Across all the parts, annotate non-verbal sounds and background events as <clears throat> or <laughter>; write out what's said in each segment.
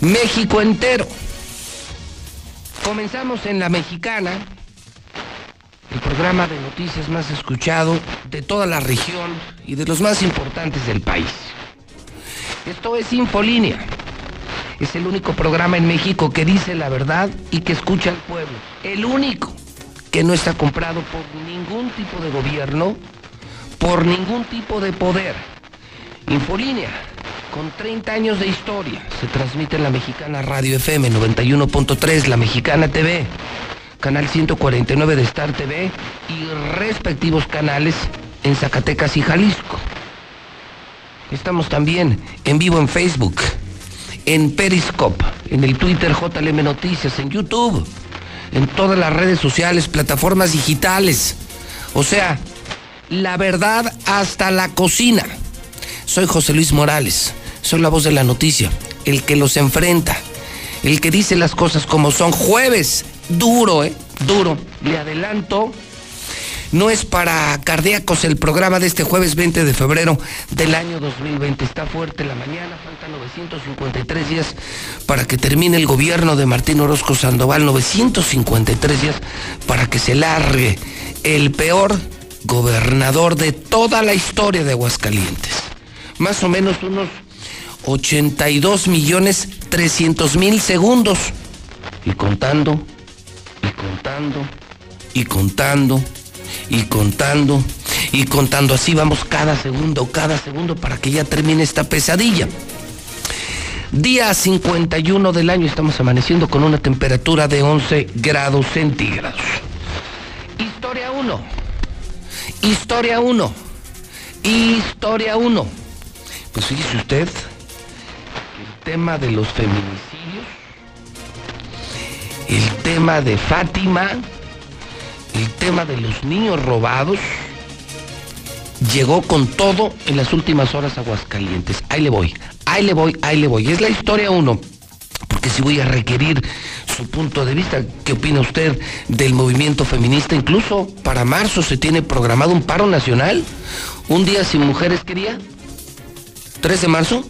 México entero. Comenzamos en La Mexicana, el programa de noticias más escuchado de toda la región y de los más importantes del país. Esto es Infolínea. Es el único programa en México que dice la verdad y que escucha al pueblo. El único que no está comprado por ningún tipo de gobierno, por ningún tipo de poder. Infolínea, con 30 años de historia, se transmite en la Mexicana Radio FM 91.3, la Mexicana TV, canal 149 de Star TV y respectivos canales en Zacatecas y Jalisco. Estamos también en vivo en Facebook, en Periscope, en el Twitter JLM Noticias, en YouTube, en todas las redes sociales, plataformas digitales. O sea, la verdad hasta la cocina. Soy José Luis Morales, soy la voz de la noticia, el que los enfrenta, el que dice las cosas como son. Jueves, duro, ¿eh? Duro. Le adelanto no es para cardíacos el programa de este jueves 20 de febrero del año 2020. Está fuerte la mañana, faltan 953 días para que termine el gobierno de Martín Orozco Sandoval. 953 días para que se largue el peor gobernador de toda la historia de Aguascalientes. Más o menos unos 82 millones 300 mil segundos. Y contando, y contando, y contando y contando y contando. Así vamos cada segundo, cada segundo para que ya termine esta pesadilla. Día 51 del año estamos amaneciendo con una temperatura de 11 grados centígrados. Historia 1. Historia 1. Historia 1. Pues fíjese usted, el tema de los feminicidios, el tema de Fátima, el tema de los niños robados llegó con todo en las últimas horas a Aguascalientes. Ahí le voy, ahí le voy, ahí le voy. Es la historia uno, porque si voy a requerir su punto de vista, ¿qué opina usted del movimiento feminista? Incluso para marzo se tiene programado un paro nacional, un día sin mujeres, ¿qué día? ¿3 de marzo?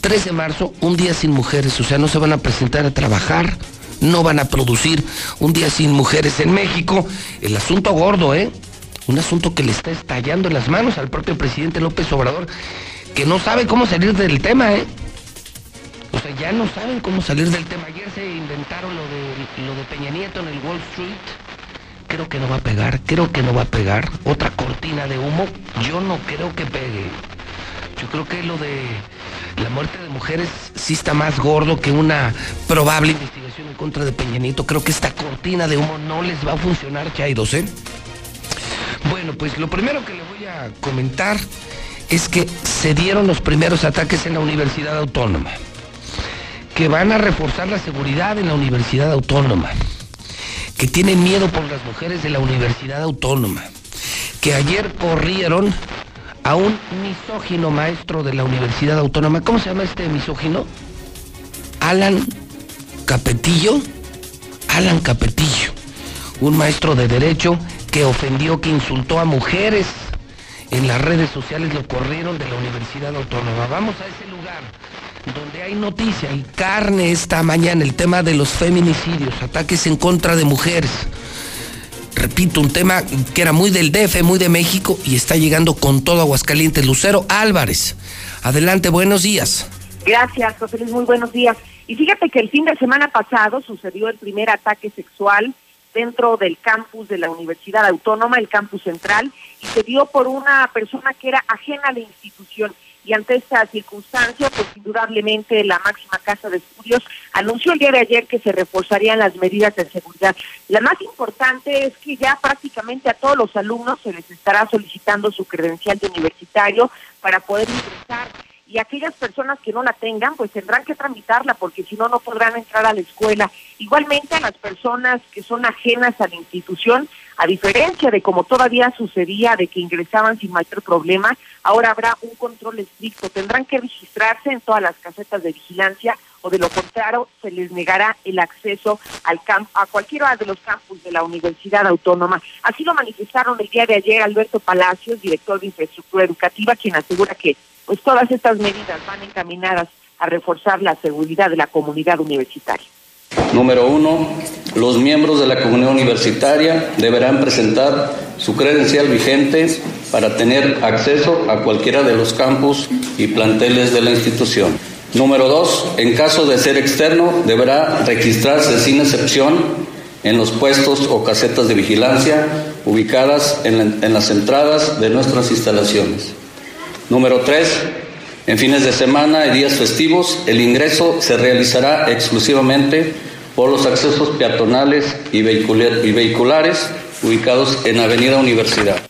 3 de marzo, un día sin mujeres, o sea, no se van a presentar a trabajar no van a producir un día sin mujeres en México. El asunto gordo, ¿eh? Un asunto que le está estallando en las manos al propio presidente López Obrador, que no sabe cómo salir del tema, ¿eh? O sea, ya no saben cómo salir del tema. Ayer se inventaron lo de, lo de Peña Nieto en el Wall Street. Creo que no va a pegar, creo que no va a pegar. Otra cortina de humo, yo no creo que pegue. Yo creo que lo de la muerte de mujeres sí está más gordo que una probable investigación en contra de Peñanito. Creo que esta cortina de humo no les va a funcionar, Chairos, ¿eh? Bueno, pues lo primero que le voy a comentar es que se dieron los primeros ataques en la Universidad Autónoma, que van a reforzar la seguridad en la Universidad Autónoma, que tienen miedo por las mujeres de la Universidad Autónoma, que ayer corrieron a un misógino maestro de la Universidad Autónoma. ¿Cómo se llama este misógino? Alan Capetillo. Alan Capetillo, un maestro de derecho que ofendió, que insultó a mujeres en las redes sociales, lo corrieron de la Universidad Autónoma. Vamos a ese lugar donde hay noticia y carne esta mañana, el tema de los feminicidios, ataques en contra de mujeres repito, un tema que era muy del DF, muy de México y está llegando con todo Aguascalientes. Lucero Álvarez, adelante, buenos días. Gracias, José Luis, muy buenos días. Y fíjate que el fin de semana pasado sucedió el primer ataque sexual dentro del campus de la Universidad Autónoma, el campus central, y se dio por una persona que era ajena a la institución. Y ante esta circunstancia, pues indudablemente la máxima casa de estudios anunció el día de ayer que se reforzarían las medidas de seguridad. La más importante es que ya prácticamente a todos los alumnos se les estará solicitando su credencial de universitario para poder ingresar y aquellas personas que no la tengan, pues tendrán que tramitarla porque si no, no podrán entrar a la escuela. Igualmente a las personas que son ajenas a la institución, a diferencia de como todavía sucedía de que ingresaban sin mayor problema, ahora habrá un control estricto. Tendrán que registrarse en todas las casetas de vigilancia o de lo contrario se les negará el acceso al camp a cualquiera de los campus de la Universidad Autónoma. Así lo manifestaron el día de ayer Alberto Palacios, director de Infraestructura Educativa, quien asegura que pues todas estas medidas van encaminadas a reforzar la seguridad de la comunidad universitaria. Número uno, los miembros de la comunidad universitaria deberán presentar su credencial vigente para tener acceso a cualquiera de los campus y planteles de la institución. Número dos, en caso de ser externo, deberá registrarse sin excepción en los puestos o casetas de vigilancia ubicadas en, en las entradas de nuestras instalaciones. Número 3. En fines de semana y días festivos, el ingreso se realizará exclusivamente por los accesos peatonales y, vehiculares ubicados en Avenida Universidad.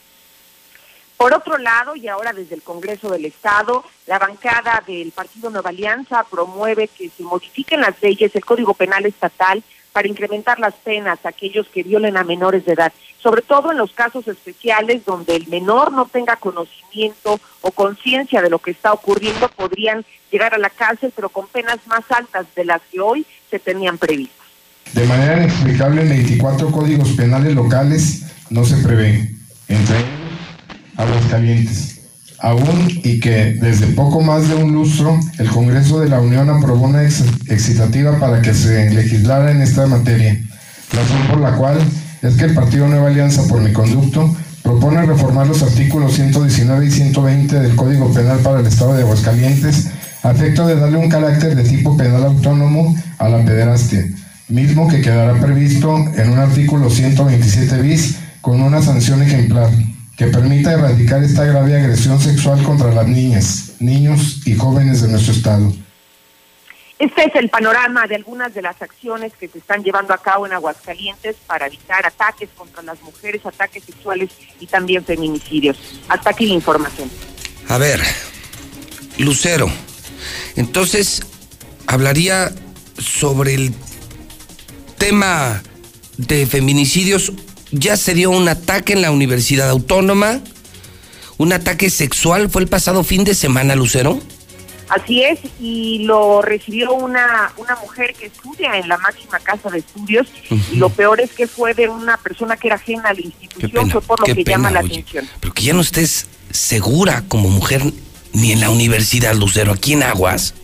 Por otro lado, y ahora desde el Congreso del Estado, la bancada del Partido Nueva Alianza promueve que se modifiquen las leyes, el Código Penal Estatal, para incrementar las penas a aquellos que violen a menores de edad, sobre todo en los casos especiales donde el menor no tenga conocimiento o conciencia de lo que está ocurriendo, podrían llegar a la cárcel, pero con penas más altas de las que hoy se tenían previstas. De manera inexplicable, en 24 códigos penales locales no se prevé, entre ellos Aguascalientes aún y que desde poco más de un lustro el Congreso de la Unión aprobó una excitativa para que se legislara en esta materia, razón por la cual es que el Partido Nueva Alianza por mi conducto propone reformar los artículos 119 y 120 del Código Penal para el Estado de Aguascalientes a efecto de darle un carácter de tipo penal autónomo a la pederastia, mismo que quedará previsto en un artículo 127 bis con una sanción ejemplar que permita erradicar esta grave agresión sexual contra las niñas, niños y jóvenes de nuestro Estado. Este es el panorama de algunas de las acciones que se están llevando a cabo en Aguascalientes para evitar ataques contra las mujeres, ataques sexuales y también feminicidios. Hasta aquí la información. A ver, Lucero, entonces hablaría sobre el tema de feminicidios ya se dio un ataque en la Universidad Autónoma. Un ataque sexual fue el pasado fin de semana, Lucero. Así es, y lo recibió una, una mujer que estudia en la máxima casa de estudios, y lo peor es que fue de una persona que era ajena a la institución, fue por lo que llama la atención. Pero que ya no estés segura como mujer ni en la universidad, Lucero, aquí en Aguas.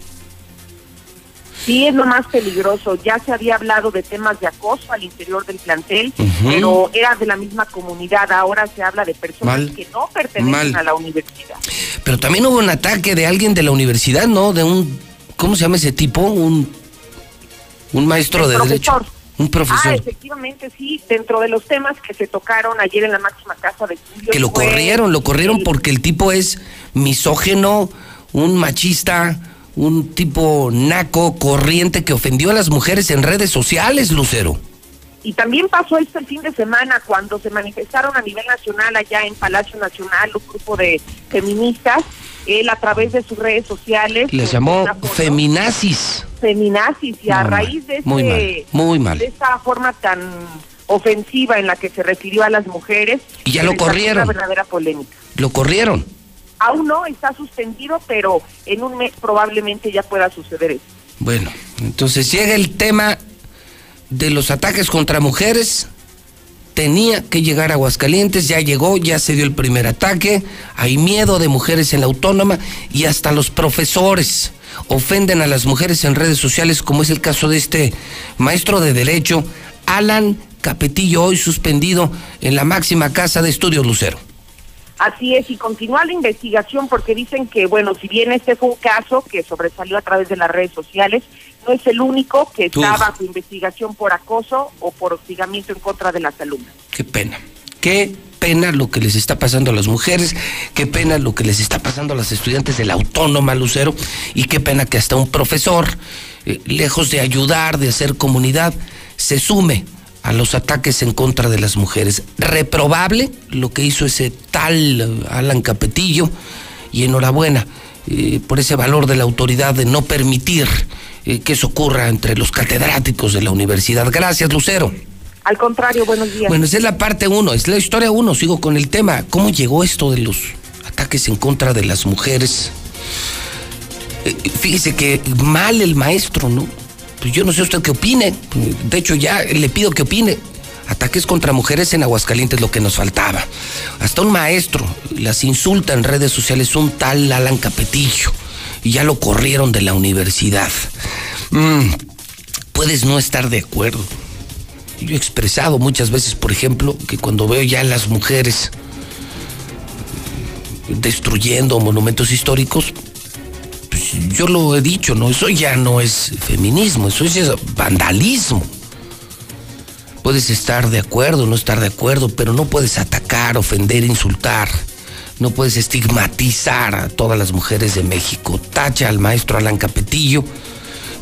Sí, es lo más peligroso. Ya se había hablado de temas de acoso al interior del plantel, pero era de la misma comunidad. Ahora se habla de personas que no pertenecen a la universidad. Pero también hubo un ataque de alguien de la universidad, ¿no? De un, ¿cómo se llama ese tipo? Un, un maestro de derecho. Un profesor. Ah, efectivamente, sí, dentro de los temas que se tocaron ayer en la máxima casa de estudios. Que lo corrieron, lo corrieron porque el tipo es misógeno, un machista un tipo naco, corriente, que ofendió a las mujeres en redes sociales, Lucero. Y también pasó esto el fin de semana cuando se manifestaron a nivel nacional allá en Palacio Nacional un grupo de feministas. Él a través de sus redes sociales les llamó feminazis. Feminazis y a raíz de, muy mal, muy mal. de esta forma tan ofensiva en la que se refirió a las mujeres. Y ya lo corrieron. Una verdadera polémica. Lo corrieron. Aún no está suspendido, pero en un mes probablemente ya pueda suceder eso. Bueno, entonces llega el tema de los ataques contra mujeres. Tenía que llegar a Aguascalientes, ya llegó, ya se dio el primer ataque. Hay miedo de mujeres en la autónoma y hasta los profesores ofenden a las mujeres en redes sociales, como es el caso de este maestro de Derecho, Alan Capetillo, hoy suspendido en la máxima casa de estudios Lucero. Así es, y continúa la investigación porque dicen que, bueno, si bien este fue un caso que sobresalió a través de las redes sociales, no es el único que está bajo investigación por acoso o por hostigamiento en contra de las alumnas. Qué pena, qué pena lo que les está pasando a las mujeres, qué pena lo que les está pasando a las estudiantes de la Autónoma Lucero y qué pena que hasta un profesor, eh, lejos de ayudar, de hacer comunidad, se sume a los ataques en contra de las mujeres. Reprobable lo que hizo ese tal Alan Capetillo y enhorabuena. eh, por ese valor de la autoridad de no permitir eh, que eso ocurra entre los catedráticos de la universidad. Gracias, Lucero. Al contrario, buenos días. Bueno, esa es la parte uno, es la historia uno, sigo con el tema. ¿Cómo llegó esto de los ataques en contra de las mujeres? Eh, fíjese que mal el maestro, ¿no? Pues yo no sé usted qué opine. De hecho, ya le pido que opine. Ataques contra mujeres en Aguascalientes, lo que nos faltaba. Hasta un maestro las insulta en redes sociales, un tal Alan Capetillo. Y ya lo corrieron de la universidad. Mm, puedes no estar de acuerdo yo he expresado muchas veces, por ejemplo, que cuando veo ya a las mujeres destruyendo monumentos históricos, yo lo he dicho, ¿no? Eso ya no es feminismo, eso es vandalismo. Puedes estar de acuerdo, no estar de acuerdo, pero no puedes atacar, ofender, insultar. No puedes estigmatizar a todas las mujeres de México. Tacha al maestro Alan Capetillo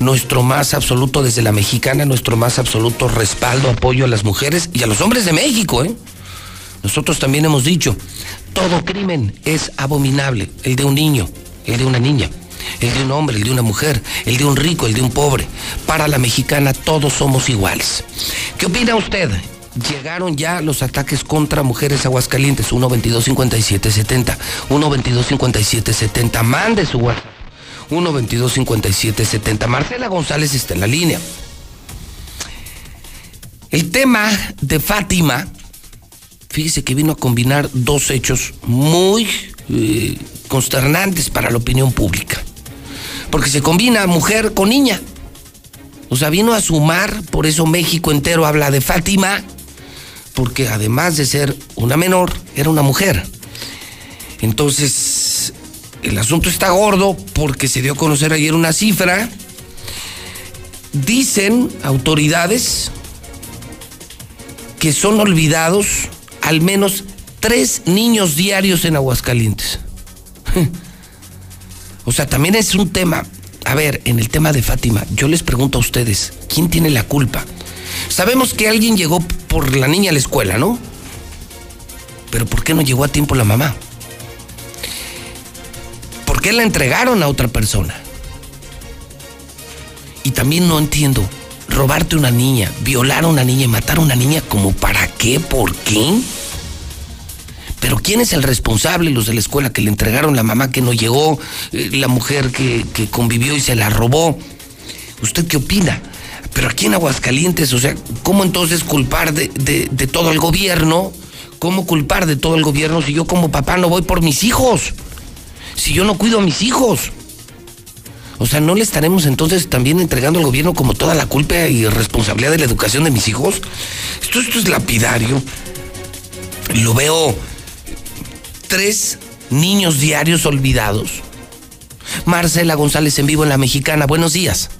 nuestro más absoluto desde la mexicana, nuestro más absoluto respaldo, apoyo a las mujeres y a los hombres de México. ¿eh? Nosotros también hemos dicho, todo crimen es abominable, el de un niño, el de una niña, el de un hombre, el de una mujer, el de un rico, el de un pobre. Para la mexicana todos somos iguales. ¿Qué opina usted? Llegaron ya los ataques contra mujeres aguascalientes, 122 57 70 122 57 70 Mande su WhatsApp. 122-5770. Marcela González está en la línea. El tema de Fátima, fíjese que vino a combinar dos hechos muy eh, consternantes para la opinión pública. Porque se combina mujer con niña. O sea, vino a sumar, por eso México entero habla de Fátima, porque además de ser una menor, era una mujer. Entonces, el asunto está gordo porque se dio a conocer ayer una cifra. Dicen autoridades que son olvidados al menos tres niños diarios en Aguascalientes. <laughs> O sea, también es un tema. A ver, en el tema de Fátima, yo les pregunto a ustedes, ¿quién tiene la culpa? Sabemos que alguien llegó por la niña a la escuela, ¿no? Pero ¿por qué no llegó a tiempo la mamá? ¿Por qué la entregaron a otra persona? Y también no entiendo, robarte una niña, violar a una niña y matar a una niña, ¿como para qué? ¿Por qué? Pero ¿quién es el responsable? Los de la escuela que le entregaron la mamá que no llegó, eh, la mujer que, convivió y se la robó. ¿Usted qué opina? Pero aquí en Aguascalientes, o sea, ¿cómo entonces culpar de, de todo el gobierno? ¿Cómo culpar de todo el gobierno si yo como papá no voy por mis hijos? si yo no cuido a mis hijos? O sea, ¿no le estaremos entonces también entregando al gobierno como toda la culpa y responsabilidad de la educación de mis hijos? Esto, esto es lapidario. Lo veo tres niños diarios olvidados. Marcela González en vivo en La Mexicana. Buenos días.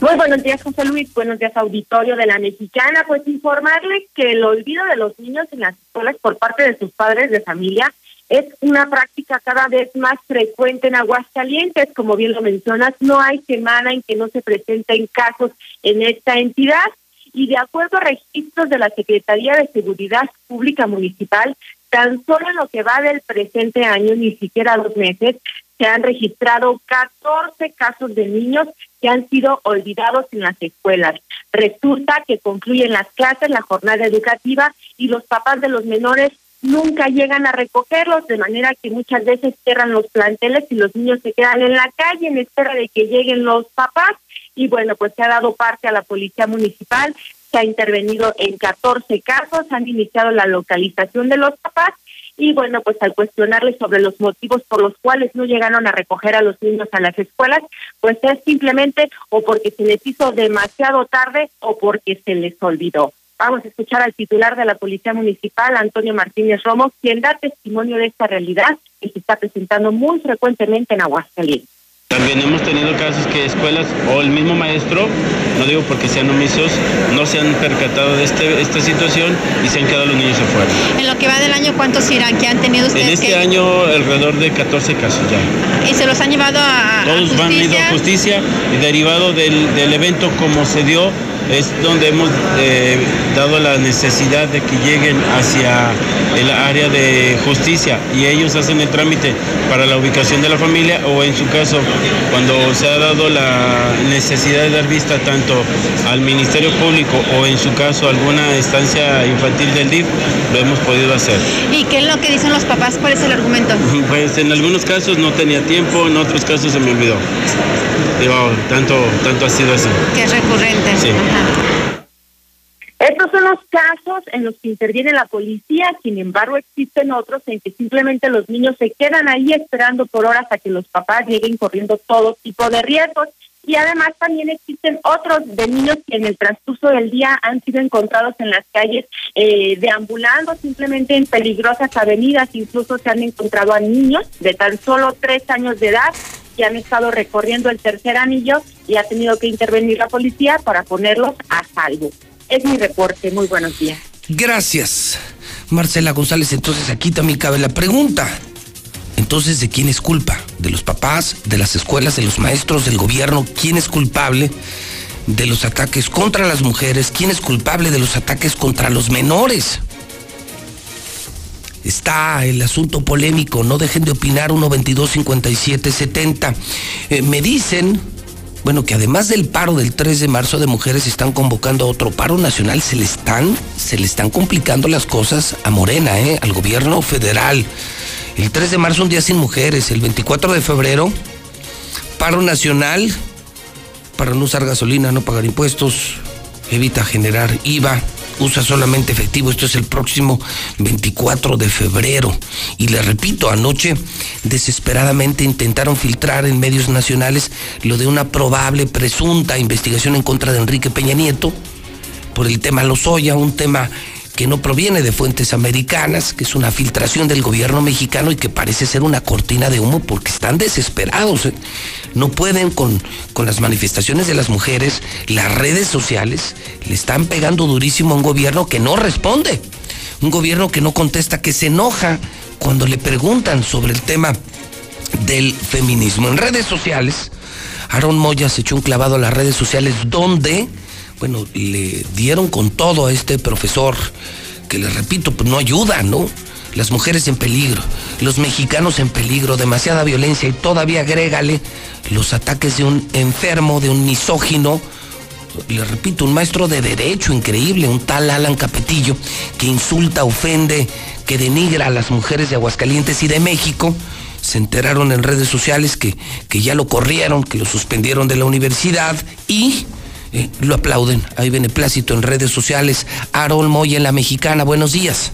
Muy buenos días, José Luis. Buenos días, auditorio de La Mexicana. Pues informarle que el olvido de los niños en las escuelas por parte de sus padres de familia es una práctica cada vez más frecuente en Aguascalientes. Como bien lo mencionas, no hay semana en que no se presenten casos en esta entidad. Y de acuerdo a registros de la Secretaría de Seguridad Pública Municipal, tan solo en lo que va del presente año, ni siquiera dos meses, se han registrado 14 casos de niños que han sido olvidados en las escuelas. Resulta que concluyen las clases, la jornada educativa y los papás de los menores nunca llegan a recogerlos, de manera que muchas veces cierran los planteles y los niños se quedan en la calle en espera de que lleguen los papás. Y bueno, pues se ha dado parte a la policía municipal, se ha intervenido en 14 casos, han iniciado la localización de los papás y bueno, pues al cuestionarles sobre los motivos por los cuales no llegaron a recoger a los niños a las escuelas, pues es simplemente o porque se les hizo demasiado tarde o porque se les olvidó. Vamos a escuchar al titular de la Policía Municipal, Antonio Martínez Romo, quien da testimonio de esta realidad que se está presentando muy frecuentemente en Aguascalientes. También hemos tenido casos que escuelas o el mismo maestro, no digo porque sean omisos, no se han percatado de este, esta situación y se han quedado los niños afuera. En lo que va del año, ¿cuántos irán que han tenido ustedes? En este año alrededor de 14 casos ya. ¿Y se los han llevado a, Todos a van a ir a justicia y derivado del, del evento como se dio, es donde hemos eh, dado la necesidad de que lleguen hacia el área de justicia y ellos hacen el trámite para la ubicación de la familia o en su caso cuando se ha dado la necesidad de dar vista tanto al Ministerio Público o en su caso alguna estancia infantil del DIF, lo hemos podido hacer. ¿Y qué es lo que dicen los papás? ¿Cuál es el argumento? <laughs> Pues en algunos casos no tenía tiempo, en otros casos se me olvidó. Digo, tanto, tanto ha sido así. Que es recurrente. Sí. Estos son los casos en los que interviene la policía, sin embargo existen otros en que simplemente los niños se quedan ahí esperando por horas a que los papás lleguen corriendo todo tipo de riesgos. Y además también existen otros de niños que en el transcurso del día han sido encontrados en las calles eh, deambulando simplemente en peligrosas avenidas. Incluso se han encontrado a niños de tan solo tres años de edad que han estado recorriendo el tercer anillo y ha tenido que intervenir la policía para ponerlos a salvo. Es mi reporte. Muy buenos días. Gracias, Marcela González. Entonces aquí también cabe la pregunta. Entonces, ¿de quién es culpa? ¿De los papás, de las escuelas, de los maestros, del gobierno? ¿Quién es culpable de los ataques contra las mujeres? ¿Quién es culpable de los ataques contra los menores? Está el asunto polémico, no dejen de opinar 122 57 70. Eh, me dicen, bueno, que además del paro del 3 de marzo de mujeres están convocando a otro paro nacional, se le están se le están complicando las cosas a Morena, eh, al gobierno federal. El 3 de marzo un día sin mujeres, el 24 de febrero paro nacional para no usar gasolina, no pagar impuestos, evita generar IVA, usa solamente efectivo. Esto es el próximo 24 de febrero. Y le repito, anoche desesperadamente intentaron filtrar en medios nacionales lo de una probable, presunta investigación en contra de Enrique Peña Nieto por el tema Lozoya, un tema que no proviene de fuentes americanas, que es una filtración del gobierno mexicano y que parece ser una cortina de humo porque están desesperados. ¿eh? No pueden con, con las manifestaciones de las mujeres, las redes sociales le están pegando durísimo a un gobierno que no responde, un gobierno que no contesta, que se enoja cuando le preguntan sobre el tema del feminismo. En redes sociales, Aaron Moya se echó un clavado a las redes sociales donde bueno, le dieron con todo a este profesor, que le repito, pues no ayuda, ¿no? Las mujeres en peligro, los mexicanos en peligro, demasiada violencia y todavía agrégale los ataques de un enfermo, de un misógino, le repito, un maestro de derecho increíble, un tal Alan Capetillo, que insulta, ofende, que denigra a las mujeres de Aguascalientes y de México. Se enteraron en redes sociales que, que ya lo corrieron, que lo suspendieron de la universidad y eh, lo aplauden. Hay beneplácito en redes sociales. Arol Moya en la Mexicana, buenos días.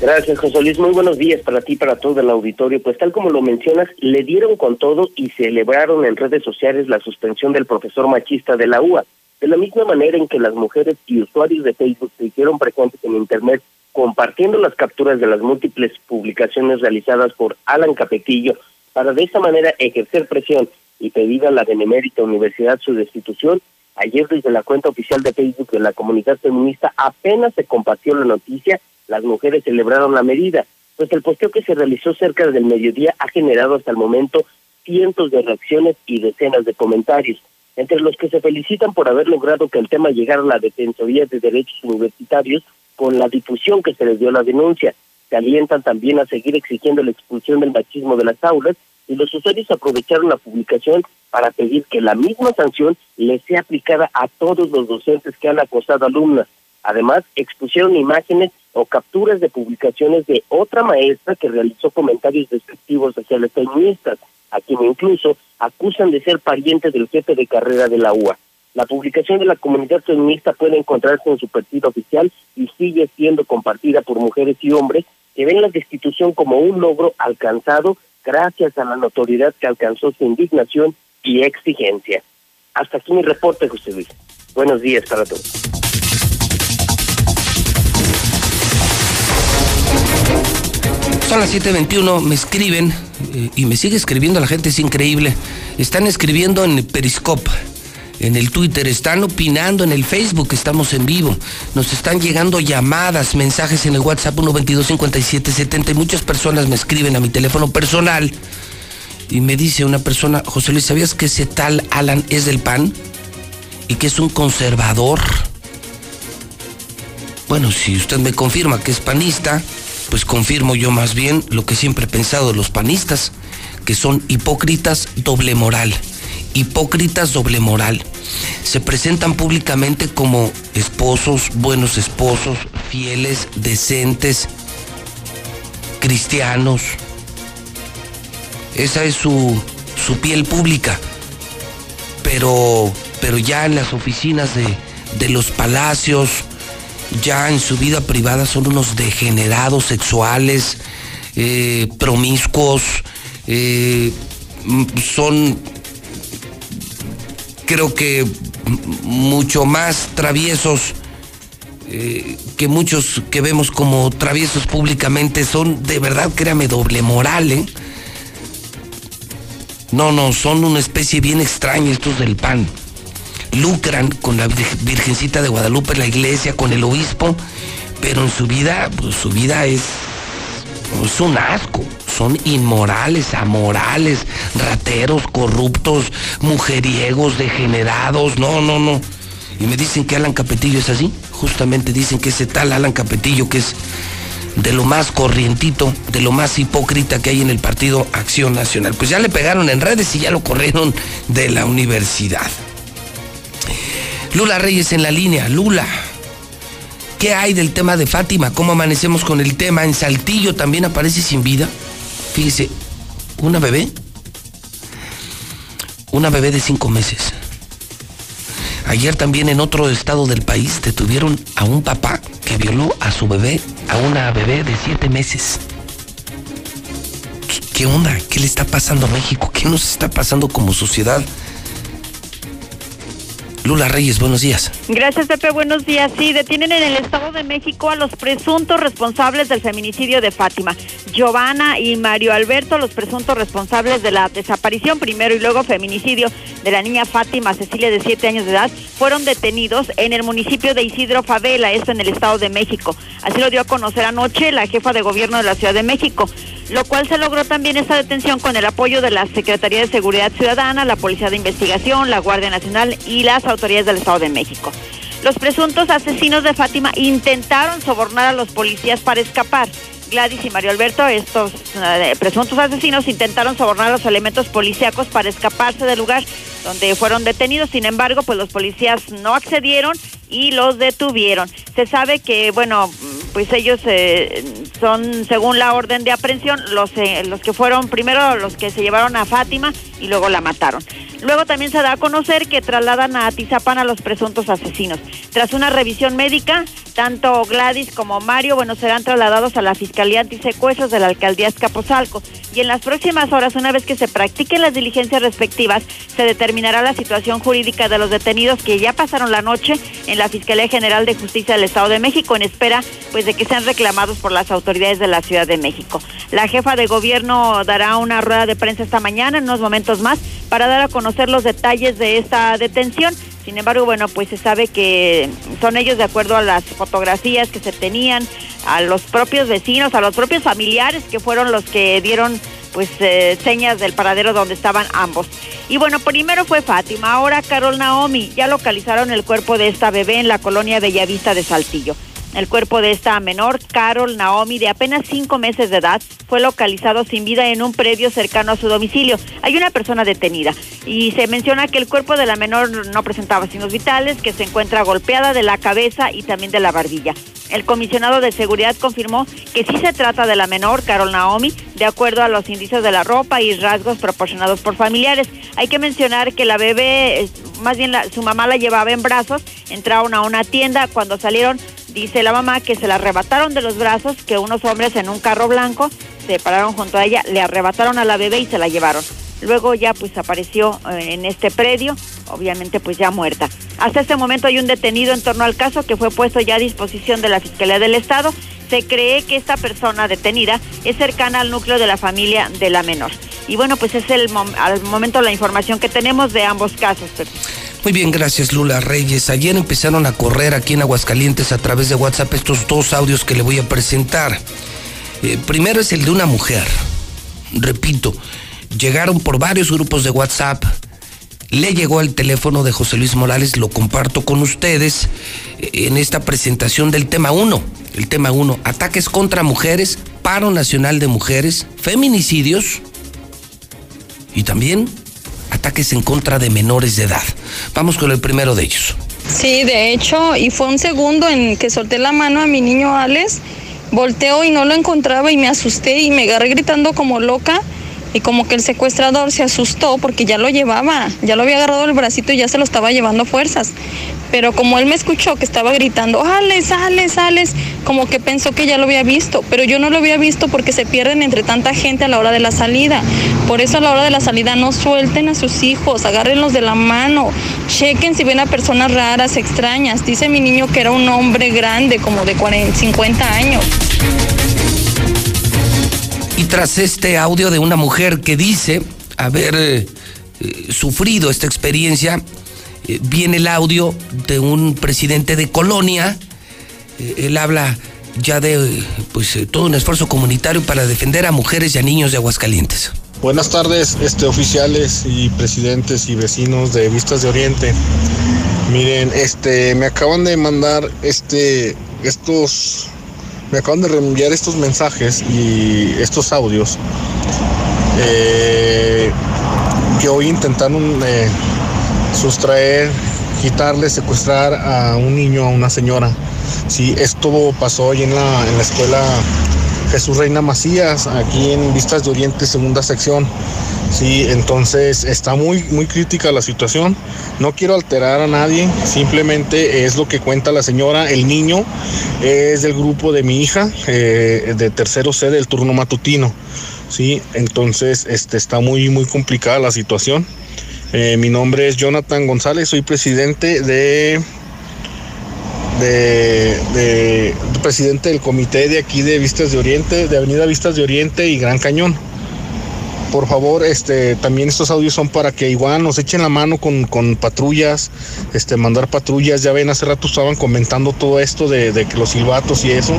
Gracias, José Luis. Muy buenos días para ti, para todo el auditorio. Pues tal como lo mencionas, le dieron con todo y celebraron en redes sociales la suspensión del profesor machista de la UA. De la misma manera en que las mujeres y usuarios de Facebook se hicieron presentes en Internet compartiendo las capturas de las múltiples publicaciones realizadas por Alan Capetillo para de esta manera ejercer presión y pedir a la benemérita universidad su destitución, Ayer desde la cuenta oficial de Facebook de la comunidad feminista apenas se compartió la noticia, las mujeres celebraron la medida, pues el posteo que se realizó cerca del mediodía ha generado hasta el momento cientos de reacciones y decenas de comentarios, entre los que se felicitan por haber logrado que el tema llegara a la Defensoría de Derechos Universitarios con la difusión que se les dio la denuncia. Se alientan también a seguir exigiendo la expulsión del machismo de las aulas y los usuarios aprovecharon la publicación para pedir que la misma sanción le sea aplicada a todos los docentes que han acosado alumnas. Además, expusieron imágenes o capturas de publicaciones de otra maestra que realizó comentarios despectivos hacia las feministas, a quien incluso acusan de ser parientes del jefe de carrera de la UA. La publicación de la comunidad feminista puede encontrarse en su perfil oficial y sigue siendo compartida por mujeres y hombres que ven la destitución como un logro alcanzado gracias a la notoriedad que alcanzó su indignación y exigencia. Hasta aquí mi reporte, José Luis. Buenos días para todos. Son las 7:21, me escriben eh, y me sigue escribiendo la gente, es increíble. Están escribiendo en Periscope, en el Twitter, están opinando en el Facebook, estamos en vivo. Nos están llegando llamadas, mensajes en el WhatsApp 1225770 y muchas personas me escriben a mi teléfono personal y me dice una persona, José Luis, ¿sabías que ese tal Alan es del PAN? y que es un conservador. Bueno, si usted me confirma que es panista, pues confirmo yo más bien lo que siempre he pensado de los panistas, que son hipócritas doble moral. Hipócritas doble moral. Se presentan públicamente como esposos, buenos esposos, fieles, decentes, cristianos. Esa es su, su piel pública. Pero, pero ya en las oficinas de, de los palacios, ya en su vida privada son unos degenerados sexuales, eh, promiscuos, eh, son creo que mucho más traviesos eh, que muchos que vemos como traviesos públicamente son de verdad, créame, doble moral, ¿eh? No, no, son una especie bien extraña estos del PAN lucran con la Virgencita de Guadalupe, la iglesia, con el obispo, pero en su vida, pues su vida es, es un asco. Son inmorales, amorales, rateros, corruptos, mujeriegos, degenerados. No, no, no. Y me dicen que Alan Capetillo es así. Justamente dicen que ese tal Alan Capetillo que es de lo más corrientito, de lo más hipócrita que hay en el partido Acción Nacional. Pues ya le pegaron en redes y ya lo corrieron de la universidad. Lula Reyes en la línea. Lula, ¿qué hay del tema de Fátima? ¿Cómo amanecemos con el tema? En Saltillo también aparece sin vida. Fíjese, una bebé. Una bebé de cinco meses. Ayer también en otro estado del país detuvieron a un papá que violó a su bebé, a una bebé de siete meses. ¿Qué onda? ¿Qué le está pasando a México? ¿Qué nos está pasando como sociedad? Lula Reyes, buenos días. Gracias, Pepe. Buenos días. Sí, detienen en el Estado de México a los presuntos responsables del feminicidio de Fátima. Giovanna y Mario Alberto, los presuntos responsables de la desaparición, primero y luego feminicidio de la niña Fátima Cecilia de siete años de edad, fueron detenidos en el municipio de Isidro Favela, esto en el Estado de México. Así lo dio a conocer anoche la jefa de gobierno de la Ciudad de México lo cual se logró también esta detención con el apoyo de la Secretaría de Seguridad Ciudadana, la Policía de Investigación, la Guardia Nacional y las autoridades del Estado de México. Los presuntos asesinos de Fátima intentaron sobornar a los policías para escapar. Gladys y Mario Alberto, estos eh, presuntos asesinos, intentaron sobornar a los elementos policíacos para escaparse del lugar donde fueron detenidos. Sin embargo, pues los policías no accedieron y los detuvieron. Se sabe que, bueno, pues ellos eh, son, según la orden de aprehensión, los, eh, los que fueron primero los que se llevaron a Fátima y luego la mataron. Luego también se da a conocer que trasladan a Atizapán a los presuntos asesinos. Tras una revisión médica, tanto Gladys como Mario, bueno, serán trasladados a la Fiscalía Antisecuestros de la Alcaldía Escapozalco. Y en las próximas horas, una vez que se practiquen las diligencias respectivas, se determinará la situación jurídica de los detenidos que ya pasaron la noche en la Fiscalía General de Justicia del Estado de México en espera pues de que sean reclamados por las autoridades de la Ciudad de México. La jefa de gobierno dará una rueda de prensa esta mañana en unos momentos más para dar a conocer los detalles de esta detención. Sin embargo, bueno, pues se sabe que son ellos de acuerdo a las fotografías que se tenían, a los propios vecinos, a los propios familiares que fueron los que dieron pues eh, señas del paradero donde estaban ambos. Y bueno, primero fue Fátima, ahora Carol Naomi. Ya localizaron el cuerpo de esta bebé en la colonia Bellavista de Saltillo. El cuerpo de esta menor, Carol Naomi, de apenas cinco meses de edad, fue localizado sin vida en un predio cercano a su domicilio. Hay una persona detenida y se menciona que el cuerpo de la menor no presentaba signos vitales, que se encuentra golpeada de la cabeza y también de la barbilla. El comisionado de seguridad confirmó que sí se trata de la menor, Carol Naomi, de acuerdo a los indicios de la ropa y rasgos proporcionados por familiares. Hay que mencionar que la bebé, más bien su mamá la llevaba en brazos, entraron a una tienda, cuando salieron Dice la mamá que se la arrebataron de los brazos, que unos hombres en un carro blanco se pararon junto a ella, le arrebataron a la bebé y se la llevaron. Luego ya pues apareció eh, en este predio, obviamente pues ya muerta. Hasta este momento hay un detenido en torno al caso que fue puesto ya a disposición de la Fiscalía del Estado. Se cree que esta persona detenida es cercana al núcleo de la familia de la menor. Y bueno, pues es el al momento la información que tenemos de ambos casos. Muy bien, gracias Lula Reyes. Ayer empezaron a correr aquí en Aguascalientes a través de WhatsApp estos dos audios que le voy a presentar. Eh, primero es el de una mujer. Repito, llegaron por varios grupos de WhatsApp le llegó al teléfono de José Luis Morales, lo comparto con ustedes eh, en esta presentación del tema 1. El tema 1, ataques contra mujeres, paro nacional de mujeres, feminicidios y también ataques en contra de menores de edad. Vamos con el primero de ellos. Sí, de hecho, y fue un segundo en que solté la mano a mi niño Alex, volteo y no lo encontraba y me asusté y me agarré gritando como loca y como que el secuestrador se asustó porque ya lo llevaba, ya lo había agarrado el bracito y ya se lo estaba llevando fuerzas. Pero como él me escuchó que estaba gritando, Alex, Alex, Alex, como que pensó que ya lo había visto, pero yo no lo había visto porque se pierden entre tanta gente a la hora de la salida. Por eso a la hora de la salida no suelten a sus hijos, agárrenlos de la mano, chequen si ven a personas raras, extrañas. Dice mi niño que era un hombre grande, como de 40, 50 años. Y tras este audio de una mujer que dice haber eh, eh, sufrido esta experiencia, viene el audio de un presidente de colonia. Eh, él habla ya de pues eh, todo un esfuerzo comunitario para defender a mujeres y a niños de Aguascalientes. Buenas tardes, este, oficiales y presidentes y vecinos de Vistas de Oriente. Miren, este, me acaban de mandar este, estos, me acaban de reenviar estos mensajes y estos audios eh, que hoy intentaron eh, sustraer, quitarle, secuestrar a un niño, a una señora. Sí, esto pasó hoy en la, en la escuela Jesús Reina Macías, aquí en Vistas de Oriente, segunda sección. Sí, entonces está muy, muy crítica la situación. No quiero alterar a nadie, simplemente es lo que cuenta la señora. El niño es del grupo de mi hija, eh, de tercero C del turno matutino. Sí, entonces este, está muy, muy complicada la situación. Eh, mi nombre es Jonathan González, soy presidente de de, de, presidente del comité de aquí de Vistas de Oriente, de Avenida Vistas de Oriente y Gran Cañón. Por favor, este, también estos audios son para que igual nos echen la mano con, con patrullas, este, mandar patrullas. Ya ven, hace rato estaban comentando todo esto de, de que los silbatos y eso.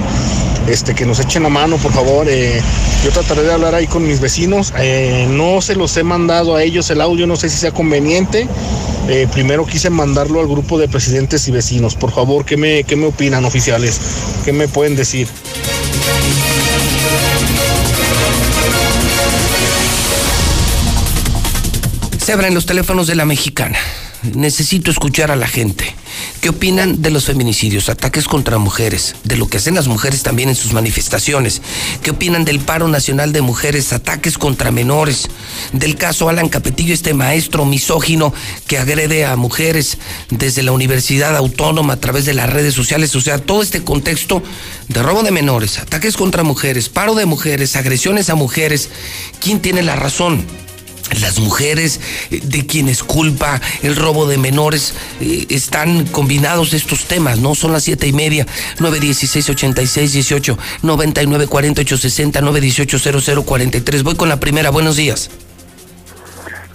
Este, que nos echen la mano, por favor. Eh, yo trataré de hablar ahí con mis vecinos. Eh, no se los he mandado a ellos el audio, no sé si sea conveniente. Eh, primero quise mandarlo al grupo de presidentes y vecinos. Por favor, ¿qué me, qué me opinan oficiales? ¿Qué me pueden decir? Se abren los teléfonos de la mexicana. Necesito escuchar a la gente. ¿Qué opinan de los feminicidios, ataques contra mujeres, de lo que hacen las mujeres también en sus manifestaciones? ¿Qué opinan del paro nacional de mujeres, ataques contra menores? Del caso Alan Capetillo, este maestro misógino que agrede a mujeres desde la Universidad Autónoma a través de las redes sociales. O sea, todo este contexto de robo de menores, ataques contra mujeres, paro de mujeres, agresiones a mujeres. ¿Quién tiene la razón? Las mujeres eh, de quienes culpa el robo de menores eh, están combinados estos temas, ¿no? Son las siete y media, nueve dieciséis ochenta y seis dieciocho, noventa y nueve cuarenta ocho sesenta, nueve dieciocho cero cero cuarenta y tres. Voy con la primera, buenos días.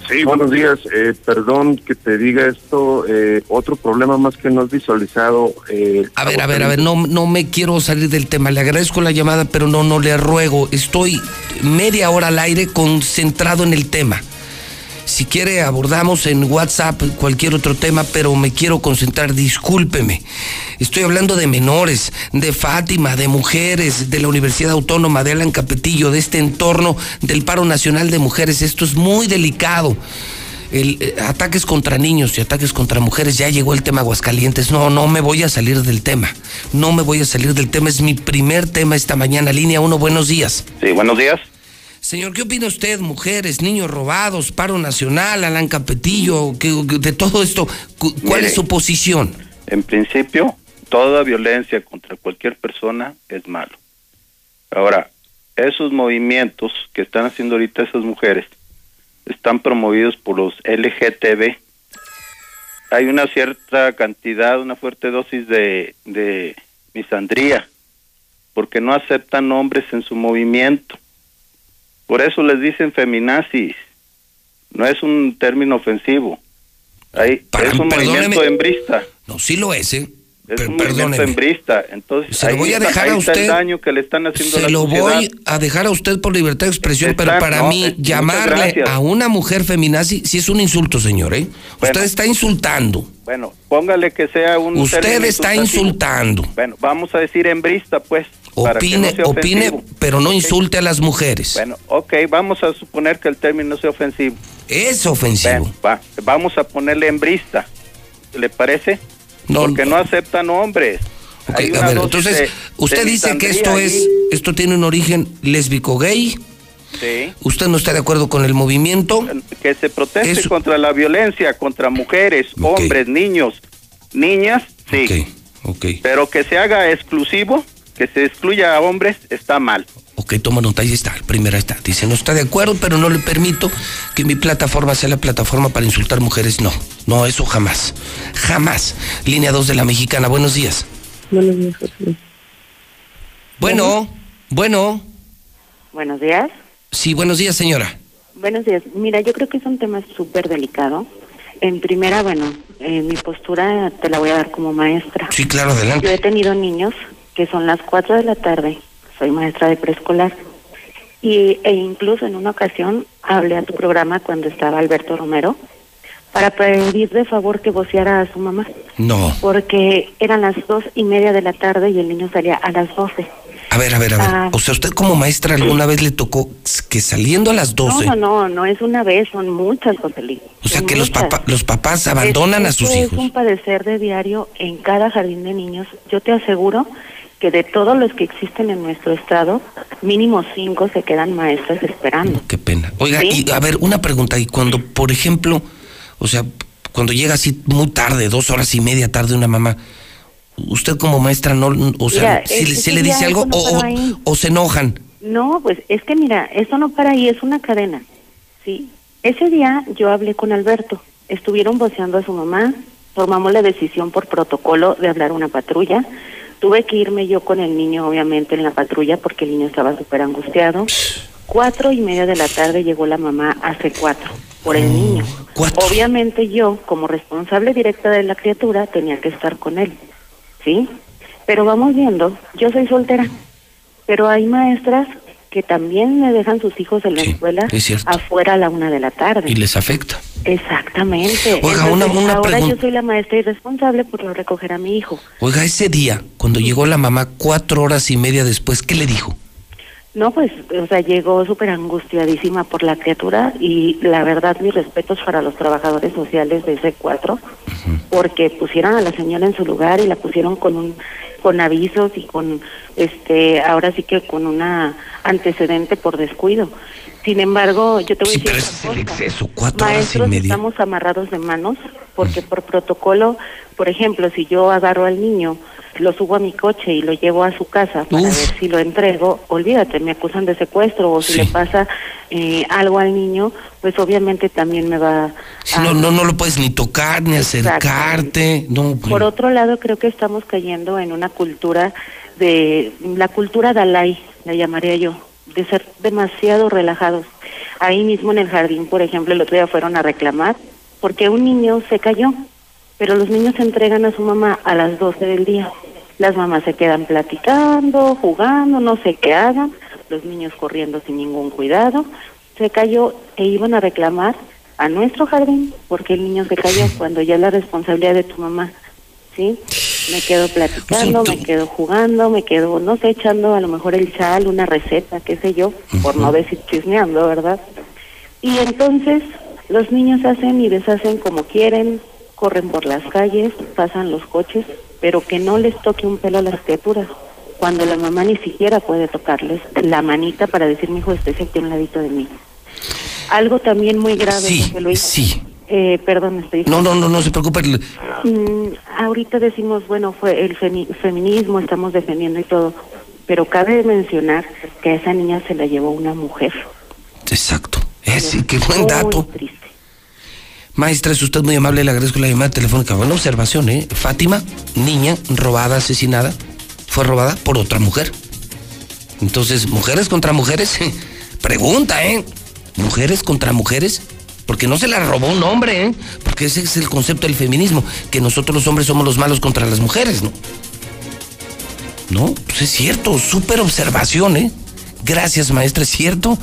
Sí, buenos días. Eh, perdón que te diga esto. Eh, otro problema más que no has visualizado. Eh, A ver, a ver, a ver, no, no me quiero salir del tema. Le agradezco la llamada, pero no, no le ruego. Estoy media hora al aire concentrado en el tema. Si quiere abordamos en WhatsApp cualquier otro tema, pero me quiero concentrar, discúlpeme. Estoy hablando de menores, de Fátima, de mujeres, de la Universidad Autónoma, de Alan Capetillo, de este entorno del paro nacional de mujeres. Esto es muy delicado. El, eh, ataques contra niños y ataques contra mujeres, ya llegó el tema Aguascalientes. No, no me voy a salir del tema. No me voy a salir del tema. Es mi primer tema esta mañana. Línea 1, buenos días. Sí, buenos días. Señor, ¿qué opina usted? Mujeres, niños robados, paro nacional, Alan Capetillo, que, de todo esto, cu- ¿cuál Mire. es su posición? En principio, toda violencia contra cualquier persona es malo. Ahora, esos movimientos que están haciendo ahorita esas mujeres están promovidos por los LGTB. Hay una cierta cantidad, una fuerte dosis de, de misandría, porque no aceptan hombres en su movimiento. Por eso les dicen feminazis. No es un término ofensivo. Ahí, Para- es un perdóneme. movimiento hembrista. No, sí lo es, ¿eh? Es un movimiento perdóneme. hembrista. Entonces, Se lo voy a está- dejar a usted. el daño que le están haciendo a Se la lo sociedad. voy a dejar a usted por libertad de expresión, Está- pero para no, mí eh, llamarle a una mujer feminazi sí es un insulto, señor, ¿eh? Usted está insultando. Bueno, póngale que sea un Usted está insultando. Bueno, vamos a decir hembrista, pues. Opine, no opine, pero no insulte a las mujeres. Bueno, ok, vamos a suponer que el término sea ofensivo. Es ofensivo. Bueno, va, vamos a ponerle hembrista. ¿Le parece? Porque no aceptan hombres. Ok, Hay a una ver, dosis entonces, de- usted de dice que esto ahí. es, esto tiene un origen lésbico gay. Sí. ¿Usted no está de acuerdo con el movimiento? Que se proteste contra la violencia, contra mujeres, hombres, niños, niñas, sí. Pero que se haga exclusivo, que se excluya a hombres, está mal. Ok, toma nota, ahí está, primera está. Dice, no está de acuerdo, pero no le permito que mi plataforma sea la plataforma para insultar mujeres. No, no, eso jamás. Jamás. Línea 2 de la mexicana, buenos días. Buenos días, José. Bueno, bueno. Buenos días. Sí, buenos días, señora. Buenos días. Mira, yo creo que es un tema súper delicado. En primera, bueno, eh, mi postura te la voy a dar como maestra. Sí, claro, Yo adelante. he tenido niños que son las 4 de la tarde, soy maestra de preescolar, y, e incluso en una ocasión hablé a tu programa cuando estaba Alberto Romero para pedir de favor que voceara a su mamá, No. porque eran las dos y media de la tarde y el niño salía a las 12. A ver, a ver, a ver. Ah. O sea, usted como maestra alguna vez le tocó que saliendo a las 12, No, no, no, es una vez, son muchas, José Luis. o sea, que los, papá- los papás abandonan a Es- sus esto hijos. Es un padecer de diario en cada jardín de niños. Yo te aseguro que de todos los que existen en nuestro estado, mínimo cinco se quedan maestras esperando. Qué pena. Oiga, ¿Sí? y a ver, una pregunta. Y cuando, por ejemplo, o sea, cuando llega así muy tarde, dos horas y media tarde una mamá, ¿usted como maestra no, o sea, Mira, si, le- si dice algo no o, o- se enojan? No, pues es que mira, eso no para ahí, es una cadena. Sí. Ese día yo hablé con Alberto, estuvieron voceando a su mamá, tomamos la decisión por protocolo de hablar a una patrulla. Tuve que irme yo con el niño, obviamente, en la patrulla porque el niño estaba súper angustiado. Cuatro y media de la tarde llegó la mamá hace cuatro por el niño. Obviamente yo, como responsable directa de la criatura, tenía que estar con él, ¿sí? Pero vamos viendo, yo soy soltera, pero hay maestras que también me dejan sus hijos en la escuela es afuera a la una de la tarde. Y les afecta. Exactamente. Oiga, una- una ahora pregunta. yo soy la maestra irresponsable por no recoger a mi hijo. Oiga, ese día, cuando llegó la mamá cuatro horas y media después, ¿qué le dijo? No, pues, o sea, llegó súper angustiadísima por la criatura y la verdad, mis respetos para los trabajadores sociales de ese cuatro, porque pusieron a la señora en su lugar y la pusieron con un con avisos y con, este, ahora sí que con una antecedente por descuido. Sin embargo, yo te voy a decir Pero ese es el cosa. exceso, cuatro horas y Maestros media. estamos amarrados de manos porque por protocolo, por ejemplo, si yo agarro al niño, lo subo a mi coche y lo llevo a su casa para Uf. ver si lo entrego, olvídate, me acusan de secuestro o si le pasa eh, algo al niño, pues obviamente también me va Si no, no, no lo puedes ni tocar, ni acercarte. No, por otro lado, creo que estamos cayendo en una cultura de la cultura Dalai, la llamaría yo, de ser demasiado relajados. Ahí mismo en el jardín, por ejemplo, el otro día fueron a reclamar porque un niño se cayó, pero los niños se entregan a su mamá a las 12 del día. Las mamás se quedan platicando, jugando, no sé qué hagan, los niños corriendo sin ningún cuidado. Se cayó e iban a reclamar a nuestro jardín porque el niño se cayó <laughs> cuando ya es la responsabilidad de tu mamá. ¿Sí? Me quedo platicando, me quedo jugando, me quedo, no sé, echando a lo mejor el chal, una receta, qué sé yo, por no decir chismeando, ¿verdad? Y entonces los niños hacen y deshacen como quieren, corren por las calles, pasan los coches, pero que no les toque un pelo a las criaturas, cuando la mamá ni siquiera puede tocarles la manita para decir, mi hijo, estés aquí a un ladito de mí. Algo también muy grave, Sí, José Luis. sí. Eh, perdón, estoy... No, no, no, no se preocupe. Mm, ahorita decimos, bueno, fue el femi- feminismo, estamos defendiendo y todo, pero cabe mencionar que a esa niña se la llevó una mujer. Exacto. Ese, qué buen Muy dato. triste. Maestra, es usted muy amable, le agradezco la llamada telefónica. Buena observación, ¿eh? Fátima, niña robada, asesinada, fue robada por otra mujer. Entonces, mujeres contra mujeres, <laughs> pregunta, ¿eh? Mujeres contra mujeres, Porque no se la robó un hombre, ¿eh? Porque ese es el concepto del feminismo, que nosotros los hombres somos los malos contra las mujeres, ¿no? No, pues es cierto, súper observación, ¿eh? Gracias, maestra, es cierto.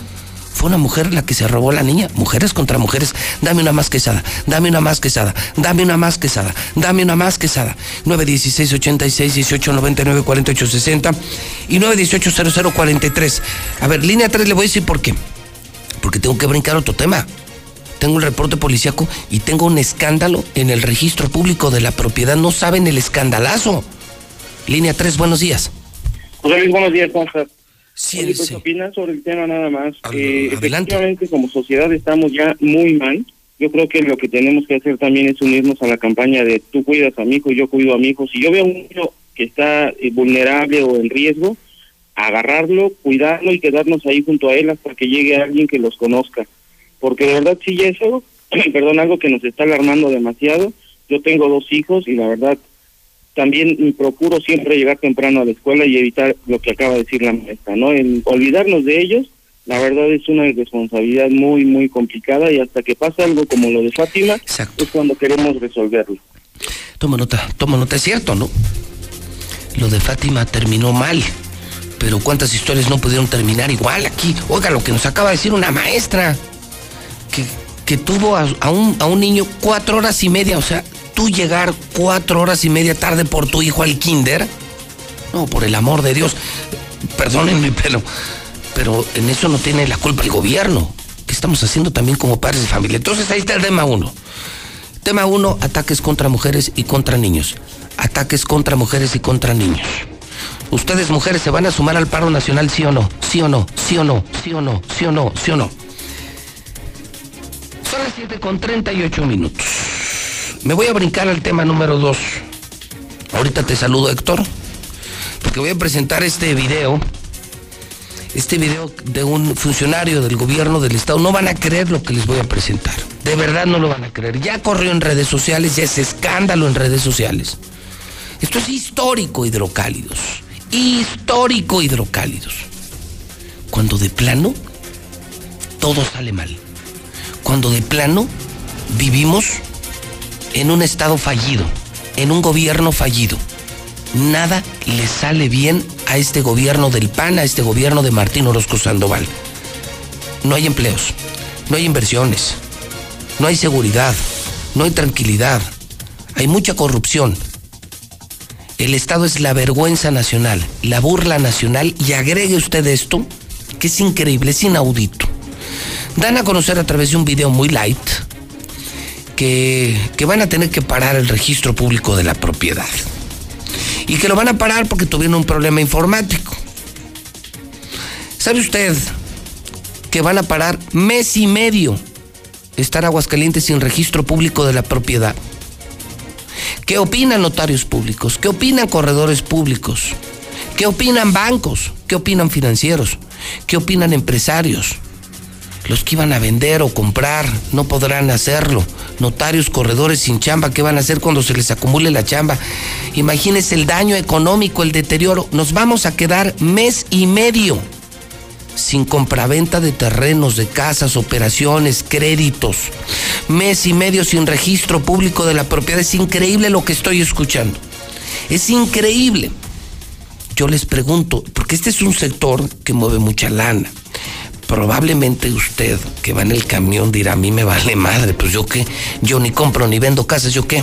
Fue una mujer la que se robó la niña. Mujeres contra mujeres. Dame una más quesada. Dame una más quesada. Dame una más quesada. Dame una más quesada. 916 86 18 99 48 60 y 918 0043. A ver, línea 3 le voy a decir por qué. Porque tengo que brincar otro tema. Tengo un reporte policíaco y tengo un escándalo en el registro público de la propiedad. No saben el escandalazo. Línea 3, buenos días. José Luis, buenos días, ¿cómo estás? Sí, Oye, pues sí. opinar sobre el tema nada más. Eh, adelante. efectivamente, como sociedad estamos ya muy mal. Yo creo que lo que tenemos que hacer también es unirnos a la campaña de tú cuidas a mi hijo yo cuido a mi hijo. Si yo veo un niño que está eh, vulnerable o en riesgo, agarrarlo, cuidarlo y quedarnos ahí junto a él hasta que llegue alguien que los conozca. Porque de verdad sí ya es algo, perdón, algo que nos está alarmando demasiado. Yo tengo dos hijos y la verdad también procuro siempre llegar temprano a la escuela y evitar lo que acaba de decir la maestra, ¿no? El olvidarnos de ellos, la verdad es una responsabilidad muy, muy complicada y hasta que pasa algo como lo de Fátima, es cuando queremos resolverlo. Toma nota, toma nota, es cierto, ¿no? Lo de Fátima terminó mal, pero ¿cuántas historias no pudieron terminar igual aquí? Oiga, lo que nos acaba de decir una maestra, que, que tuvo a, a un, a un niño cuatro horas y media, o sea, tú llegar cuatro horas y media tarde por tu hijo al kinder, no, por el amor de Dios, perdónenme, pero, pero en eso no tiene la culpa el gobierno. ¿Qué estamos haciendo también como padres de familia? Entonces ahí está el tema uno. Tema uno, ataques contra mujeres y contra niños. Ataques contra mujeres y contra niños. ¿Ustedes mujeres se van a sumar al paro nacional, sí o no? ¿Sí o no? ¿Sí o no? ¿Sí o no? ¿Sí o no? ¿Sí o no? Son las 7 con 38 minutos. Me voy a brincar al tema número 2. Ahorita te saludo, Héctor, porque voy a presentar este video. Este video de un funcionario del gobierno del estado. No van a creer lo que les voy a presentar. De verdad no lo van a creer. Ya corrió en redes sociales, ya es escándalo en redes sociales. Esto es histórico, hidrocálidos. Histórico, hidrocálidos. Cuando de plano todo sale mal. Cuando de plano vivimos en un estado fallido, en un gobierno fallido. Nada le sale bien a este gobierno del PAN, a este gobierno de Martín Orozco Sandoval. No hay empleos, no hay inversiones, no hay seguridad, no hay tranquilidad, hay mucha corrupción. El Estado es la vergüenza nacional, la burla nacional y agregue usted esto, que es increíble, es inaudito. Dan a conocer a través de un video muy light, que, van a tener que parar el registro público de la propiedad. Y que lo van a parar porque tuvieron un problema informático. ¿Sabe usted que van a parar mes y medio estar Aguascalientes sin registro público de la propiedad? ¿Qué opinan notarios públicos? ¿Qué opinan corredores públicos? ¿Qué opinan bancos? ¿Qué opinan financieros? ¿Qué opinan empresarios? Los que iban a vender o comprar no podrán hacerlo. Notarios, corredores sin chamba, ¿qué van a hacer cuando se les acumule la chamba? Imagínense el daño económico, el deterioro. Nos vamos a quedar mes y medio sin compraventa de terrenos, de casas, operaciones, créditos. Mes y medio sin registro público de la propiedad. Es increíble lo que estoy escuchando. Es increíble. Yo les pregunto, porque este es un sector que mueve mucha lana probablemente usted que va en el camión dirá, a mí me vale madre, pues yo qué, yo ni compro ni vendo casas, yo qué.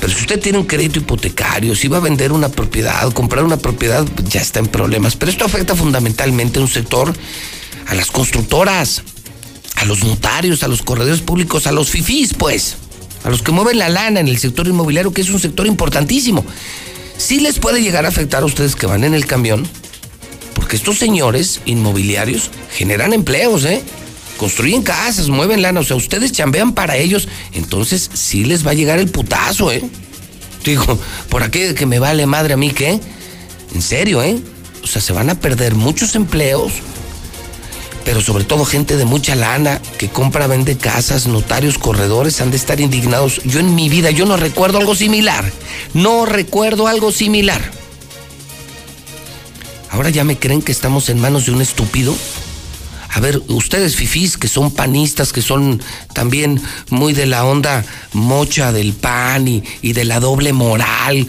Pero si usted tiene un crédito hipotecario, si va a vender una propiedad, comprar una propiedad, ya está en problemas. Pero esto afecta fundamentalmente a un sector, a las constructoras, a los notarios, a los corredores públicos, a los fifís, pues, a los que mueven la lana en el sector inmobiliario, que es un sector importantísimo. Sí les puede llegar a afectar a ustedes que van en el camión, porque estos señores inmobiliarios generan empleos, ¿eh? Construyen casas, mueven lana, o sea, ustedes chambean para ellos, entonces sí les va a llegar el putazo, ¿eh? Digo, por aquí que me vale madre a mí, ¿qué? En serio, ¿eh? O sea, se van a perder muchos empleos, pero sobre todo gente de mucha lana que compra, vende casas, notarios, corredores, han de estar indignados. Yo en mi vida, yo no recuerdo algo similar. No recuerdo algo similar. Ahora ya me creen que estamos en manos de un estúpido. A ver, ustedes fifís que son panistas, que son también muy de la onda mocha del pan y, y de la doble moral,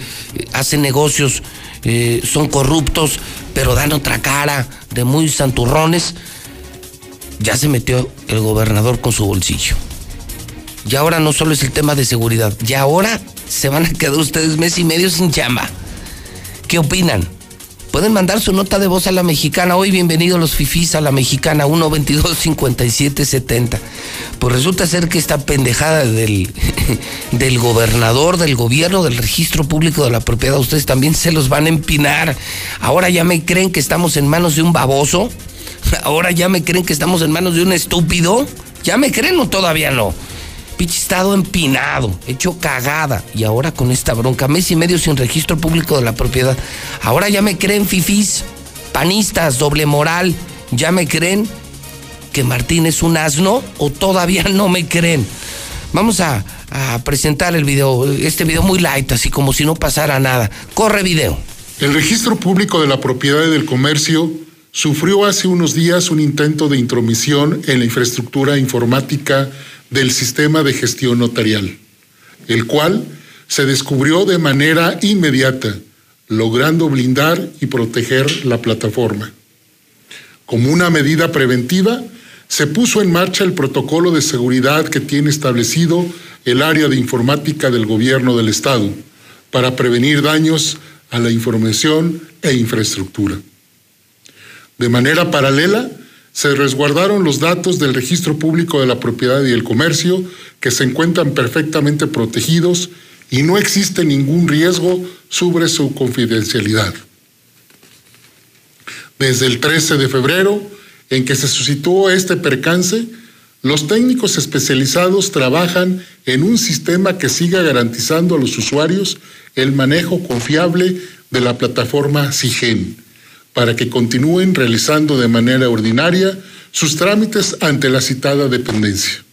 hacen negocios, eh, son corruptos, pero dan otra cara de muy santurrones. Ya se metió el gobernador con su bolsillo. Y ahora no solo es el tema de seguridad, ya ahora se van a quedar ustedes mes y medio sin chamba. ¿Qué opinan? Pueden mandar su nota de voz a la mexicana. Hoy bienvenidos los fifís a la mexicana 122-5770. Pues resulta ser que esta pendejada del, <laughs> del gobernador, del gobierno, del registro público de la propiedad, ustedes también se los van a empinar. Ahora ya me creen que estamos en manos de un baboso. <laughs> Ahora ya me creen que estamos en manos de un estúpido. ¿Ya me creen o todavía no? Pinche estado empinado, hecho cagada. Y ahora con esta bronca, mes y medio sin registro público de la propiedad. Ahora ya me creen fifís, panistas, doble moral. ¿Ya me creen que Martín es un asno o todavía no me creen? Vamos a, a presentar el video, este video muy light, así como si no pasara nada. Corre video. El registro público de la propiedad y del comercio sufrió hace unos días un intento de intromisión en la infraestructura informática del sistema de gestión notarial, el cual se descubrió de manera inmediata, logrando blindar y proteger la plataforma. Como una medida preventiva, se puso en marcha el protocolo de seguridad que tiene establecido el área de informática del gobierno del Estado para prevenir daños a la información e infraestructura. De manera paralela, se resguardaron los datos del registro público de la propiedad y el comercio que se encuentran perfectamente protegidos y no existe ningún riesgo sobre su confidencialidad. Desde el 13 de febrero, en que se suscitó este percance, los técnicos especializados trabajan en un sistema que siga garantizando a los usuarios el manejo confiable de la plataforma SIGEN para que continúen realizando de manera ordinaria sus trámites ante la citada dependencia.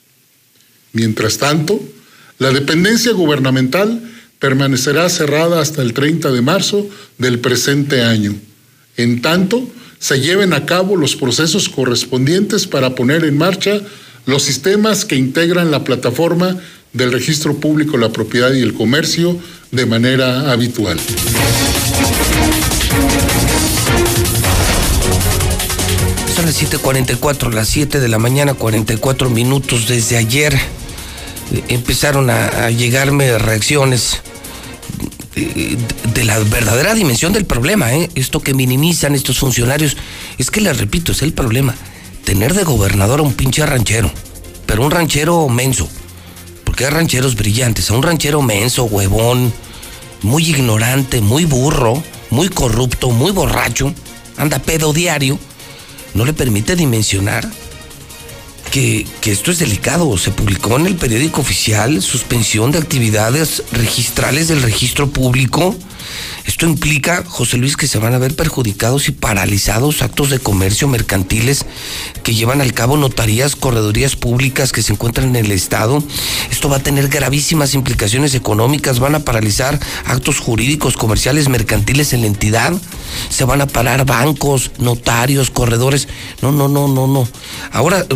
Mientras tanto, la dependencia gubernamental permanecerá cerrada hasta el 30 de marzo del presente año, en tanto se lleven a cabo los procesos correspondientes para poner en marcha los sistemas que integran la plataforma del registro público la propiedad y el comercio de manera habitual. Son las 7:44, las 7 de la mañana, 44 minutos desde ayer. eh, Empezaron a, llegarme reacciones eh, de la verdadera dimensión del problema, ¿eh? Esto que minimizan estos funcionarios. Es que les repito, es el problema. Tener de gobernador a un pinche ranchero, pero un ranchero menso. Porque hay rancheros brillantes, a un ranchero menso, huevón, muy ignorante, muy burro, muy corrupto, muy borracho, anda pedo diario, no le permite dimensionar que, que, esto es delicado. Se publicó en el periódico oficial suspensión de actividades registrales del registro público. Esto implica, José Luis, que se van a ver perjudicados y paralizados actos de comercio mercantiles que llevan al cabo notarías, corredorías públicas que se encuentran en el Estado. Esto va a tener gravísimas implicaciones económicas, van a paralizar actos jurídicos, comerciales, mercantiles en la entidad. Se van a parar bancos, notarios, corredores. No, no, no, no, no. Ahora,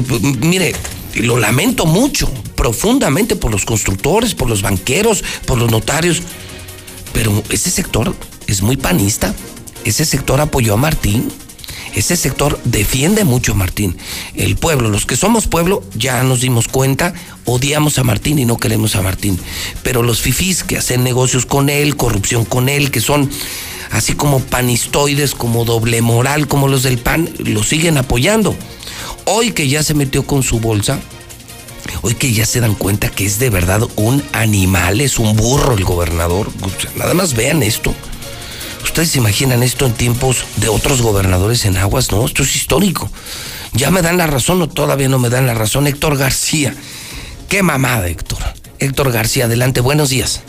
mire, lo lamento mucho, profundamente por los constructores, por los banqueros, por los notarios. Pero ese sector es muy panista. Ese sector apoyó a Martín. Ese sector defiende mucho a Martín. El pueblo, los que somos pueblo, ya nos dimos cuenta, odiamos a Martín y no queremos a Martín. Pero los fifís que hacen negocios con él, corrupción con él, que son así como panistoides, como doble moral, como los del PAN, lo siguen apoyando. Hoy que ya se metió con su bolsa, Hoy que ya se dan cuenta que es de verdad un animal, es un burro el gobernador. Nada más vean esto. Ustedes se imaginan esto en tiempos de otros gobernadores en aguas, no, esto es histórico. Ya me dan la razón o todavía no me dan la razón. Héctor García. Qué mamada, Héctor. Héctor García, adelante, buenos días.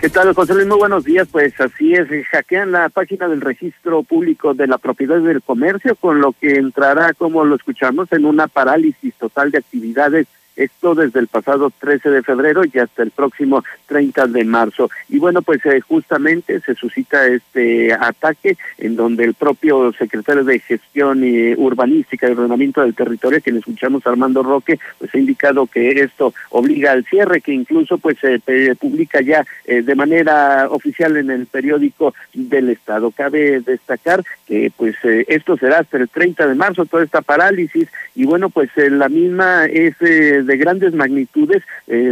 ¿Qué tal, José Luis? Muy buenos días. Pues así es, hackean la página del registro público de la propiedad del comercio, con lo que entrará, como lo escuchamos, en una parálisis total de actividades Esto desde el pasado 13 de febrero y hasta el próximo 30 de marzo. Y bueno, pues eh, justamente se suscita este ataque en donde el propio secretario de Gestión y Urbanística y Ordenamiento del Territorio, quien escuchamos Armando Roque, pues ha indicado que esto obliga al cierre, que incluso pues se publica ya eh, de manera oficial en el periódico del Estado. Cabe destacar que pues eh, esto será hasta el 30 de marzo, toda esta parálisis, y bueno, pues la misma es de grandes magnitudes,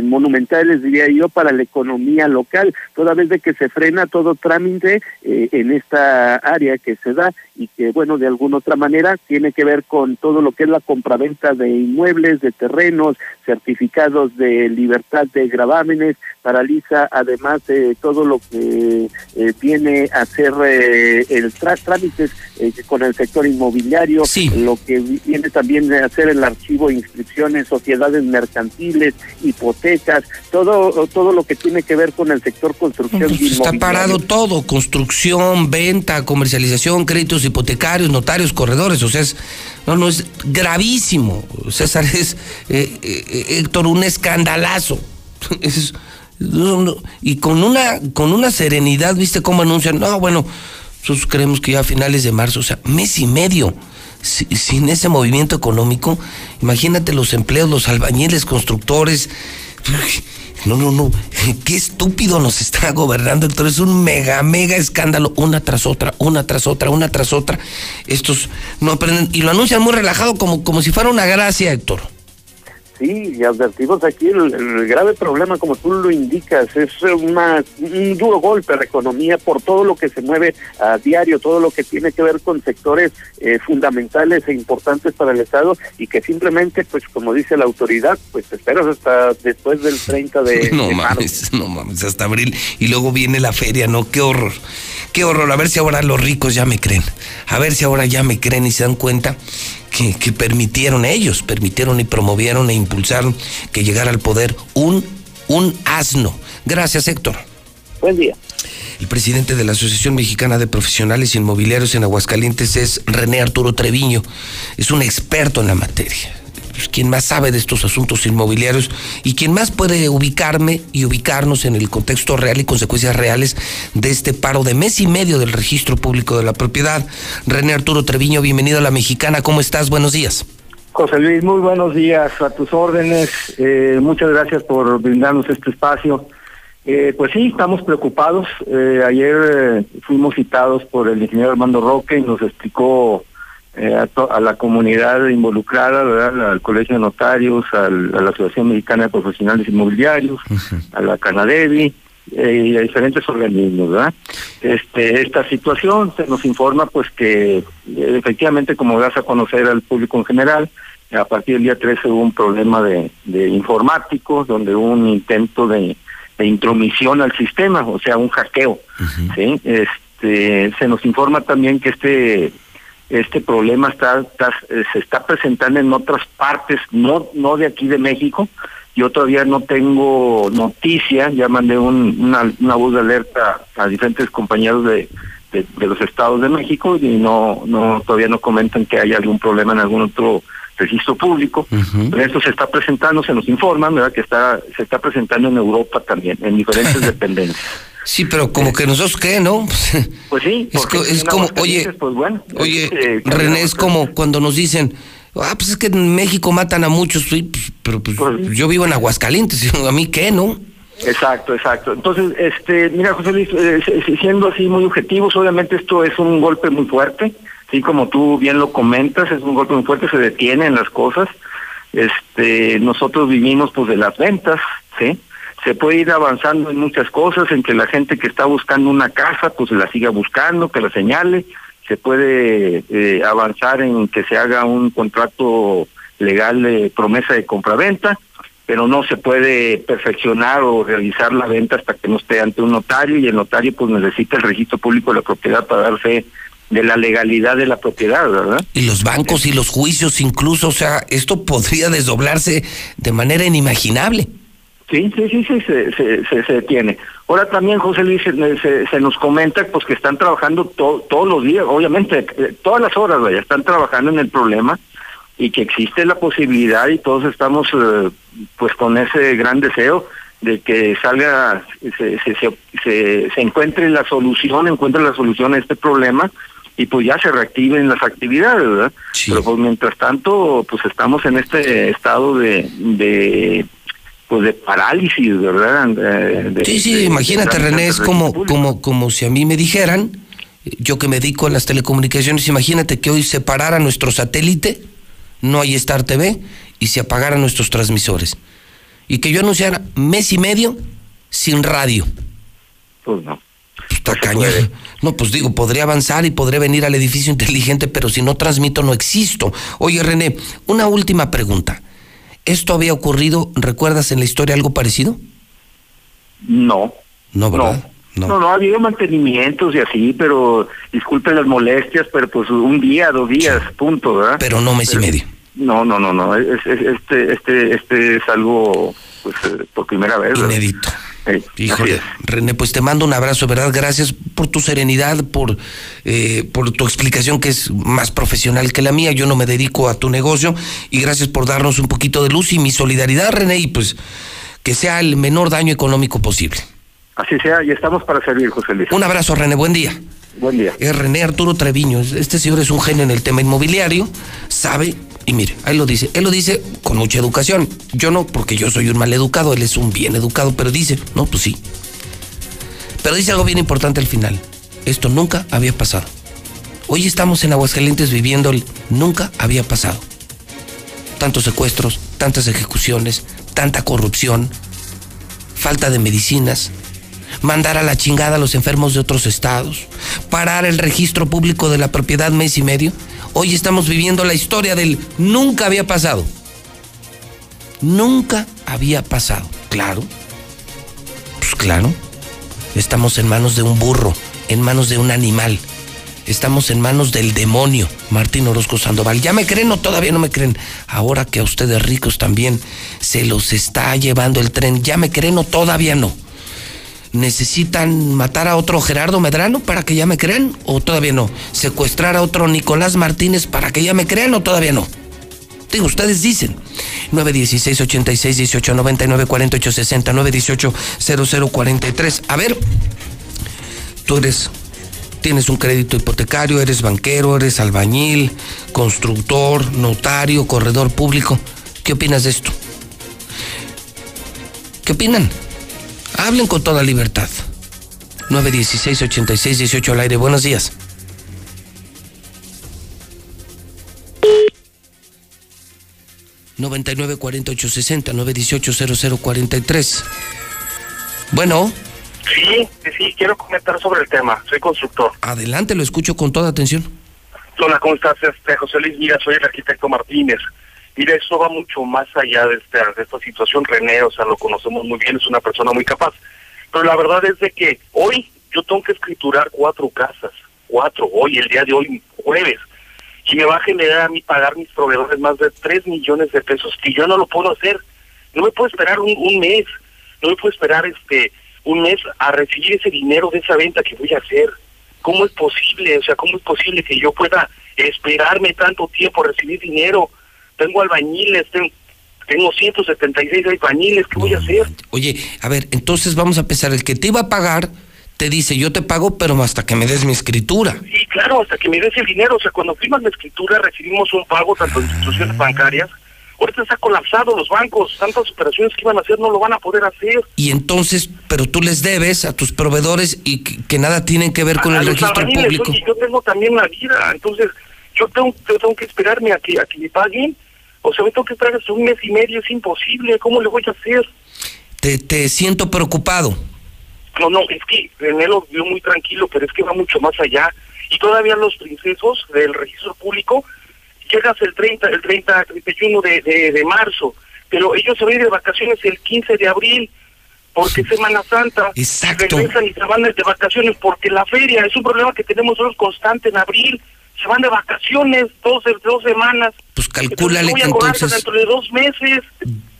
monumentales diría yo, para la economía local, toda vez de que se frena todo trámite en esta área que se da y que, bueno, de alguna otra manera tiene que ver con todo lo que es la compraventa de inmuebles, de terrenos, certificados de libertad de gravámenes, paraliza además de todo lo que eh, viene a hacer eh, el trámites eh, con el sector inmobiliario, lo que viene también a hacer el archivo inscripciones, sociedades mercantiles, hipotecas, todo todo lo que tiene que ver con el sector construcción. Está parado todo, construcción, venta, comercialización, créditos hipotecarios, notarios, corredores, o sea, es, no, no, es gravísimo. César <laughs> es, eh, eh, Héctor, un escandalazo. <laughs> y con una, con una serenidad, ¿viste cómo anuncian? No, bueno, nosotros creemos que ya a finales de marzo, o sea, mes y medio. Sin ese movimiento económico, imagínate los empleos, los albañiles, constructores, no, no, no. <laughs> Qué estúpido nos está <laughs> gobernando, Héctor. Es un mega, mega escándalo, una tras otra, una tras otra, una tras otra. Estos no aprenden y lo anuncian muy relajado, como, como si fuera una gracia, Héctor. Sí, y advertimos aquí el, grave problema, como tú lo indicas, es una, un duro golpe a la economía por todo lo que se mueve a diario, todo lo que tiene que ver con sectores eh, fundamentales e importantes para el Estado y que simplemente, pues como dice la autoridad, pues esperas hasta después del 30 de, <laughs> no mames, No mames, hasta abril y luego viene la feria, ¿no? Qué horror, qué horror. A ver si ahora los ricos ya me creen, a ver si ahora ya me creen y se dan cuenta que, permitieron ellos, permitieron y promovieron e impulsaron que llegara al poder un, un asno. Gracias, Héctor. Buen día. El presidente de la Asociación Mexicana de Profesionales Inmobiliarios en Aguascalientes es René Arturo Treviño. Es un experto en la materia. Pues, quien más sabe de estos asuntos inmobiliarios y quien más puede ubicarme y ubicarnos en el contexto real y consecuencias reales de este paro de mes y medio del registro público de la propiedad. René Arturo Treviño, bienvenido a la Mexicana, ¿cómo estás? Buenos días. José Luis, muy buenos días a tus órdenes. Eh, muchas gracias por brindarnos este espacio. Eh, pues sí, estamos preocupados. Eh, ayer fuimos citados por el ingeniero Armando Roque y nos explicó eh, a, la comunidad involucrada, ¿verdad? al Colegio de Notarios, a la Asociación Mexicana de Profesionales Inmobiliarios, a la Canadevi eh, y a diferentes organismos. ¿verdad? Este, esta situación se nos informa pues que eh, efectivamente, como das a conocer al público en general, a partir del día 13 hubo un problema de, de informáticos, donde hubo un intento de, de intromisión al sistema, o sea, un hackeo. ¿sí? este, se nos informa también que este este problema está, eh, se está presentando en otras partes, no, no de aquí de México. Yo todavía no tengo noticia, ya mandé una, una voz de alerta a diferentes compañeros de, de, los estados de México y no, no todavía no comentan que haya algún problema en algún otro registro público. Pero esto se está presentando, se nos informan, ¿verdad? Que está se está presentando en Europa también, en diferentes <laughs> dependencias. Sí, pero como que nosotros qué, ¿no? <laughs> Pues sí, es, como, oye, pues bueno, oye, René, es como cuando nos dicen, ah, pues es que en México matan a muchos, pues, pero pues, pues yo vivo en Aguascalientes, <laughs> a mí qué, ¿no? Exacto, exacto. Entonces, este, mira, José Luis, eh, siendo así muy objetivos, obviamente esto es un golpe muy fuerte, sí, como tú bien lo comentas, es un golpe muy fuerte, se detienen las cosas. Este, nosotros vivimos pues de las ventas, ¿sí? Se puede ir avanzando en muchas cosas, en que la gente que está buscando una casa, pues la siga buscando, que la señale, se puede eh, avanzar en que se haga un contrato legal de promesa de compraventa, pero no se puede perfeccionar o realizar la venta hasta que no esté ante un notario y el notario pues necesita el registro público de la propiedad para dar fe de la legalidad de la propiedad, ¿verdad? Y los bancos y los juicios incluso, o sea, esto podría desdoblarse de manera inimaginable. Sí, sí, sí, sí, se, se, se, detiene. Ahora también, José Luis, se, se, nos comenta pues que están trabajando todos los días, obviamente, eh, todas las horas, vaya, están trabajando en el problema. y que existe la posibilidad y todos estamos eh, pues con ese gran deseo de que salga, se, se, se, se, encuentre la solución, encuentre la solución a este problema y pues ya se reactiven las actividades, ¿verdad? Pero pues mientras tanto, pues estamos en este estado de, de pues de parálisis, ¿verdad? De, sí, sí, imagínate, René, es como, como, como si a mí me dijeran, yo que me dedico a las telecomunicaciones, imagínate que hoy se parara nuestro satélite, no hay Star TV, y se apagaran nuestros transmisores y que yo anunciara mes y medio sin radio. Pues no. Está cañón. No, pues digo, podría avanzar y podría venir al edificio inteligente, pero si no transmito, no existo. Oye, René, una última pregunta. ¿Esto había ocurrido, recuerdas en la historia algo parecido? No. No, ¿verdad? No. No, no, ha habido mantenimientos y así, pero disculpen las molestias, pero pues un día, dos días, punto, ¿verdad? Pero no mes y medio. No, no, no, no. Es, este, este, este es algo, pues, eh, por primera vez. Inédito. Híjole, René, pues te mando un abrazo, ¿verdad? Gracias por tu serenidad, por, eh, por tu explicación que es más profesional que la mía. Yo no me dedico a tu negocio y gracias por darnos un poquito de luz y mi solidaridad, René, y pues que sea el menor daño económico posible. Así sea, y estamos para servir, José Luis. Un abrazo, René, buen día. Buen día. Es René Arturo Treviño. Este señor es un genio en el tema inmobiliario, sabe y mire, ahí lo dice, él lo dice con mucha educación. Yo no, porque yo soy un mal educado, él es un bien educado, pero dice, no, pues sí. Pero dice algo bien importante al final. Esto nunca había pasado. Hoy estamos en Aguascalientes viviendo el nunca había pasado. Tantos secuestros, tantas ejecuciones, tanta corrupción, falta de medicinas, mandar a la chingada a los enfermos de otros estados, parar el registro público de la propiedad mes y medio. Hoy estamos viviendo la historia del nunca había pasado. Nunca había pasado. Claro. Pues claro. Estamos en manos de un burro, en manos de un animal. Estamos en manos del demonio, Martín Orozco Sandoval. ¿Ya me creen o todavía no me creen? Ahora que a ustedes ricos también se los está llevando el tren, ¿ya me creen o todavía no? ¿Necesitan matar a otro Gerardo Medrano para que ya me crean o todavía no? ¿Secuestrar a otro Nicolás Martínez para que ya me crean o todavía no? Digo, ustedes dicen. 916 86 18 99 48 60 918 0043. A ver, tú eres tienes un crédito hipotecario, eres banquero, eres albañil, constructor, notario, corredor público. ¿Qué opinas de esto? ¿Qué opinan? Hablen con toda libertad. 916-86-18 al aire. Buenos días. ...99 48 60 918 0043. Bueno. Sí, sí, quiero comentar sobre el tema. Soy constructor. Adelante, lo escucho con toda atención. Hola, ¿cómo estás, este, José Luis? Mira, soy el arquitecto Martínez. Mira, esto va mucho más allá de, este, de esta situación. René, o sea, lo conocemos muy bien, es una persona muy capaz. Pero la verdad es de que hoy yo tengo que escriturar cuatro casas, cuatro, hoy, el día de hoy, jueves. Y me va a generar a mí pagar mis proveedores más de tres millones de pesos que yo no lo puedo hacer. No me puedo esperar un, un mes, no me puedo esperar este un mes a recibir ese dinero de esa venta que voy a hacer. ¿Cómo es posible? O sea, ¿cómo es posible que yo pueda esperarme tanto tiempo a recibir dinero? Tengo albañiles, tengo, tengo 176 albañiles, ¿qué voy a hacer? Oye, a ver, entonces vamos a empezar. El que te iba a pagar te dice, yo te pago, pero hasta que me des mi escritura. Sí, claro, hasta que me des el dinero. O sea, cuando firmas la escritura recibimos un pago tanto de instituciones bancarias. Ahorita está colapsado los bancos, tantas operaciones que iban a hacer no lo van a poder hacer. Y entonces, pero tú les debes a tus proveedores y que, nada tienen que ver con el registro público. yo tengo también la vida, entonces yo tengo, tengo que esperarme a que, a que me paguen o sea, me tengo que esperar hasta un mes y medio, es imposible. ¿Cómo le voy a hacer? Te, te siento preocupado. No, no, es que René lo vio muy tranquilo, pero es que va mucho más allá. Y todavía los princesos del registro público llegas el 30, el 30, 31 de, de, de marzo, pero ellos se van de vacaciones el 15 de abril porque es Semana Santa. Exacto. Regresan y se van de vacaciones porque la feria es un problema que tenemos nosotros constante en abril se van de vacaciones dos, dos semanas. Pues calcúlale que entonces... Dentro de dos meses.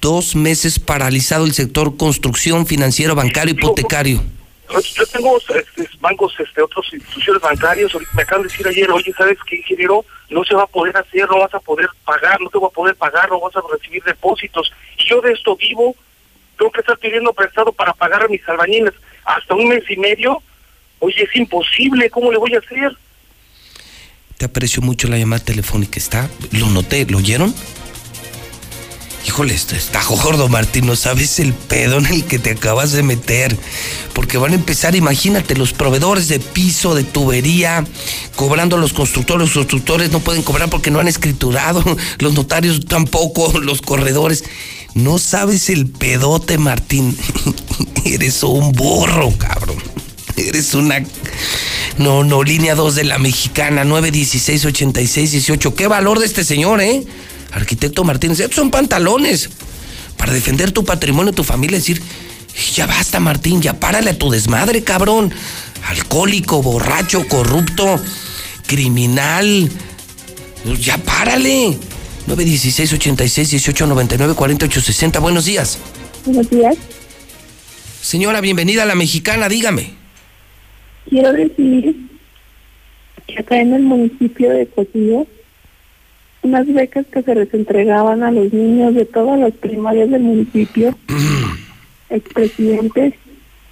Dos meses paralizado el sector construcción, financiero, bancario, hipotecario. yo tengo este, bancos, este, otras instituciones bancarias, me acaban de decir ayer, oye, ¿sabes qué, ingeniero? No se va a poder hacer, no vas a poder pagar, no te voy a poder pagar, no vas a recibir depósitos. Y yo de esto vivo, tengo que estar pidiendo prestado para pagar a mis albañiles hasta un mes y medio. Oye, es imposible, ¿cómo le voy a hacer? Te aprecio mucho la llamada telefónica, ¿está? Lo noté, ¿lo oyeron? Híjole, esto está gordo, Martín, no sabes el pedo en el que te acabas de meter. Porque van a empezar, imagínate, los proveedores de piso, de tubería, cobrando a los constructores. Los constructores no pueden cobrar porque no han escriturado. <laughs> Los notarios tampoco, <laughs> los corredores. No sabes el pedote, Martín. <laughs> Eres un burro, cabrón. Eres una. No, no, línea 2 de la mexicana, 916 86 18. ¿Qué valor de este señor, eh? Arquitecto Martínez, estos son pantalones para defender tu patrimonio, tu familia, decir, ya basta Martín, ya párale a tu desmadre, cabrón. Alcohólico, borracho, corrupto, criminal. Ya párale. 916 86 18 99 48 60. Buenos días. Buenos días. Señora, bienvenida a la mexicana, dígame. Quiero decir que acá en el municipio de Cotillo unas becas que se les entregaban a los niños de todas las primarias del municipio, <clears throat> expresidentes,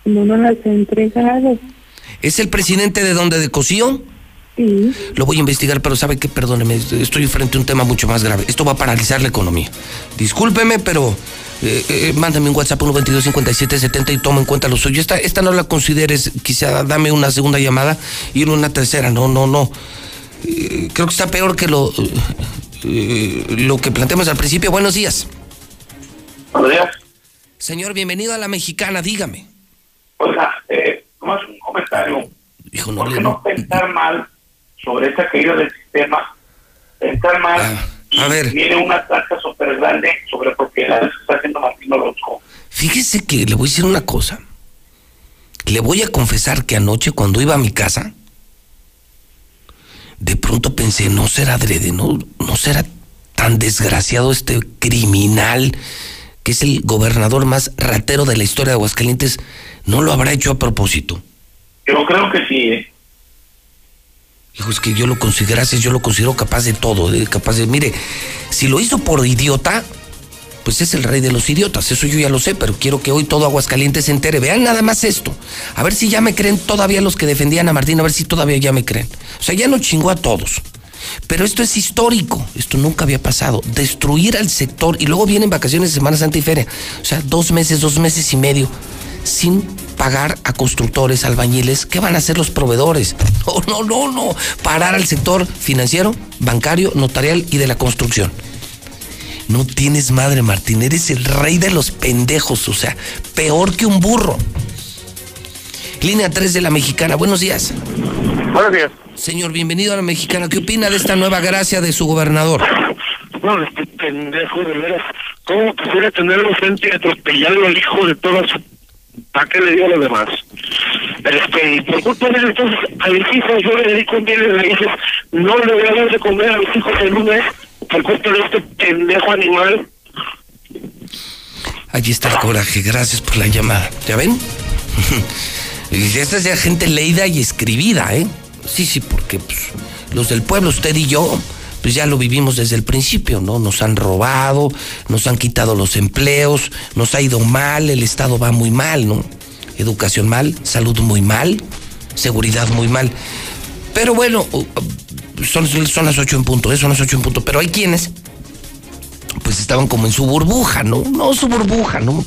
no nos las ha entregado. ¿Es el presidente de donde de Cosío? Sí. Lo voy a investigar, pero sabe que, perdóneme, estoy frente a un tema mucho más grave. Esto va a paralizar la economía. Discúlpeme, pero eh, eh, mándame un WhatsApp 122 y toma en cuenta lo suyo. Esta, esta no la consideres, quizá dame una segunda llamada y una tercera. No, no, no. Eh, creo que está peor que lo, lo que planteamos al principio. Buenos días. Buenos días. Señor, bienvenido a la mexicana, dígame. Oiga, eh, ¿cómo es un comentario? Hijo, no ¿Por qué no pensar mal sobre esta caída del sistema? Pensar mal. Ah, a ver. Viene una tasa súper grande sobre propiedades que está haciendo Martín Orozco. Fíjese que le voy a decir una cosa. Le voy a confesar que anoche cuando iba a mi casa, de pronto pensé, no será adrede, no, no será tan desgraciado este criminal que es el gobernador más ratero de la historia de Aguascalientes, no lo habrá hecho a propósito. Yo creo que sí, ¿eh? Hijo, es que yo lo considero, yo lo considero capaz de todo, capaz de, mire, si lo hizo por idiota, pues es el rey de los idiotas, eso yo ya lo sé, pero quiero que hoy todo Aguascalientes se entere. Vean nada más esto, a ver si ya me creen todavía los que defendían a Martín, a ver si todavía ya me creen. O sea, ya no chingó a todos. Pero esto es histórico, esto nunca había pasado. Destruir al sector y luego vienen vacaciones de Semana Santa y Feria. O sea, dos meses, dos meses y medio sin pagar a constructores, albañiles. ¿Qué van a hacer los proveedores? No, <laughs> no, no, no. Parar al sector financiero, bancario, notarial y de la construcción. No tienes madre, Martín. Eres el rey de los pendejos. O sea, peor que un burro. Línea 3 de la Mexicana. Buenos días. Buenos días. Señor, bienvenido a la Mexicana. ¿Qué opina de esta nueva gracia de su gobernador? No, este pendejo, de veras. ¿Cómo quisiera tenerlo frente y atropellarlo al hijo de toda su... ¿Para qué le dio a los demás? Este, por culpa de entonces, a mis hijos yo le dedico bien de raíces. No le voy a dar de comer a mis hijos el lunes por culpa de este pendejo animal. Allí está el coraje. Gracias por la llamada. ¿Ya ven? <laughs> y esta es ya gente leída y escribida, ¿eh? Sí, sí, porque pues, los del pueblo, usted y yo, pues ya lo vivimos desde el principio, ¿no? Nos han robado, nos han quitado los empleos, nos ha ido mal, el Estado va muy mal, ¿no? Educación mal, salud muy mal, seguridad muy mal. Pero bueno, son, son las ocho en punto, ¿eh? son las ocho en punto, pero hay quienes pues estaban como en su burbuja, ¿no? No su burbuja, ¿no?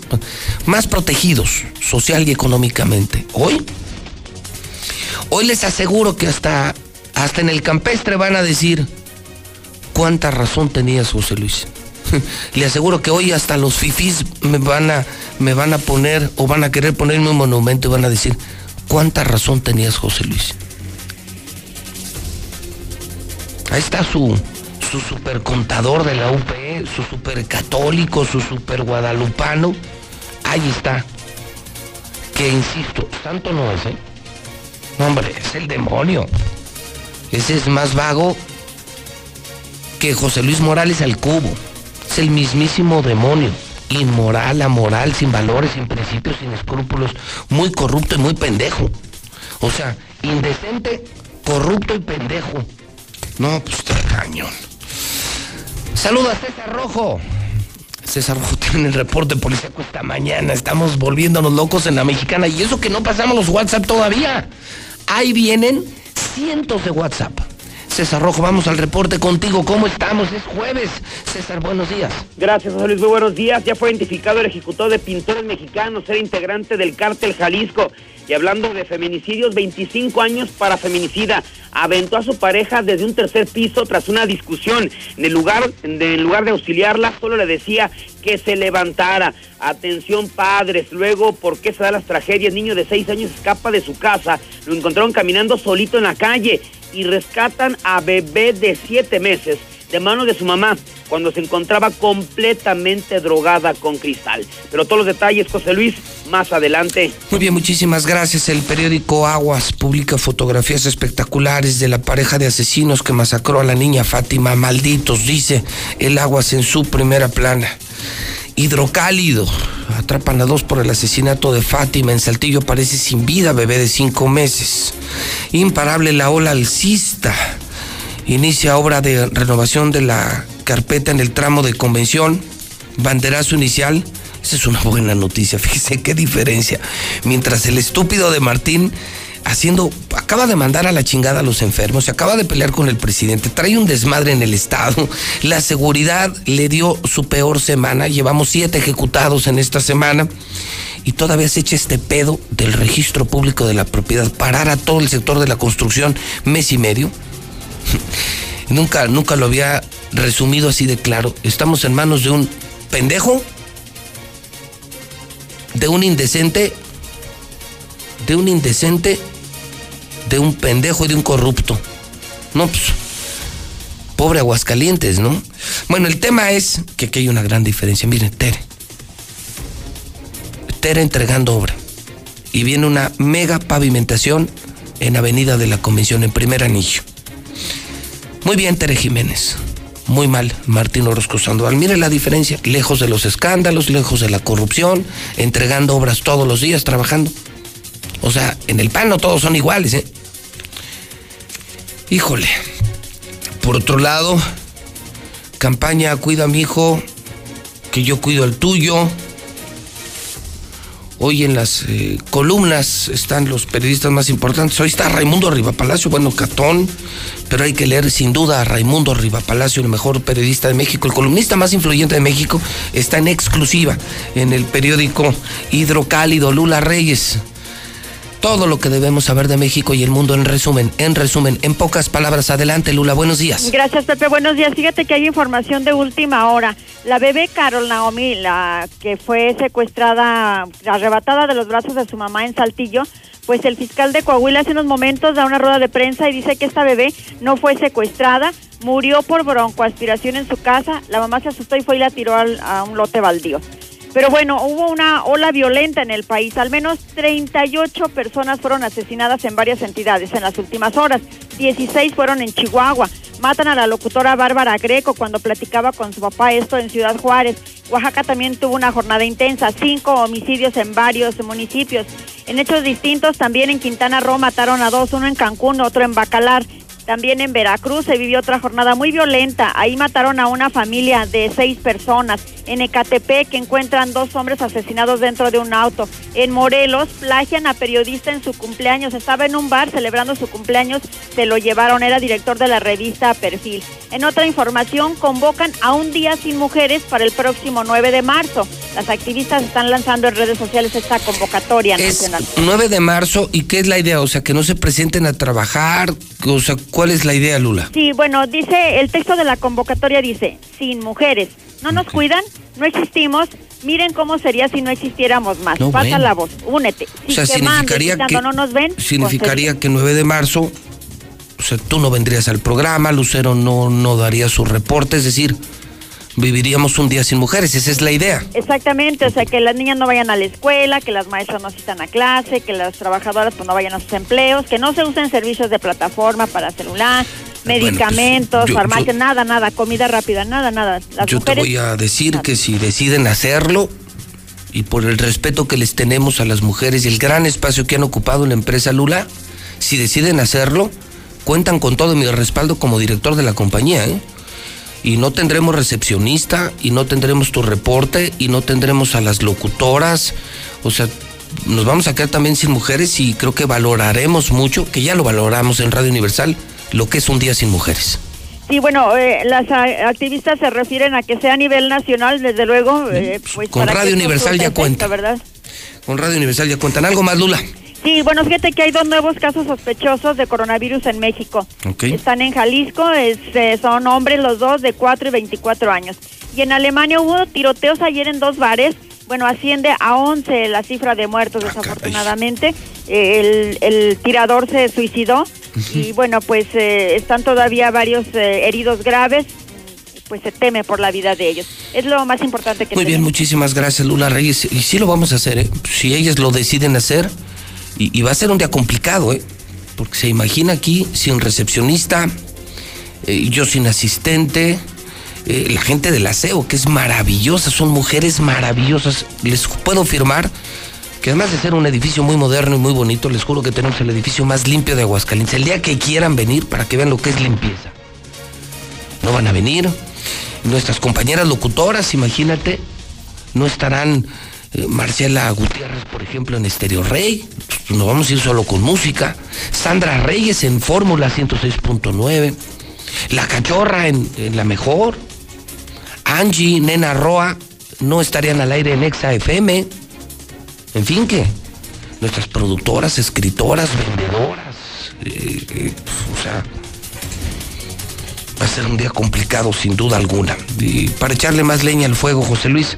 Más protegidos social y económicamente. Hoy Hoy les aseguro que hasta, hasta en el campestre van a decir cuánta razón tenías, José Luis. <laughs> Le aseguro que hoy hasta los fifís me van a, me van a poner o van a querer ponerme un monumento y van a decir cuánta razón tenías, José Luis. Ahí está su, su super contador de la UPE, su super católico, su super guadalupano. Ahí está. Que insisto, tanto no es, ¿eh? hombre, es el demonio. Ese es más vago que José Luis Morales al cubo. Es el mismísimo demonio. inmoral, amoral, sin valores, sin principios, sin escrúpulos, muy corrupto y muy pendejo. O sea, indecente, corrupto y pendejo. No, pues está cañón. Saluda a César Rojo. César Rojo <laughs> tiene el reporte policíaco esta mañana. Estamos volviéndonos locos en la mexicana. Y eso que no pasamos los WhatsApp todavía. Ahí vienen cientos de WhatsApp. César Rojo, vamos al reporte contigo. ¿Cómo estamos? Es jueves. César, buenos días. Gracias, José Luis. Muy buenos días. Ya fue identificado el ejecutor de pintores mexicanos, era integrante del cártel Jalisco. Y hablando de feminicidios, 25 años para feminicida. Aventó a su pareja desde un tercer piso tras una discusión. En lugar, lugar de auxiliarla, solo le decía que se levantara. Atención padres. Luego, ¿por qué se dan las tragedias? Niño de 6 años escapa de su casa. Lo encontraron caminando solito en la calle y rescatan a bebé de 7 meses de mano de su mamá cuando se encontraba completamente drogada con cristal. Pero todos los detalles, José Luis, más adelante. Muy bien, muchísimas gracias. El periódico Aguas publica fotografías espectaculares de la pareja de asesinos que masacró a la niña Fátima. Malditos, dice el Aguas en su primera plana. Hidrocálido. Atrapan a dos por el asesinato de Fátima. En Saltillo aparece sin vida bebé de cinco meses. Imparable la ola alcista inicia obra de renovación de la carpeta en el tramo de convención, banderazo inicial. Esa es una buena noticia, <laughs> fíjese qué diferencia. Mientras el estúpido de Martín haciendo, acaba de mandar a la chingada a los enfermos, se acaba de pelear con el presidente, trae un desmadre en el Estado, la seguridad le dio su peor semana, llevamos siete ejecutados en esta semana y todavía se echa este pedo del registro público de la propiedad, parar a todo el sector de la construcción mes y medio. <laughs> nunca, nunca lo había resumido así de claro. Estamos en manos de un pendejo, de un indecente, de un indecente, de un pendejo y de un corrupto. No, pues, pobre Aguascalientes, ¿no? Bueno, el tema es que aquí hay una gran diferencia. Miren, Tere. Tere entregando obra. Y viene una mega pavimentación en Avenida de la Convención, en primer anillo. Muy bien, Tere Jiménez. Muy mal, Martín Orozco Sandoval. Mire la diferencia. Lejos de los escándalos, lejos de la corrupción, entregando obras todos los días, trabajando. O sea, en el PAN no todos son iguales, ¿eh? Híjole. Por otro lado, campaña Cuida a mi hijo, que yo cuido al tuyo. Hoy en las eh, columnas están los periodistas más importantes. Hoy está Raimundo Palacio, bueno, Catón, pero hay que leer sin duda a Raimundo Palacio, el mejor periodista de México, el columnista más influyente de México, está en exclusiva en el periódico Hidrocálido Lula Reyes. Todo lo que debemos saber de México y el mundo en resumen, en resumen, en pocas palabras. Adelante, Lula, buenos días. Gracias, Pepe, buenos días. Fíjate que hay información de última hora. La bebé Carol Naomi, la que fue secuestrada, arrebatada de los brazos de su mamá en Saltillo, pues el fiscal de Coahuila hace unos momentos da una rueda de prensa y dice que esta bebé no fue secuestrada, murió por broncoaspiración en su casa, la mamá se asustó y fue y la tiró a un lote baldío. Pero bueno, hubo una ola violenta en el país. Al menos 38 personas fueron asesinadas en varias entidades en las últimas horas. 16 fueron en Chihuahua. Matan a la locutora Bárbara Greco cuando platicaba con su papá esto en Ciudad Juárez. Oaxaca también tuvo una jornada intensa, cinco homicidios en varios municipios. En hechos distintos, también en Quintana Roo mataron a dos, uno en Cancún, otro en Bacalar. También en Veracruz se vivió otra jornada muy violenta. Ahí mataron a una familia de seis personas. En Ecatepec encuentran dos hombres asesinados dentro de un auto. En Morelos plagian a periodista en su cumpleaños. Estaba en un bar celebrando su cumpleaños. Se lo llevaron. Era director de la revista Perfil. En otra información convocan a un día sin mujeres para el próximo 9 de marzo. Las activistas están lanzando en redes sociales esta convocatoria es 9 de marzo. ¿Y qué es la idea? O sea, que no se presenten a trabajar. O sea, ¿Cuál es la idea, Lula? Sí, bueno, dice, el texto de la convocatoria dice, sin mujeres, no nos cuidan, no existimos, miren cómo sería si no existiéramos más. Pasa la voz, únete. o sea, significaría que, no nos ven, significaría pues, que 9 de marzo, o sea, tú no vendrías al programa, Lucero no, no daría su reporte, es decir, viviríamos un día sin mujeres, esa es la idea. Exactamente, o sea, que las niñas no vayan a la escuela, que las maestras no asistan a clase, que las trabajadoras pues no vayan a sus empleos, que no se usen servicios de plataforma para celular, medicamentos, yo- farmacia, nada, nada, comida rápida, nada, nada. Las Yo te voy a decir que si deciden hacerlo, y por el respeto que les tenemos a las mujeres y el gran espacio que han ocupado en la empresa Lula, si deciden hacerlo, cuentan con todo mi respaldo como director de la compañía, ¿eh? Y no tendremos recepcionista, y no tendremos tu reporte, y no tendremos a las locutoras. O sea, nos vamos a quedar también sin mujeres y creo que valoraremos mucho, que ya lo valoramos en Radio Universal, lo que es un día sin mujeres. Sí, bueno, eh, las activistas se refieren a que sea a nivel nacional, desde luego. eh, pues, con Radio Universal ya cuenta. ¿verdad? Con Radio Universal ya cuentan algo más, Lula. Sí, bueno, fíjate que hay dos nuevos casos sospechosos de coronavirus en México. Ok. Están en Jalisco, es, eh, son hombres los dos de 4 y 24 años. Y en Alemania hubo tiroteos ayer en dos bares. Bueno, asciende a 11 la cifra de muertos, desafortunadamente. Eh, el, el tirador se suicidó y bueno, pues eh, están todavía varios eh, heridos graves. Pues se teme por la vida de ellos. Es lo más importante que Muy bien, muchísimas gracias, Lula Reyes. Y sí lo vamos a hacer, ¿eh? Si ellas lo deciden hacer, y, y va a ser un día complicado, ¿eh? Porque se imagina aquí sin recepcionista, eh, yo sin asistente, eh, la gente del aseo, que es maravillosa, son mujeres maravillosas. Les puedo firmar que además de ser un edificio muy moderno y muy bonito, les juro que tenemos el edificio más limpio de Aguascalientes. El día que quieran venir para que vean lo que es limpieza. No van a venir. Nuestras compañeras locutoras, imagínate, no estarán eh, Marcela Gutiérrez, por ejemplo, en Estéreo Rey. Pues nos vamos a ir solo con música. Sandra Reyes en Fórmula 106.9. La Cachorra en La Mejor. Angie, Nena Roa, no estarían al aire en Exa FM. En fin, que nuestras productoras, escritoras, vendedoras, eh, eh, o sea, va a ser un día complicado sin duda alguna. Y para echarle más leña al fuego, José Luis,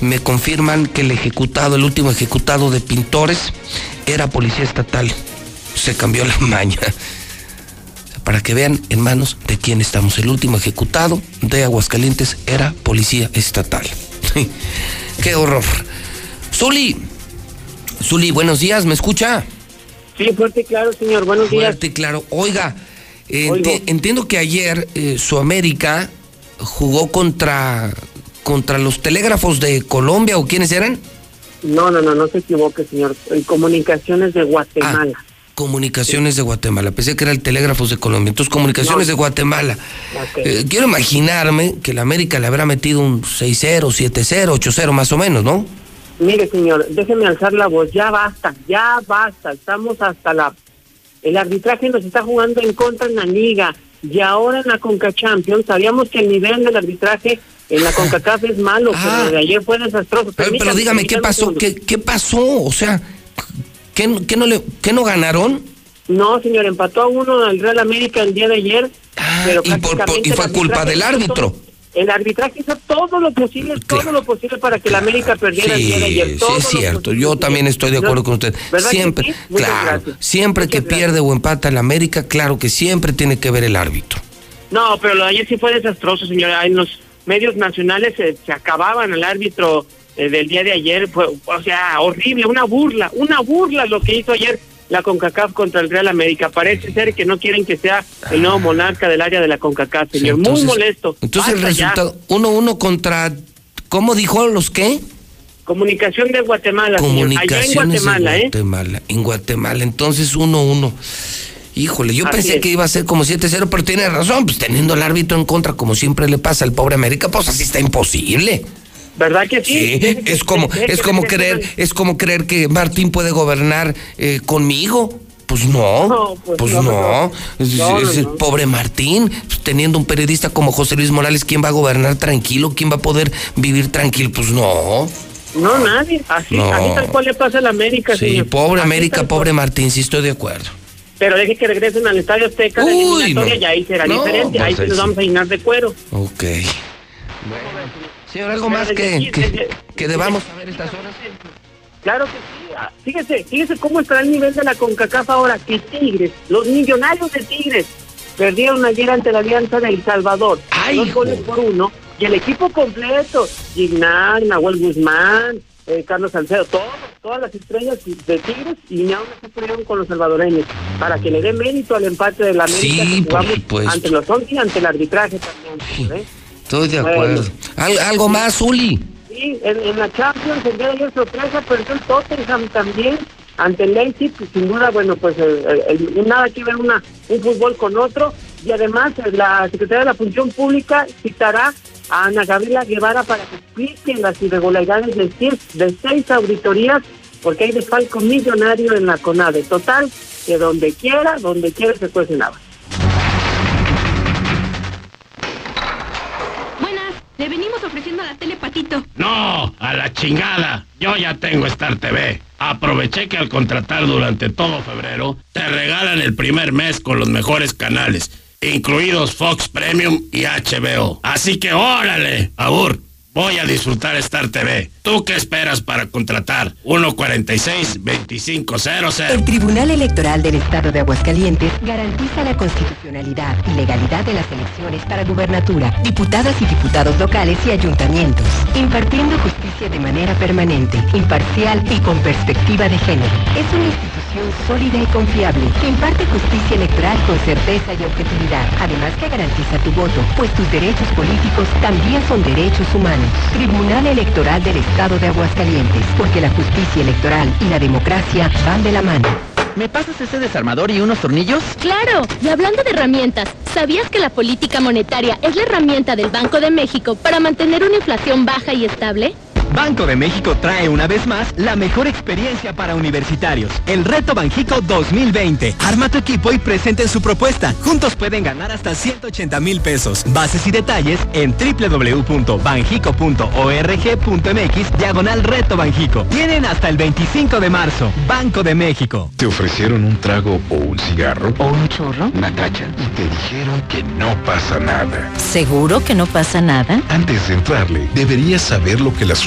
me confirman que el ejecutado, el último ejecutado de pintores, era policía estatal. Se cambió la <laughs> maña. Para que vean en manos de quién estamos. El último ejecutado de Aguascalientes era policía estatal. Qué horror. Zuli, Zuli, buenos días, ¿me escucha? Sí, fuerte y claro, señor. Buenos días. Fuerte y claro. Oiga, enti- entiendo que ayer eh, Suamérica jugó contra, contra los telégrafos de Colombia o quiénes eran? No, no, no, no se equivoque, señor. En comunicaciones de Guatemala. Comunicaciones de Guatemala. Pensé que era el Telégrafos de Colombia. Entonces, Comunicaciones No. de Guatemala. Eh, quiero imaginarme que la América le habrá metido un 6-0, 7-0, 8-0 más o menos, ¿no? Mire, señor, déjeme alzar la voz. Ya basta, ya basta. Estamos hasta la... El arbitraje nos está jugando en contra en la liga. Y ahora en la Conca Champions, sabíamos que el nivel del arbitraje en la CONCACAF es malo, pero de ayer fue desastroso. Ah. Pero, pero dígame, ¿qué pasó? ¿Qué, qué pasó? O sea, ¿qué, qué no, le, ¿qué no ganaron? No, señor, empató a uno al Real América el día de ayer. pero Ah, y por- por- y fue culpa del árbitro. El arbitraje hizo todo lo posible, todo lo posible para que el América perdiera el día de ayer. Sí, es cierto. Yo también estoy de acuerdo con usted. ¿Verdad que Siempre, sí? Muchas claro, siempre que pierde o empata el América, claro que siempre tiene que ver el árbitro. No, pero lo de ayer sí fue desastroso, señora. En los medios nacionales eh, se acababan al árbitro del día de ayer. Fue, o sea, horrible, una burla, una burla lo que hizo ayer la CONCACAF contra el Real América. Parece ser que no quieren que sea el nuevo monarca del área de la CONCACAF, señor. entonces- Muy molesto. Entonces el resultado, 1-1 contra, ¿cómo dijo los qué? Comunicación de Guatemala, señor. Allá en Comunicaciones Guatemala, de ¿eh? Guatemala. En Guatemala, entonces 1-1. Híjole, yo Así pensé es. que iba a ser como 7-0, pero tiene razón, pues teniendo al árbitro en contra, como siempre le pasa al pobre América, pues así está imposible. ¿Verdad que sí? Sí, es como, es como creer, es como creer que Martín puede gobernar eh, conmigo. Pues no, No, pues, pues no. no, no, es pobre Martín, pues, teniendo un periodista como José Luis Morales, ¿quién va a gobernar tranquilo? ¿Quién va a poder vivir tranquilo? Pues no. No, nadie. Así, así tal cual le pasa a la América, Sí, señor. pobre Así América, pobre Martín, sí estoy de acuerdo. Pero deje que regresen al Estadio Azteca de Uy, eliminatoria no. y ahí será No, diferente. pues ahí sí ahí nos sí. vamos a llenar de cuero. Ok. Señor, ¿algo más que, que, que debamos saber estas horas? Claro que sí. Ah, Fíjese, fíjese cómo está el nivel de la CONCACAF ahora. Que Tigres, los millonarios de Tigres, perdieron ayer ante la Alianza de El Salvador. dos goles por uno. Y el equipo completo, Gignac, Nahuel Guzmán, eh, Carlos Salcedo, todos todas las estrellas de Tigres y ni aún así pudieron con los salvadoreños, para que le dé mérito al empate de la América Sí, que jugamos ante los 11 y ante el arbitraje también. ¿eh? Estoy de Bueno. acuerdo. Al- algo más, Uli. Sí, en, en la Champions el día de ayer sorpresa, perdió el Tottenham también ante el Leipzig, sin duda, bueno, pues el- el- el- nada que ver una, un fútbol con otro, y además eh, la Secretaría de la Función Pública citará a Ana Gabriela Guevara para que explique las irregularidades de, seis- de seis auditorías, porque hay desfalco millonario en la CONADE. Total, que donde quiera, donde quiera se cuece nada. Le venimos ofreciendo la tele Patito. No, a la chingada. Yo ya tengo Star TV. Aproveché que al contratar durante todo febrero, te regalan el primer mes con los mejores canales, incluidos Fox Premium y HBO. Así que órale, Abur, voy a disfrutar Star TV. ¿Tú qué esperas para contratar? 146-2500. El Tribunal Electoral del Estado de Aguascalientes garantiza la constitucionalidad y legalidad de las elecciones para gubernatura, diputadas y diputados locales y ayuntamientos, impartiendo justicia de manera permanente, imparcial y con perspectiva de género. Es una sólida y confiable que imparte justicia electoral con certeza y objetividad, además que garantiza tu voto, pues tus derechos políticos también son derechos humanos. Tribunal Electoral del Estado de Aguascalientes, porque la justicia electoral y la democracia van de la mano. ¿Me pasas ese desarmador y unos tornillos? Claro, y hablando de herramientas, ¿sabías que la política monetaria es la herramienta del Banco de México para mantener una inflación baja y estable? Banco de México trae una vez más la mejor experiencia para universitarios, el Reto Banjico 2020. Arma tu equipo y presenten su propuesta. Juntos pueden ganar hasta 180 mil pesos. Bases y detalles en www.banjico.org.mx diagonal Reto Banjico. Tienen hasta el 25 de marzo. Banco de México. ¿Te ofrecieron un trago o un cigarro? ¿O un chorro? Natacha, y te dijeron que no pasa nada. ¿Seguro que no pasa nada? Antes de entrarle, deberías saber lo que las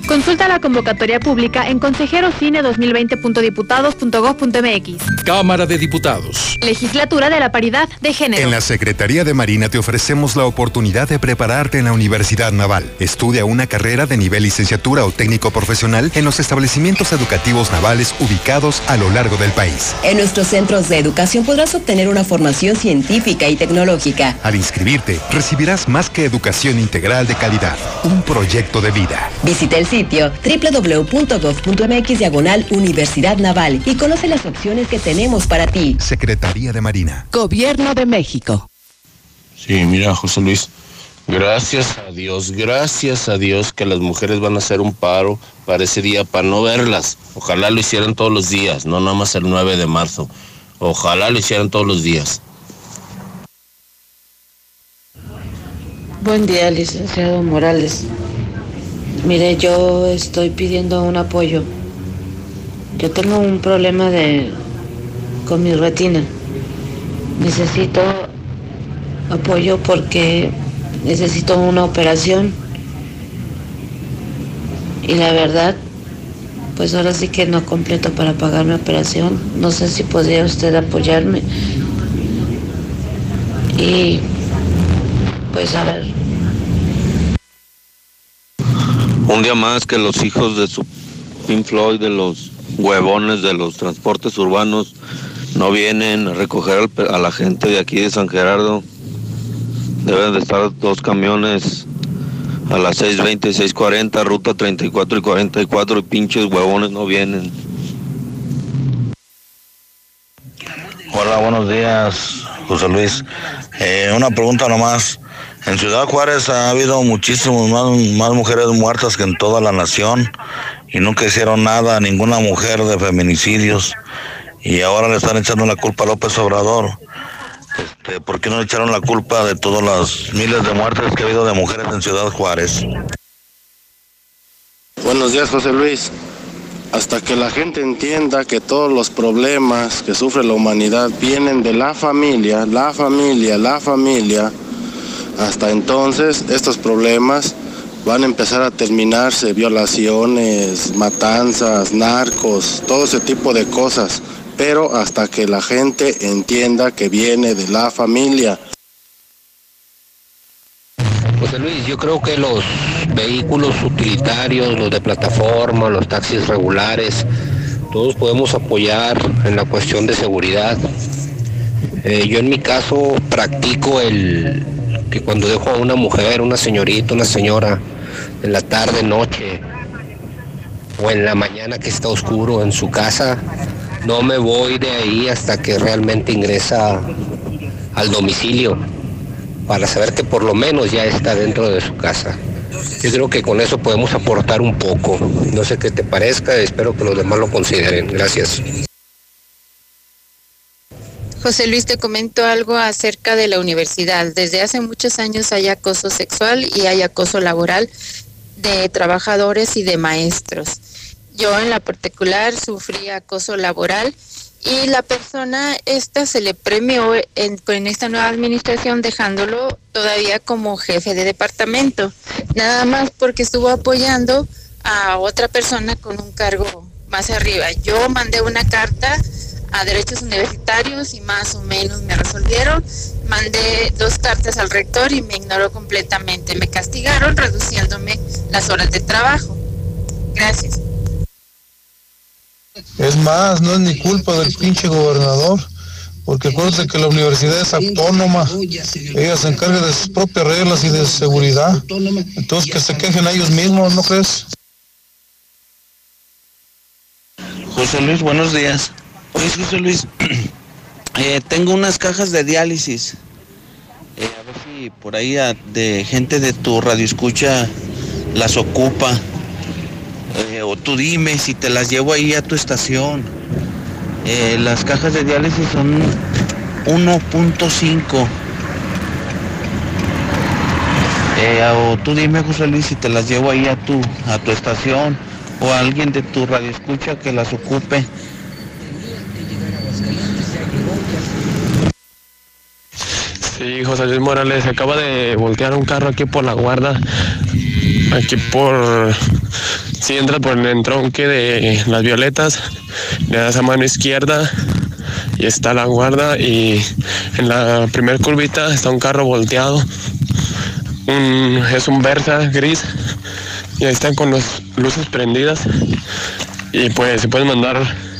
Consulta la convocatoria pública en consejerocine2020.diputados.gov.mx. Cámara de Diputados. Legislatura de la Paridad de Género. En la Secretaría de Marina te ofrecemos la oportunidad de prepararte en la Universidad Naval. Estudia una carrera de nivel licenciatura o técnico profesional en los establecimientos educativos navales ubicados a lo largo del país. En nuestros centros de educación podrás obtener una formación científica y tecnológica. Al inscribirte, recibirás más que educación integral de calidad, un proyecto de vida. Visita el sitio www.gov.mx diagonal Universidad Naval y conoce las opciones que tenemos para ti. Secretaría de Marina. Gobierno de México. Sí, mira, José Luis, gracias a Dios, gracias a Dios que las mujeres van a hacer un paro para ese día, para no verlas. Ojalá lo hicieran todos los días, no nada más el 9 de marzo. Ojalá lo hicieran todos los días. Buen día, licenciado Morales. Mire, yo estoy pidiendo un apoyo. Yo tengo un problema de con mi retina. Necesito apoyo porque necesito una operación. Y la verdad, pues ahora sí que no completo para pagar mi operación. No sé si podría usted apoyarme. Y pues a ver, Un día más que los hijos de su Pink Floyd, de los huevones de los transportes urbanos, no vienen a recoger a la gente de aquí de San Gerardo. Deben de estar dos camiones a las 6.20 y 6.40, ruta 34 y 44 y pinches huevones no vienen. Hola, buenos días, José Luis. Eh, una pregunta nomás. En Ciudad Juárez ha habido muchísimas más, mujeres muertas que en toda la nación y nunca hicieron nada a ninguna mujer de feminicidios y ahora le están echando la culpa a López Obrador. Este, ¿Por qué no le echaron la culpa de todas las miles de muertes que ha habido de mujeres en Ciudad Juárez? Buenos días, José Luis. Hasta que la gente entienda que todos los problemas que sufre la humanidad vienen de la familia, la familia, la familia, hasta entonces estos problemas van a empezar a terminarse, violaciones, matanzas, narcos, todo ese tipo de cosas, pero hasta que la gente entienda que viene de la familia. José Luis, yo creo que los vehículos utilitarios, los de plataforma, los taxis regulares, todos podemos apoyar en la cuestión de seguridad. Eh, yo en mi caso practico el, que cuando dejo a una mujer, una señorita, una señora, en la tarde, noche, o en la mañana que está oscuro en su casa, no me voy de ahí hasta que realmente ingresa al domicilio, para saber que por lo menos ya está dentro de su casa. Yo creo que con eso podemos aportar un poco. No sé qué te parezca, espero que los demás lo consideren. Gracias. José Luis, te comento algo acerca de la universidad. Desde hace muchos años hay acoso sexual y hay acoso laboral de trabajadores y de maestros. Yo en la particular sufrí acoso laboral y la persona esta se le premió en, en esta nueva administración dejándolo todavía como jefe de departamento, nada más porque estuvo apoyando a otra persona con un cargo más arriba. Yo mandé una carta a derechos universitarios y más o menos me resolvieron. Mandé dos cartas al rector y me ignoró completamente. Me castigaron reduciéndome las horas de trabajo. Gracias. Es más, no es ni culpa del pinche gobernador, porque acuérdate que la universidad es autónoma, ella se encarga de sus propias reglas y de seguridad, entonces que se quejen a ellos mismos, ¿no crees? José Luis, buenos días. Oye, José Luis, <clears throat> eh, tengo unas cajas de diálisis. Eh, a ver si por ahí de gente de tu radio escucha las ocupa. Eh, o tú dime si te las llevo ahí a tu estación. las cajas de diálisis son 1.5. o tú dime, José Luis, si te las llevo ahí a tu, a tu estación o a alguien de tu radio escucha que las ocupe. Sí, José Luis Morales, acaba de voltear un carro aquí por la guarda, aquí por, si entra por el entronque de las violetas, le das a mano izquierda y está la guarda y en la primer curvita está un carro volteado, es un Versa gris y ahí están con las luces prendidas y pues se pueden mandar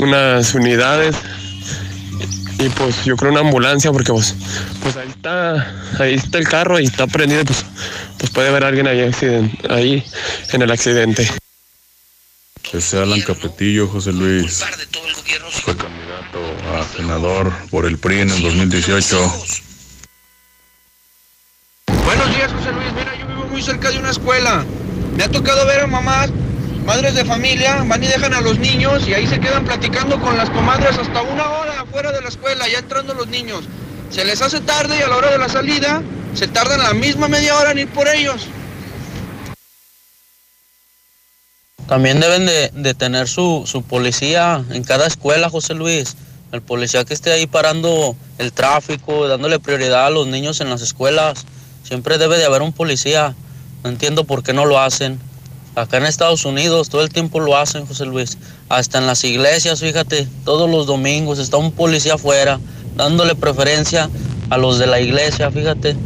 unas unidades y pues yo creo una ambulancia porque pues, pues ahí está ahí está el carro y está prendido pues pues puede haber alguien ahí, ahí en el accidente. Ese Alan Capetillo José Luis. Fue candidato a senador por el PRI en el 2018 buenos días José Luis. Mira yo vivo muy cerca de una escuela. Me ha tocado ver a mamás madres de familia van y dejan a los niños y ahí se quedan platicando con las comadres hasta una hora afuera de la escuela, ya entrando los niños. Se les hace tarde y a la hora de la salida se tardan la misma media hora en ir por ellos. También deben de, tener su, su policía en cada escuela, José Luis. El policía que esté ahí parando el tráfico, dándole prioridad a los niños en las escuelas. Siempre debe de haber un policía. No entiendo por qué no lo hacen. Acá en Estados Unidos todo el tiempo lo hacen, José Luis. Hasta en las iglesias, fíjate, todos los domingos está un policía afuera dándole preferencia a los de la iglesia, fíjate.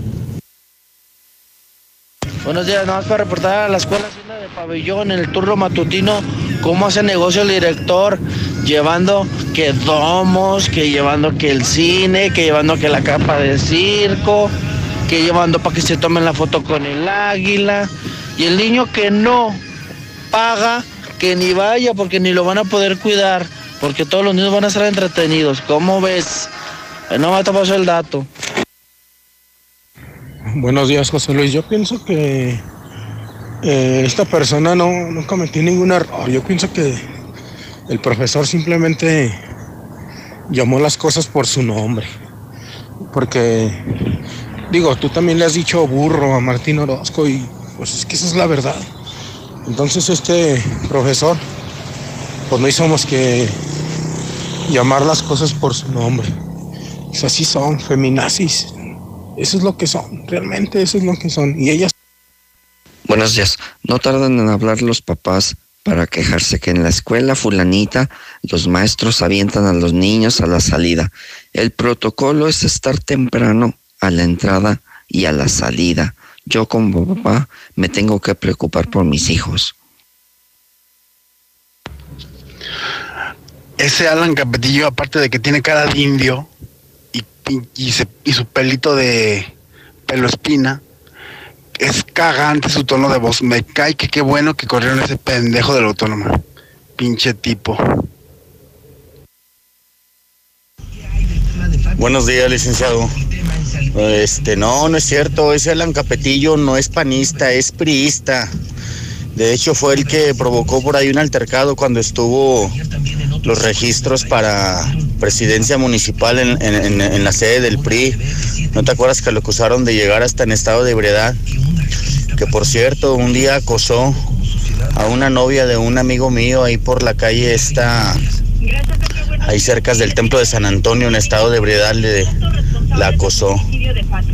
Buenos días, nada más para reportar a la escuela Hacienda de Pabellón en el turno matutino cómo hace negocio el director. llevando que domos, que llevando que el cine, que llevando que la capa de circo, que llevando para que se tomen la foto con el águila. Y el niño que no paga, que ni vaya porque ni lo van a poder cuidar, porque todos los niños van a estar entretenidos. ¿Cómo ves? No me pasó el dato. Buenos días, José Luis. Yo pienso que eh, esta persona no, no cometió ningún error. Yo pienso que el profesor simplemente llamó las cosas por su nombre. Porque, digo, tú también le has dicho burro a Martín Orozco y pues es que esa es la verdad. Entonces este profesor, pues no hizo más que llamar las cosas por su nombre. Pues así son, feminazis. Eso es lo que son, realmente eso es lo que son. Y ellas... Buenos días. No tardan en hablar los papás para quejarse que en la escuela fulanita los maestros avientan a los niños a la salida. El protocolo es estar temprano a la entrada y a la salida. Yo como papá me tengo que preocupar por mis hijos. Ese Alan Capetillo, aparte de que tiene cara de indio y, y, y su pelito de pelo espina, es cagante su tono de voz. Me cae que qué bueno que corrieron ese pendejo del autónomo. Pinche tipo. Buenos días, licenciado. Este, no, no es cierto. Ese Alan Capetillo no es panista, es priista. De hecho, fue el que provocó por ahí un altercado cuando estuvo los registros para presidencia municipal en, en, la sede del PRI. ¿No te acuerdas que lo acusaron de llegar hasta en estado de ebriedad? Que por cierto, un día acosó a una novia de un amigo mío ahí por la calle esta, ahí cerca del templo de San Antonio, en estado de ebriedad, le, la acosó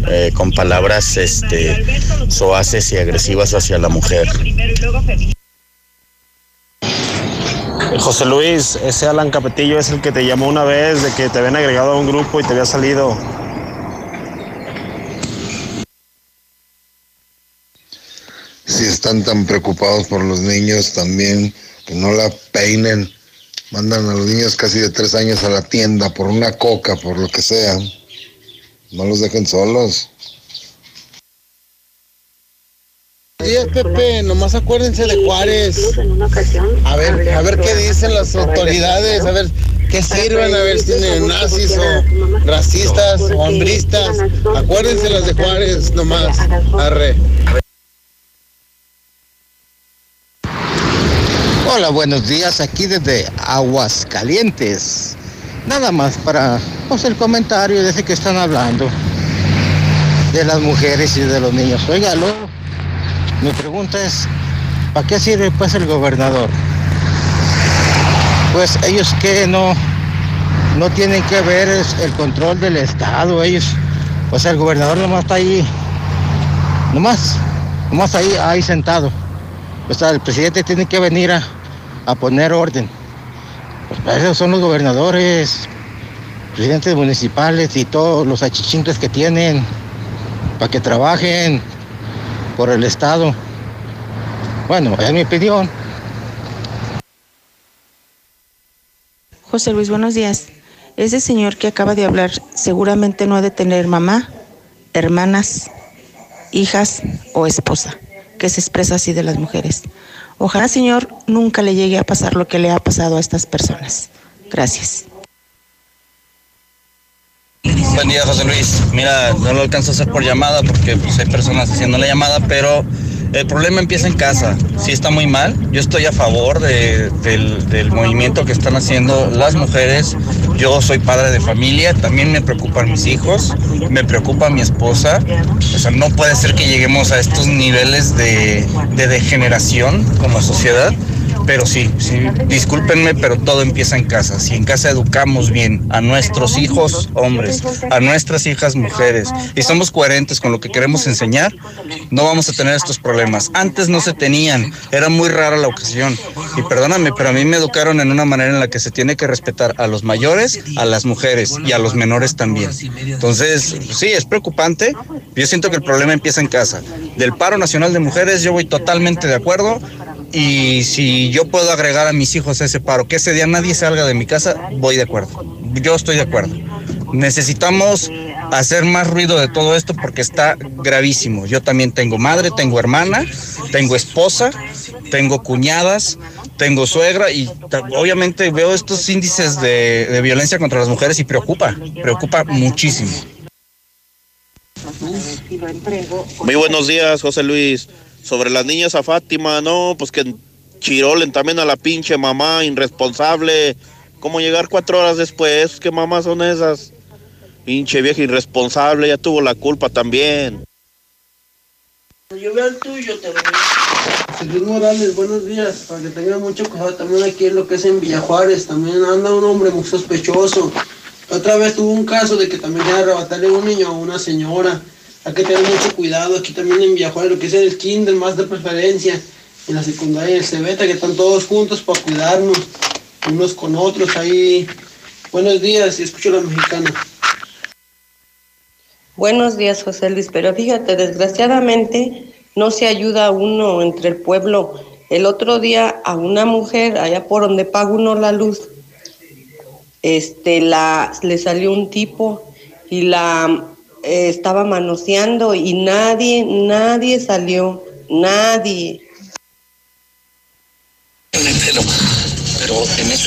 eh, con palabras este, soaces y agresivas hacia la mujer. José Luis, ese Alan Capetillo es el que te llamó una vez de que te habían agregado a un grupo y te había salido. Si están tan preocupados por los niños también, que no la peinen. Mandan a los niños casi de tres años a la tienda por una coca, por lo que sea. No los dejen solos. días, Pepe. Nomás acuérdense de Juárez. A ver, a ver qué dicen las autoridades, a ver qué sirven, a ver si tienen nazis o racistas o hombristas. Acuérdense las de Juárez, nomás. Arre. Hola, buenos días. Aquí desde Aguascalientes. Nada más para pues, el comentario de ese que están hablando de las mujeres y de los niños. Óigalo. Mi pregunta es, ¿para qué sirve pues el gobernador? Pues ellos que no, no tienen que ver el control del Estado, ellos, o sea, el gobernador nomás está ahí, nomás, nomás ahí, ahí sentado. O sea, el presidente tiene que venir a, a poner orden. Pues para eso son los gobernadores, presidentes municipales y todos los achichintes que tienen, para que trabajen por el Estado. Bueno, es mi opinión. José Luis, buenos días. Ese señor que acaba de hablar seguramente no ha de tener mamá, hermanas, hijas o esposa, que se expresa así de las mujeres. Ojalá, señor, nunca le llegue a pasar lo que le ha pasado a estas personas. Gracias. Buen día, José Luis. Mira, no lo alcanzo a hacer por llamada porque pues, hay personas haciendo la llamada, pero el problema empieza en casa. Sí está muy mal. Yo estoy a favor de, del, del, movimiento que están haciendo las mujeres. Yo soy padre de familia, también me preocupan mis hijos, me preocupa mi esposa. O sea, no puede ser que lleguemos a estos niveles de, de degeneración como sociedad. Pero sí, sí, discúlpenme, pero todo empieza en casa. Si en casa educamos bien a nuestros hijos hombres, a nuestras hijas mujeres, y somos coherentes con lo que queremos enseñar, no vamos a tener estos problemas. Antes no se tenían, era muy rara la ocasión. Y perdóname, pero a mí me educaron en una manera en la que se tiene que respetar a los mayores, a las mujeres y a los menores también. Entonces, sí, es preocupante. Yo siento que el problema empieza en casa. Del paro nacional de mujeres yo voy totalmente de acuerdo y si yo puedo agregar a mis hijos ese paro, que ese día nadie salga de mi casa, voy de acuerdo. Yo estoy de acuerdo. Necesitamos hacer más ruido de todo esto porque está gravísimo. Yo también tengo madre, tengo hermana, tengo esposa, tengo cuñadas, tengo suegra y obviamente veo estos índices de, de violencia contra las mujeres y preocupa, preocupa muchísimo. Muy buenos días, José Luis. Sobre las niñas a Fátima, no, pues que chirolen también a la pinche mamá, irresponsable. ¿Cómo llegar cuatro horas después? ¿Qué mamás son esas? Pinche vieja irresponsable, ya tuvo la culpa también. Yo veo el tuyo también. Luis Morales, buenos días. Para que tengan mucho cuidado también aquí en lo que es en Villa Juárez. También anda un hombre muy sospechoso. Otra vez tuvo un caso de que también quería arrebatarle un niño a una señora. Hay que tener mucho cuidado aquí también en Villa Juárez, lo que es el kinder más de preferencia. En la secundaria el Cebeta, que están todos juntos para cuidarnos unos con otros ahí. Buenos días y escucho la mexicana. Buenos días, José Luis, pero fíjate, desgraciadamente no se ayuda a uno entre el pueblo. El otro día a una mujer, allá por donde paga uno la luz, este, la, le salió un tipo y la eh, estaba manoseando y nadie, nadie salió, nadie.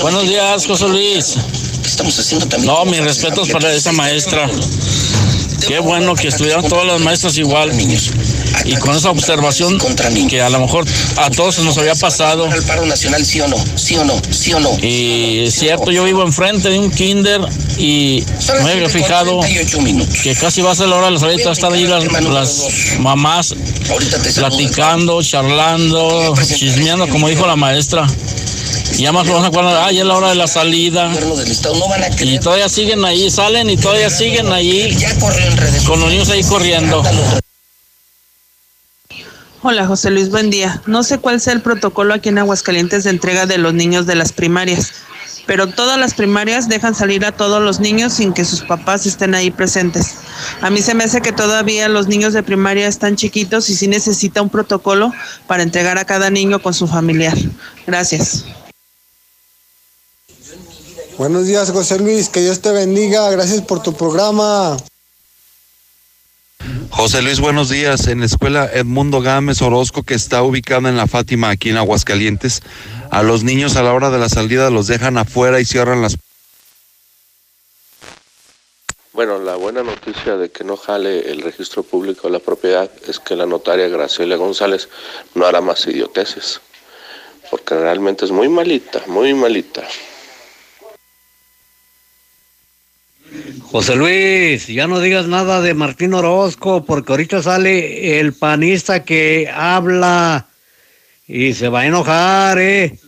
Buenos días, José Luis. Estamos haciendo también. No, mis respetos para esa maestra. Qué bueno que estudiaron todas las maestras igual. Y con esa observación que a lo mejor a todos nos había pasado. ¿El paro nacional sí o no? ¿Sí o no? ¿Sí o no? Y es cierto, yo vivo enfrente de un kinder y me había fijado que casi va a ser la hora de la salida, están ahí las, las mamás platicando, charlando, chismeando, como dijo la maestra. Y ya más o menos acuerdan, ah, ya es la hora de la salida. Y todavía siguen ahí, salen y todavía siguen ahí con los niños ahí corriendo. Hola José Luis, buen día. No sé cuál sea el protocolo aquí en Aguascalientes de entrega de los niños de las primarias, pero todas las primarias dejan salir a todos los niños sin que sus papás estén ahí presentes. A mí se me hace que todavía los niños de primaria están chiquitos y sí necesita un protocolo para entregar a cada niño con su familiar. Gracias. Buenos días, José Luis, que Dios te bendiga. Gracias por tu programa. José Luis, buenos días. En la escuela Edmundo Gámez Orozco, que está ubicada en la Fátima, aquí en Aguascalientes, a los niños a la hora de la salida los dejan afuera y cierran las Bueno, la buena noticia de que no jale el registro público de la propiedad es que la notaria Graciela González no hará más idioteces, porque realmente es muy malita, muy malita. José Luis, ya no digas nada de Martín Orozco, porque ahorita sale el panista que habla y se va a enojar, ¿eh?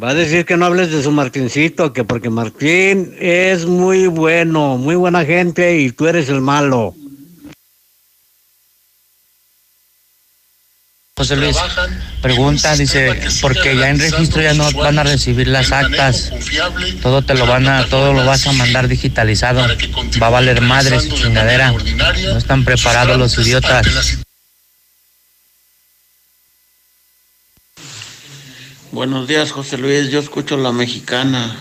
Va a decir que no hables de su Martincito, que porque Martín es muy bueno, muy buena gente y tú eres el malo. José Luis pregunta, dice, porque ya en registro ya no van a recibir las actas, todo te lo van a, todo lo vas a mandar digitalizado, va a valer madre su chingadera, no están preparados los idiotas. Buenos días, José Luis. Yo escucho la mexicana.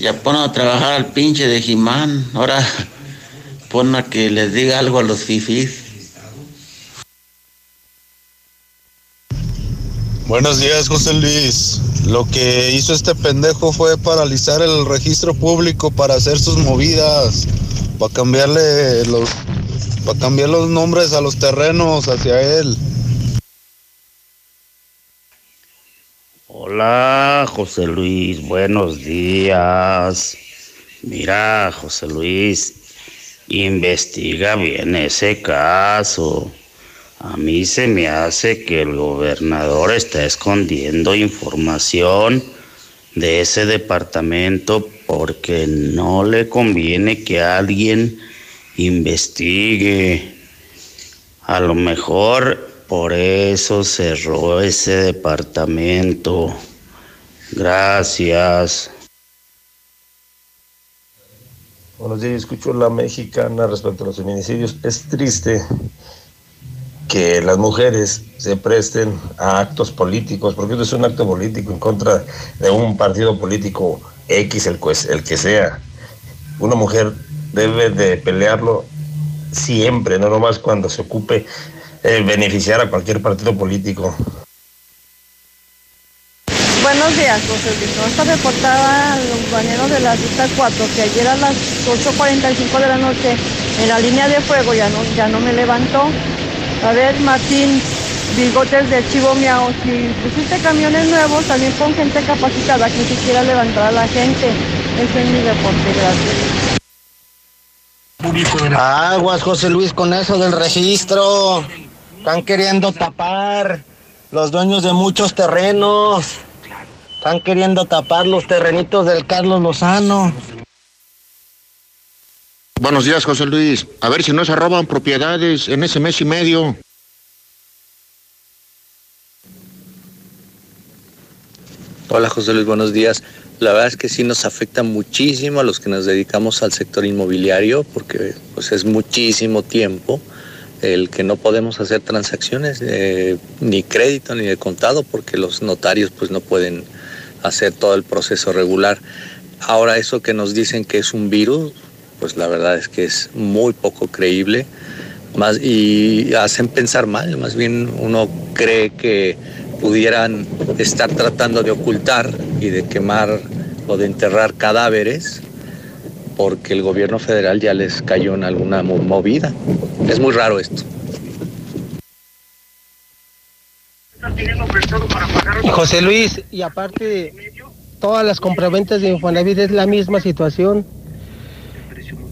Ya ponen a trabajar al pinche de Jimán. Ahora <laughs> pon a que les diga algo a los fifís. Buenos días, José Luis. Lo que hizo este pendejo fue paralizar el registro público para hacer sus movidas, para cambiarle los, para cambiar los nombres a los terrenos hacia él. Hola, José Luis, buenos días. Mira, José Luis, investiga bien ese caso. A mí se me hace que el gobernador está escondiendo información de ese departamento porque no le conviene que alguien investigue. A lo mejor por eso cerró ese departamento. Gracias. Buenos días, escucho la mexicana respecto a los feminicidios. Es triste que las mujeres se presten a actos políticos, porque esto es un acto político en contra de un partido político X, el, que sea. Una mujer debe de pelearlo siempre, no nomás cuando se ocupe eh, beneficiar a cualquier partido político. Buenos días, José Luis. No está reportada al compañero de la ruta 4 que ayer a las 8.45 de la noche en la línea de fuego ya no, ya no me levantó. A ver, Martín, bigotes de chivo miau. Si pusiste camiones nuevos, también con gente capacitada que siquiera levantar a la gente. Ese es mi reporte, gracias. Aguas, José Luis, con eso del registro. Están queriendo tapar los dueños de muchos terrenos. Están queriendo tapar los terrenitos del Carlos Lozano. Buenos días, José Luis. A ver si no se roban propiedades en ese mes y medio. Hola, José Luis, buenos días. La verdad es que sí nos afecta muchísimo a los que nos dedicamos al sector inmobiliario porque pues es muchísimo tiempo el que no podemos hacer transacciones ni crédito ni de contado porque los notarios pues no pueden hacer todo el proceso regular. Ahora eso que nos dicen que es un virus, pues la verdad es que es muy poco creíble más, y hacen pensar mal, más bien uno cree que pudieran estar tratando de ocultar y de quemar o de enterrar cadáveres porque el gobierno federal ya les cayó en alguna movida. Es muy raro esto. José Luis, y aparte, todas las compraventas de Infonavit es la misma situación.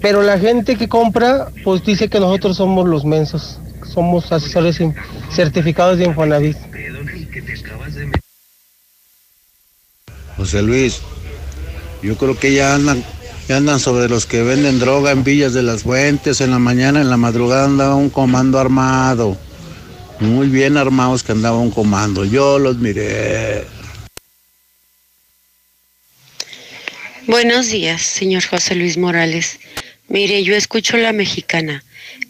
Pero la gente que compra, pues dice que nosotros somos los mensos. Somos asesores certificados de Infonavit. José Luis, yo creo que ya andan, ya andan sobre los que venden droga en Villas de las Fuentes. En la mañana, en la madrugada andaba un comando armado. Muy bien armados que andaba un comando. Yo los miré. Buenos días, señor José Luis Morales. Mire, yo escucho la mexicana.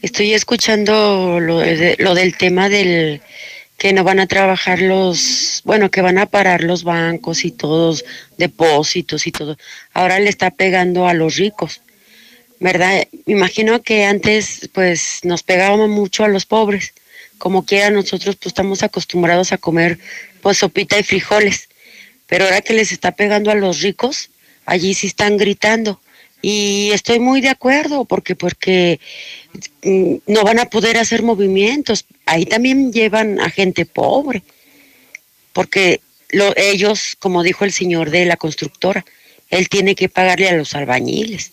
Estoy escuchando lo, lo, del tema del que no van a trabajar los, bueno, que van a parar los bancos y todos, depósitos y todo. Ahora le está pegando a los ricos, ¿verdad? Imagino que antes, pues, nos pegábamos mucho a los pobres. Como quiera, nosotros pues estamos acostumbrados a comer, pues, sopita y frijoles. Pero ahora que les está pegando a los ricos, allí sí están gritando y estoy muy de acuerdo porque porque mm, no van a poder hacer movimientos. Ahí también llevan a gente pobre porque lo, ellos como dijo el señor de la constructora él tiene que pagarle a los albañiles.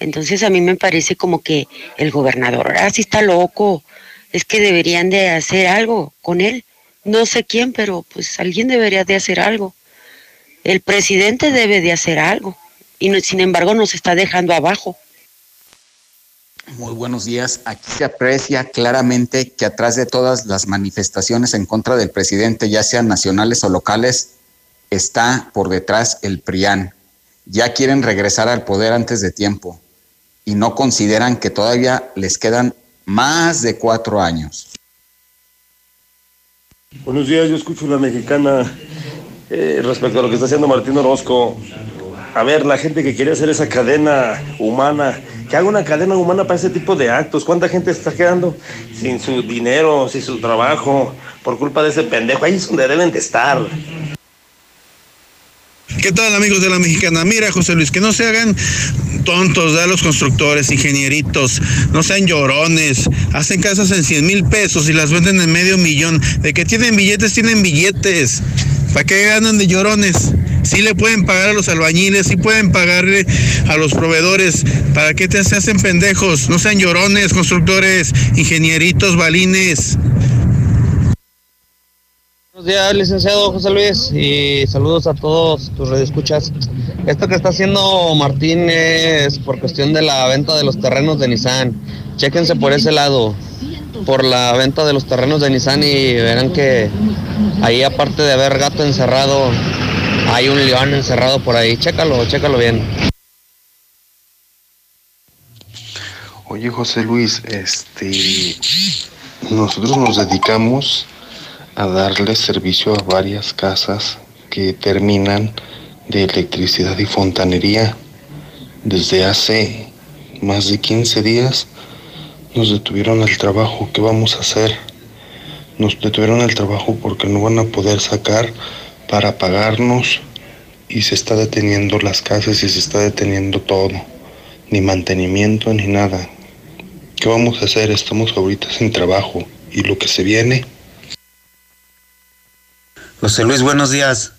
Entonces a mí me parece como que el gobernador ahora sí está loco. Es que deberían de hacer algo con él. No sé quién pero pues alguien debería de hacer algo. El presidente debe de hacer algo y sin embargo nos está dejando abajo. Muy buenos días. Aquí se aprecia claramente que atrás de todas las manifestaciones en contra del presidente, ya sean nacionales o locales, está por detrás el PRIAN. Ya quieren regresar al poder antes de tiempo y no consideran que todavía les quedan más de cuatro años. Buenos días, yo escucho la mexicana eh, respecto a lo que está haciendo Martín Orozco a ver, la gente que quiere hacer esa cadena humana, que haga una cadena humana para ese tipo de actos. ¿Cuánta gente está quedando sin su dinero, sin su trabajo, por culpa de ese pendejo? Ahí es donde deben de estar. ¿Qué tal amigos de la mexicana? Mira José Luis, que no se hagan tontos, de los constructores, ingenieritos, no sean llorones, hacen casas en 100 mil pesos y las venden en medio millón. De que tienen billetes, tienen billetes. ¿Para qué ganan de llorones? Sí le pueden pagar a los albañiles, sí pueden pagarle a los proveedores. ¿Para qué te hacen pendejos? No sean llorones, constructores, ingenieritos, balines. Buenos días, licenciado José Luis, y saludos a todos tus redescuchas. Esto que está haciendo Martín es por cuestión de la venta de los terrenos de Nissan. Chéquense por ese lado, por la venta de los terrenos de Nissan y verán que ahí aparte de haber gato encerrado, hay un león encerrado por ahí. Chécalo, chécalo bien. Oye, José Luis, este. Nosotros nos dedicamos a darle servicio a varias casas que terminan de electricidad y fontanería. Desde hace más de 15 días nos detuvieron el trabajo. ¿Qué vamos a hacer? Nos detuvieron el trabajo porque no van a poder sacar para pagarnos y se está deteniendo las casas y se está deteniendo todo. Ni mantenimiento ni nada. ¿Qué vamos a hacer? Estamos ahorita sin trabajo y lo que se viene. José Luis, buenos días.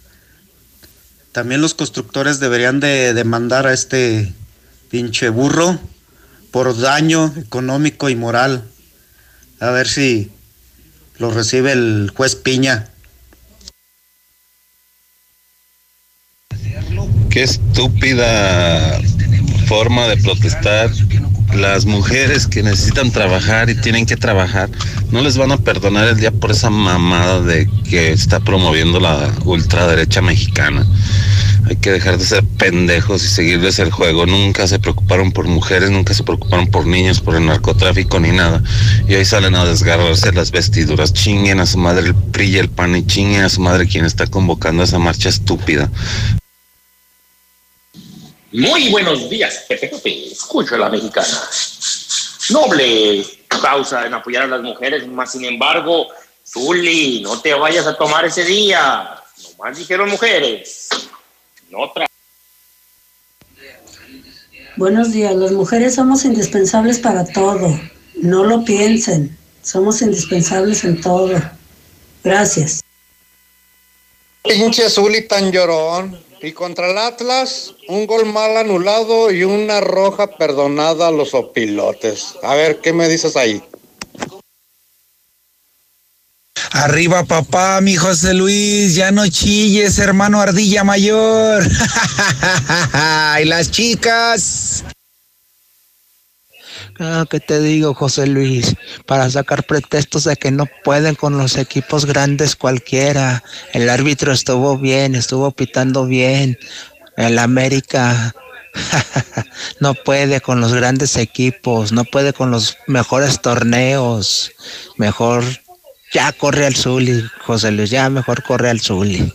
También los constructores deberían de demandar a este pinche burro por daño económico y moral. A ver si lo recibe el juez Piña. Qué estúpida forma de protestar. Las mujeres que necesitan trabajar y tienen que trabajar, no les van a perdonar el día por esa mamada de que está promoviendo la ultraderecha mexicana. Hay que dejar de ser pendejos y seguirles el juego. Nunca se preocuparon por mujeres, nunca se preocuparon por niños, por el narcotráfico ni nada. Y ahí salen a desgarrarse las vestiduras. Chinguen a su madre el el PAN y chinguen a su madre quien está convocando esa marcha estúpida. Muy buenos días, Pepe Pepe. Escucho a la mexicana. Noble causa en apoyar a las mujeres, más sin embargo, Zuli, no te vayas a tomar ese día. Nomás dijeron mujeres. No tra Buenos días, las mujeres somos indispensables para todo. No lo piensen, somos indispensables en todo. Gracias. Pinche Zuli tan llorón. Y contra el Atlas, un gol mal anulado y una roja perdonada a los opilotes. A ver, ¿qué me dices ahí? Arriba papá, mi José Luis, ya no chilles, hermano Ardilla Mayor. <laughs> y las chicas. Ah, ¿Qué te digo, José Luis? Para sacar pretextos de que no pueden con los equipos grandes cualquiera. El árbitro estuvo bien, estuvo pitando bien. El América <laughs> no puede con los grandes equipos, no puede con los mejores torneos. Mejor ya corre al Zuli, José Luis, ya mejor corre al Zuli.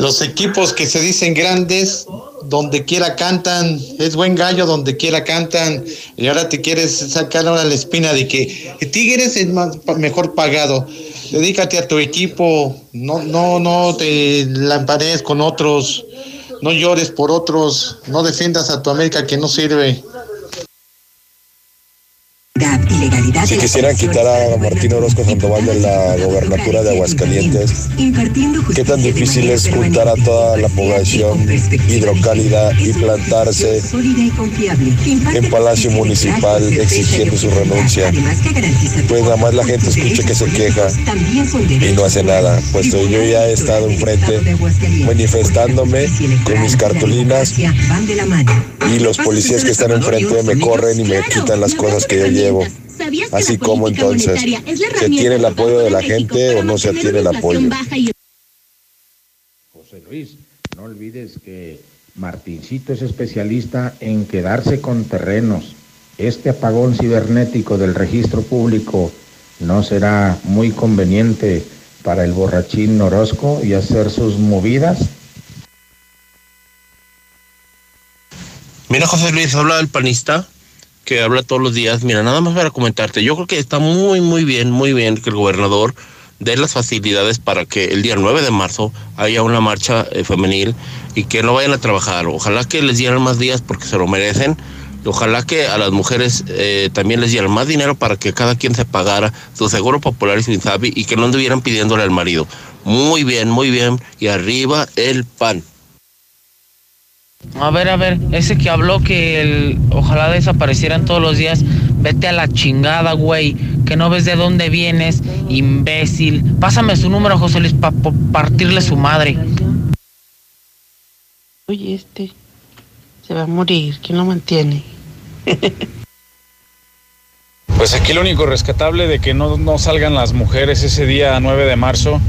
Los equipos que se dicen grandes, donde quiera cantan, es buen gallo donde quiera cantan, y ahora te quieres sacar ahora la espina de que Tigres es más, mejor pagado. Dedícate a tu equipo, no, no, no te lampares con otros, no llores por otros, no defiendas a tu América que no sirve. Si quisieran quitar a Martín Orozco Sandoval de la gobernatura de Aguascalientes, ¿qué tan difícil es juntar a toda la población hidrocálida y plantarse en Palacio Municipal exigiendo su renuncia? Pues nada más la gente escucha que se queja y no hace nada. Pues yo ya he estado enfrente manifestándome con mis cartulinas y los policías que están enfrente me corren y me quitan las cosas que yo llevo. Así como entonces, ¿se tiene el apoyo de la gente o no se tiene el apoyo? José Luis, no olvides que Martincito es especialista en quedarse con terrenos. Este apagón cibernético del registro público no será muy conveniente para el borrachín Norosco y hacer sus movidas. Mira, José Luis, habla del panista que habla todos los días. Mira, nada más para comentarte, yo creo que está muy, muy bien, muy bien que el gobernador dé las facilidades para que el día 9 de marzo haya una marcha eh, femenil y que no vayan a trabajar. Ojalá que les dieran más días porque se lo merecen. Ojalá que a las mujeres eh, también les dieran más dinero para que cada quien se pagara su seguro popular y su INSABI y que no anduvieran pidiéndole al marido. Muy bien, muy bien. Y arriba el pan. A ver, a ver, ese que habló que el, ojalá desaparecieran todos los días, vete a la chingada, güey, que no ves de dónde vienes, imbécil. Pásame su número, José Luis, para partirle su madre. Oye, este se va a morir, ¿quién lo mantiene? <laughs> Pues aquí lo único rescatable de que no, no salgan las mujeres ese día 9 de marzo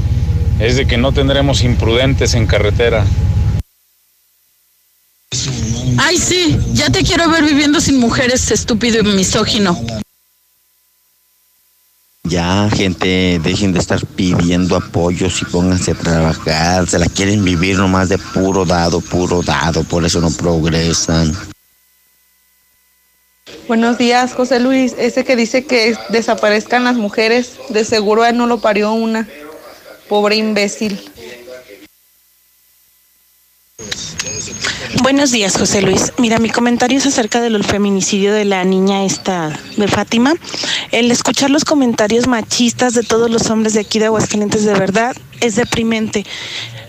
es de que no tendremos imprudentes en carretera. Ay, sí, ya te quiero ver viviendo sin mujeres, estúpido y misógino. Ya, gente, dejen de estar pidiendo apoyos y pónganse a trabajar. Se la quieren vivir nomás de puro dado, puro dado, por eso no progresan. Buenos días, José Luis. Ese que dice que desaparezcan las mujeres, de seguro a él no lo parió una. Pobre imbécil. Buenos días, José Luis. Mira, mi comentario es acerca del feminicidio de la niña esta de Fátima. El escuchar los comentarios machistas de todos los hombres de aquí de Aguascalientes de verdad es deprimente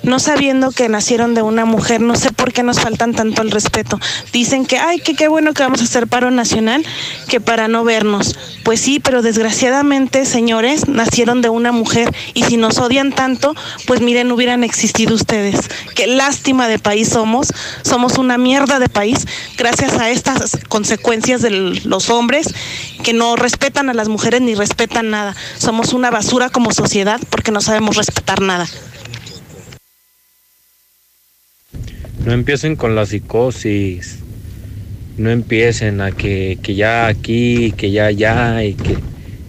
no sabiendo que nacieron de una mujer, no sé por qué nos faltan tanto el respeto. Dicen que, ay, que qué bueno que vamos a hacer paro nacional, que para no vernos. Pues sí, pero desgraciadamente, señores, nacieron de una mujer y si nos odian tanto, pues miren, hubieran existido ustedes. Qué lástima de país somos, somos una mierda de país gracias a estas consecuencias de los hombres que no respetan a las mujeres ni respetan nada. Somos una basura como sociedad porque no sabemos respetar nada. No empiecen con la psicosis. No empiecen a que, que ya aquí, que ya allá y que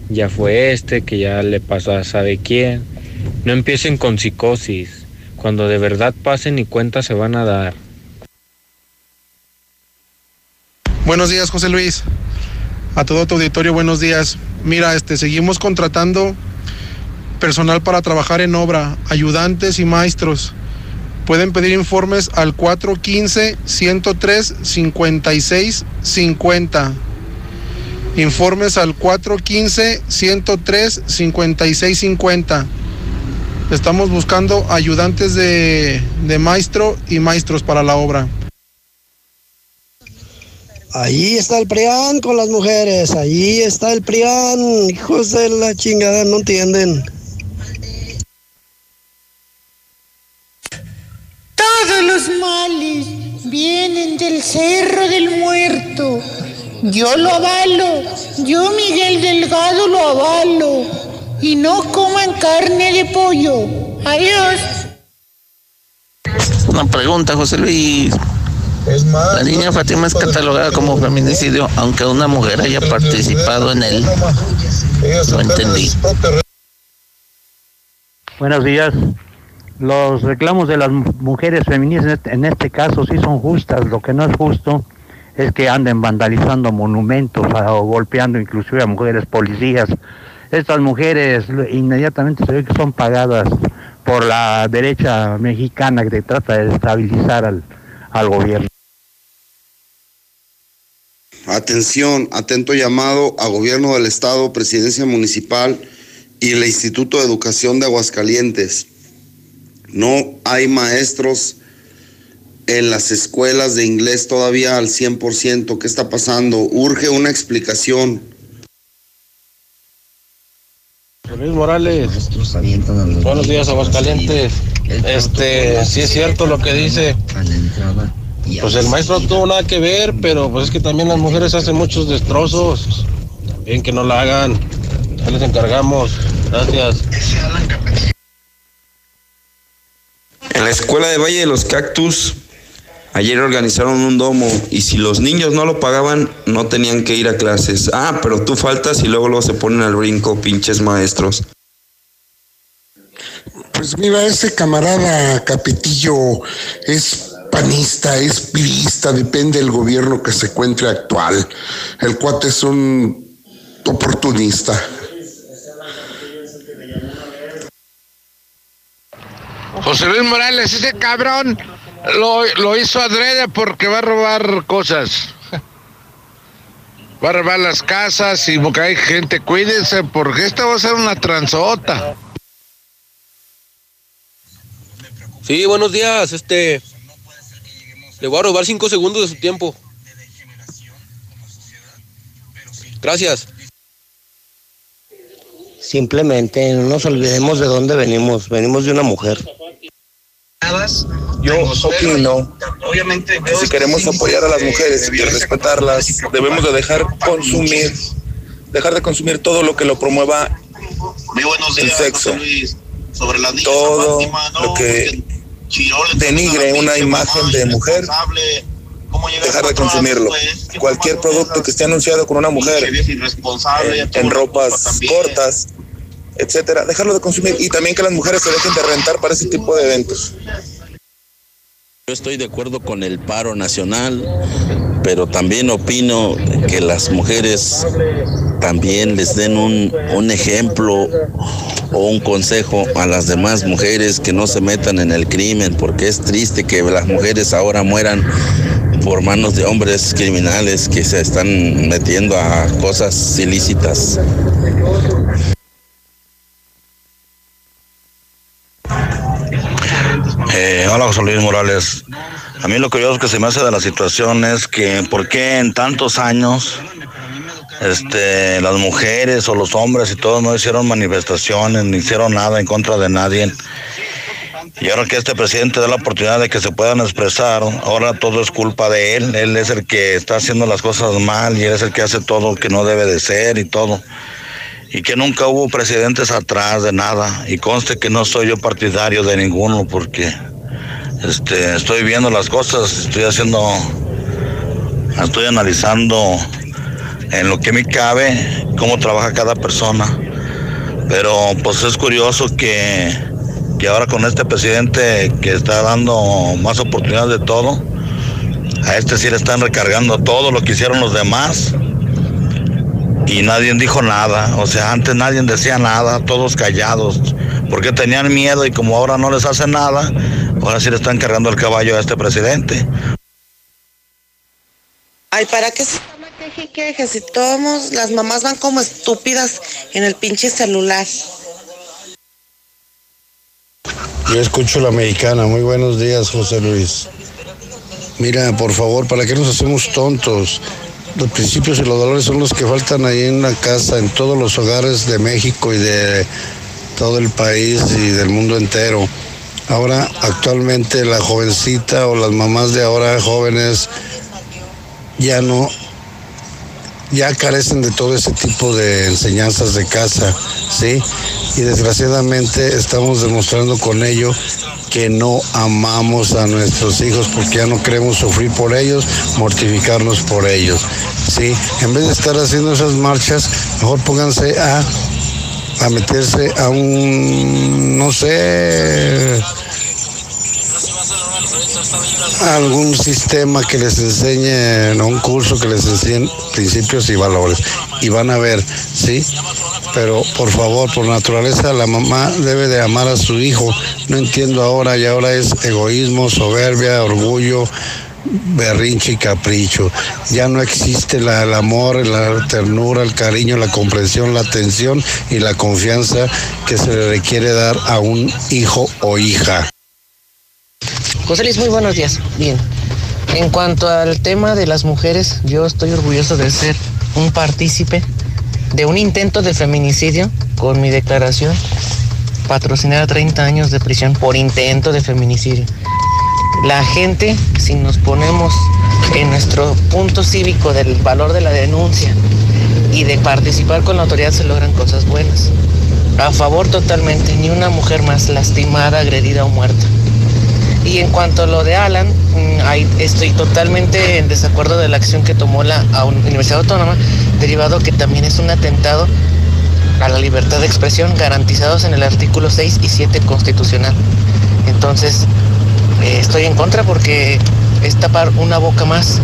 ya fue este, que ya le pasó a sabe quién. No empiecen con psicosis. Cuando de verdad pasen y cuentas se van a dar. Buenos días, José Luis. A todo tu auditorio, buenos días. Mira, este, seguimos contratando personal para trabajar en obra, ayudantes y maestros. Pueden pedir informes al 415-103-5650. Informes al 415-103-5650. Estamos buscando ayudantes de, de maestro y maestros para la obra. Ahí está el PRIAN con las mujeres, ahí está el PRIAN, hijos de la chingada, no entienden. Todos los males vienen del Cerro del Muerto. Yo lo avalo, yo Miguel Delgado lo avalo. Y no coman carne de pollo. Adiós. Una pregunta, José Luis. La niña Fátima es catalogada como feminicidio, aunque una mujer haya participado en él. No entendí. Buenos días. Los reclamos de las mujeres feministas en este caso sí son justas. Lo que no es justo es que anden vandalizando monumentos o golpeando inclusive a mujeres policías. Estas mujeres inmediatamente se ve que son pagadas por la derecha mexicana que trata de estabilizar al, al gobierno. Atención, atento llamado a gobierno del estado, presidencia municipal y el Instituto de Educación de Aguascalientes. No hay maestros en las escuelas de inglés todavía al 100%. ¿Qué está pasando? Urge una explicación. Luis Morales, buenos días Aguascalientes. Este, sí es cierto lo que dice. Pues el maestro no tuvo nada que ver, pero pues es que también las mujeres hacen muchos destrozos. Bien que no la hagan. Ya les encargamos. Gracias. En la escuela de Valle de los Cactus, ayer organizaron un domo y si los niños no lo pagaban, no tenían que ir a clases. Ah, pero tú faltas y luego, luego se ponen al brinco, pinches maestros. Pues mira, ese camarada Capetillo es panista, es pirista, depende del gobierno que se encuentre actual. El cuate es un oportunista. José Luis Morales, ese cabrón lo, lo hizo adrede porque va a robar cosas. Va a robar las casas y porque hay gente, cuídense, porque esta va a ser una transota. Sí, buenos días. Este. Le voy a robar cinco segundos de su tiempo. Gracias. Simplemente no nos olvidemos de dónde venimos. Venimos de una mujer. Yo opino que si queremos apoyar a las mujeres y respetarlas, debemos de dejar consumir, dejar de consumir todo lo que lo promueva el sexo. todo lo que denigre una imagen de mujer dejar de consumirlo. Cualquier producto que esté anunciado con una mujer en, en ropas cortas, etcétera, dejarlo de consumir y también que las mujeres se dejen de rentar para ese tipo de eventos. Yo estoy de acuerdo con el paro nacional, pero también opino que las mujeres también les den un, un, ejemplo o un consejo a las demás mujeres que no se metan en el crimen, porque es triste que las mujeres ahora mueran por manos de hombres criminales que se están metiendo a cosas ilícitas. Eh, hola José Luis Morales. A mí lo curioso que se me hace de la situación es que por qué en tantos años este, las mujeres o los hombres y todos no hicieron manifestaciones, ni hicieron nada en contra de nadie. Y ahora que este presidente da la oportunidad de que se puedan expresar, ahora todo es culpa de él. Él es el que está haciendo las cosas mal y él es el que hace todo lo que no debe de ser y todo. Y que nunca hubo presidentes atrás de nada. Y conste que no soy yo partidario de ninguno porque este, estoy viendo las cosas, estoy haciendo, estoy analizando en lo que me cabe cómo trabaja cada persona. Pero pues es curioso que, que ahora con este presidente que está dando más oportunidades de todo, a este sí le están recargando todo lo que hicieron los demás y nadie dijo nada. O sea, antes nadie decía nada, todos callados, porque tenían miedo y como ahora no les hace nada, ahora sí le están cargando el caballo a este presidente. Ay, ¿para qué se llama queje y queje? Si todos las mamás van como estúpidas en el pinche celular. Yo escucho la mexicana. Muy buenos días, José Luis. Mira, por favor, ¿para qué nos hacemos tontos? Los principios y los valores son los que faltan ahí en la casa, en todos los hogares de México y de todo el país y del mundo entero. Ahora, actualmente, la jovencita o las mamás de ahora jóvenes ya no, ya carecen de todo ese tipo de enseñanzas de casa, ¿sí? Y desgraciadamente estamos demostrando con ello que no amamos a nuestros hijos porque ya no queremos sufrir por ellos, mortificarnos por ellos, ¿sí? En vez de estar haciendo esas marchas, mejor pónganse a, a meterse a un, no sé, algún sistema que les enseñe, un curso que les enseñe principios y valores. Y van a ver, ¿sí? Pero por favor, por naturaleza, la mamá debe de amar a su hijo. No entiendo ahora, y ahora es egoísmo, soberbia, orgullo, berrinche y capricho. Ya no existe el amor, la ternura, el cariño, la comprensión, la atención y la confianza que se le requiere dar a un hijo o hija. José Luis, muy buenos días. Bien. En cuanto al tema de las mujeres, yo estoy orgulloso de ser un partícipe de un intento de feminicidio con mi declaración patrocinar 30 años de prisión por intento de feminicidio. La gente, si nos ponemos en nuestro punto cívico del valor de la denuncia y de participar con la autoridad, se logran cosas buenas. A favor totalmente, ni una mujer más lastimada, agredida o muerta. Y en cuanto a lo de Alan, ahí estoy totalmente en desacuerdo de la acción que tomó la Universidad Autónoma, derivado que también es un atentado a la libertad de expresión garantizados en el artículo 6 y 7 constitucional. Entonces, eh, estoy en contra porque es tapar una boca más.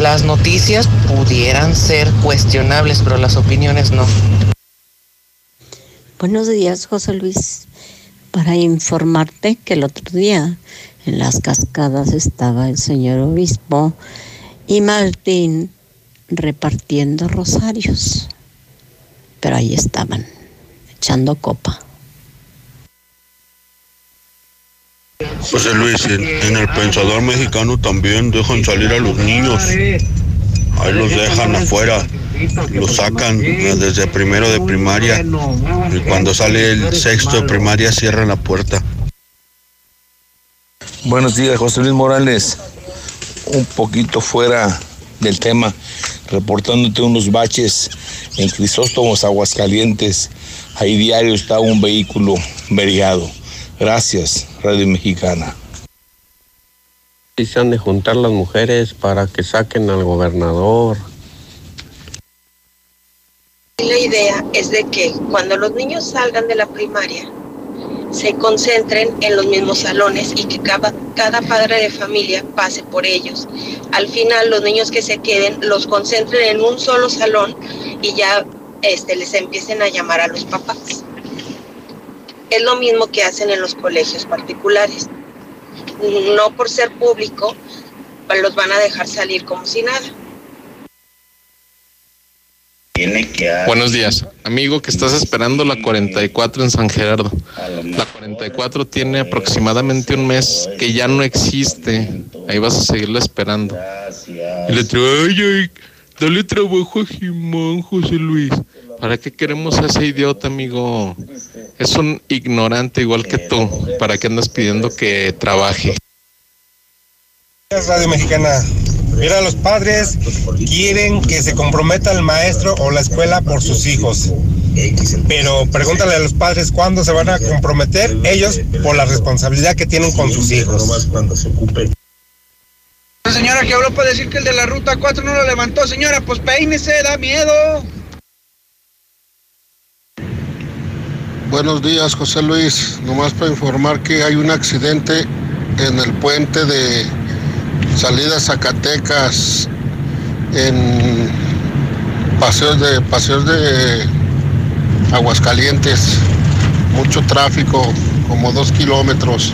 Las noticias pudieran ser cuestionables, pero las opiniones no. Buenos días, José Luis. Para informarte que el otro día en las cascadas estaba el señor obispo y Martín repartiendo rosarios. Pero ahí estaban, echando copa. José Luis, en, el pensador mexicano también dejan salir a los niños. Ahí los dejan afuera, los sacan desde primero de primaria. Y cuando sale el sexto de primaria cierran la puerta. Buenos días, José Luis Morales. Un poquito fuera del tema, reportándote unos baches en Crisóstomos, Aguascalientes. Ahí diario está un vehículo veriado. Gracias, Radio Mexicana. Y se han de juntar las mujeres para que saquen al gobernador. La idea es de que cuando los niños salgan de la primaria, se concentren en los mismos salones y que cada, cada padre de familia pase por ellos. Al final, los niños que se queden los concentren en un solo salón y ya este, les empiecen a llamar a los papás. Es lo mismo que hacen en los colegios particulares. No por ser público, los van a dejar salir como si nada. Buenos días, amigo que estás esperando la 44 en San Gerardo. La 44 tiene aproximadamente un mes que ya no existe. Ahí vas a seguirla esperando. Y le ay, dale trabajo a Jimón, José Luis. ¿Para qué queremos a ese idiota, amigo? Es un ignorante igual que tú. ¿Para qué andas pidiendo que trabaje? Radio Mexicana. Mira, los padres quieren que se comprometa el maestro o la escuela por sus hijos. Pero pregúntale a los padres cuándo se van a comprometer ellos por la responsabilidad que tienen con sus hijos. La señora que habló para decir que el de la ruta 4 no lo levantó, señora, pues peínese, da miedo. Buenos días, José Luis. Nomás para informar que hay un accidente en el puente de salida Zacatecas en paseos de paseos de Aguascalientes. Mucho tráfico, como dos kilómetros.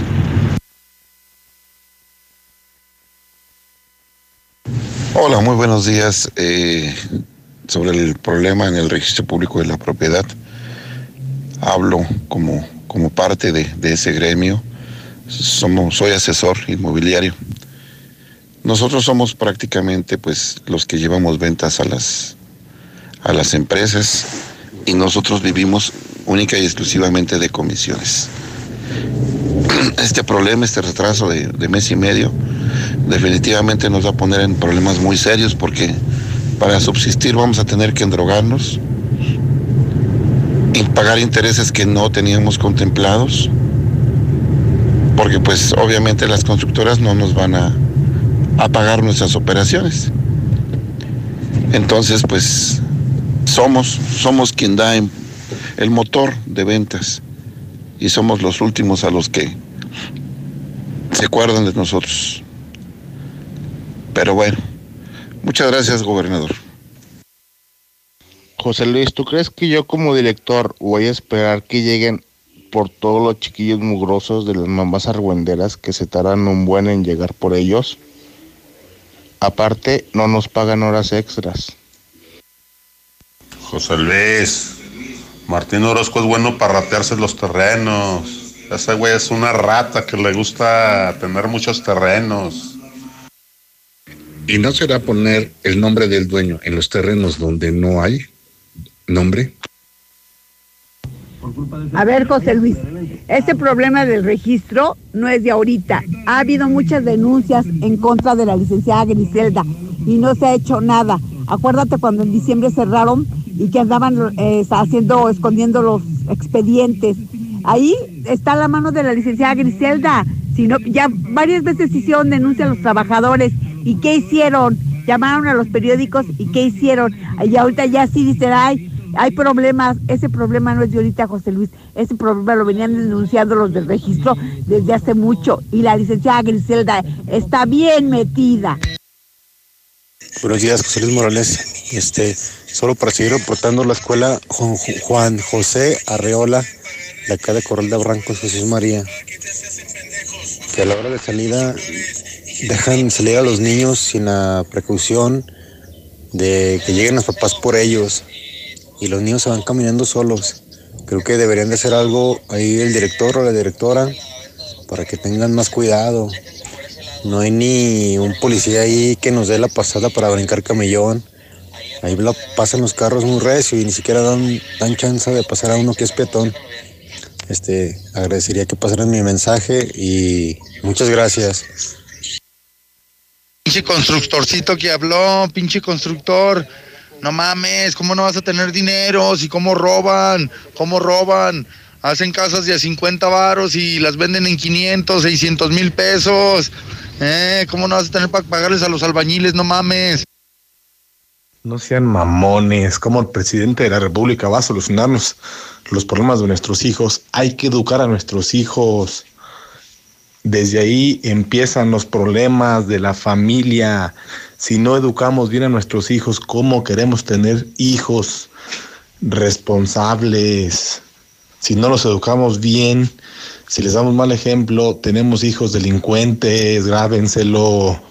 Hola, muy buenos días. Eh, sobre el problema en el registro público de la propiedad, hablo como, como parte de, de ese gremio. Somos, soy asesor inmobiliario. Nosotros somos prácticamente pues los que llevamos ventas a las a las empresas y nosotros vivimos única y exclusivamente de comisiones. <clears throat> Este problema, este retraso de, de mes y medio, definitivamente nos va a poner en problemas muy serios porque para subsistir vamos a tener que endrogarnos pagar intereses que no teníamos contemplados, porque pues obviamente las constructoras no nos van a, a pagar nuestras operaciones. Entonces, pues somos, somos quien da el motor de ventas y somos los últimos a los que se acuerdan de nosotros. Pero bueno, muchas gracias, gobernador. José Luis, ¿tú crees que yo como director voy a esperar que lleguen por todos los chiquillos mugrosos de las mamás argüenderas que se tardan un buen en llegar por ellos? Aparte, no nos pagan horas extras. José Luis, Martín Orozco es bueno para ratearse los terrenos. Ese güey es una rata que le gusta tener muchos terrenos. ¿Y no será poner el nombre del dueño en los terrenos donde no hay nombre? A ver, José Luis, este problema del registro no es de ahorita. Ha habido muchas denuncias en contra de la licenciada Griselda y no se ha hecho nada. Acuérdate cuando en diciembre cerraron y que andaban eh, haciendo, escondiendo los expedientes. Ahí está la mano de la licenciada Griselda. Si ya varias veces hicieron denuncia a los trabajadores. ¿Y qué hicieron? Llamaron a los periódicos y ¿qué hicieron? Y ahorita ya sí dicen, ay, hay problemas, ese problema no es de ahorita, José Luis, ese problema lo venían denunciando los del registro desde hace mucho y la licenciada Griselda está bien metida. Buenos días, José Luis Morales. Este, solo para seguir reportando la escuela Juan José Arreola, de acá de Corral de Barrancos, Jesús María, que a la hora de salida dejan salir a los niños sin la precaución de que lleguen los papás por ellos y los niños se van caminando solos. Creo que deberían de hacer algo ahí el director o la directora para que tengan más cuidado. No hay ni un policía ahí que nos dé la pasada para brincar camellón. Ahí pasan los carros muy recio y ni siquiera dan, dan chance de pasar a uno que es peatón. Este, agradecería que pasaran mi mensaje y muchas gracias. Pinche constructorcito que habló, pinche constructor. No mames, ¿cómo no vas a tener dinero? Si cómo roban, cómo roban. Hacen casas de a 50 varos y las venden en 500, 600 mil pesos. Eh, ¿cómo no vas a tener para pagarles a los albañiles? No mames. No sean mamones. Como el presidente de la República va a solucionarnos los problemas de nuestros hijos. Hay que educar a nuestros hijos. Desde ahí empiezan los problemas de la familia. Si no educamos bien a nuestros hijos, ¿cómo queremos tener hijos responsables? Si no los educamos bien, si les damos mal ejemplo, tenemos hijos delincuentes, grábenselo.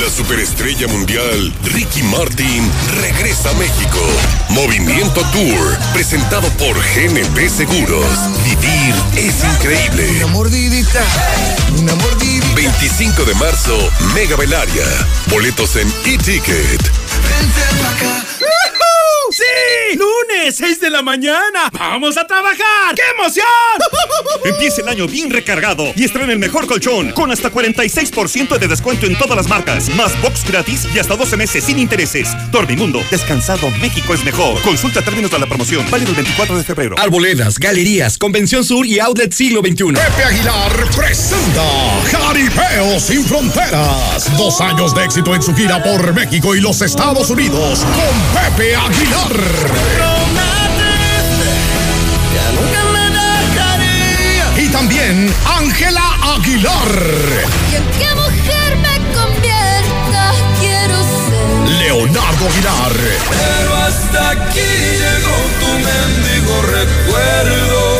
La superestrella mundial Ricky Martin regresa a México. Movimiento Tour, presentado por GNP Seguros. Vivir es increíble. Una mordidita, una mordidita. 25 de marzo, Mega Belaria. Boletos en e-ticket. ¡Sí! ¡Lunes, 6 de la mañana! ¡Vamos a trabajar! ¡Qué emoción! <laughs> Empieza el año bien recargado y estrena el mejor colchón con hasta 46% de descuento en todas las marcas. Más box gratis y hasta 12 meses sin intereses. Dormimundo, descansado México es mejor. Consulta términos de la promoción. Válido el 24 de febrero. Arboledas, galerías, Convención Sur y Outlet Siglo XXI. Pepe Aguilar presenta Jaripeo sin Fronteras. Dos años de éxito en su gira por México y los Estados Unidos con Pepe Aguilar. Y también Ángela Aguilar. ¿Y en qué mujer me convierta? Quiero ser. Leonardo Aguilar. Pero hasta aquí llegó tu mendigo recuerdo.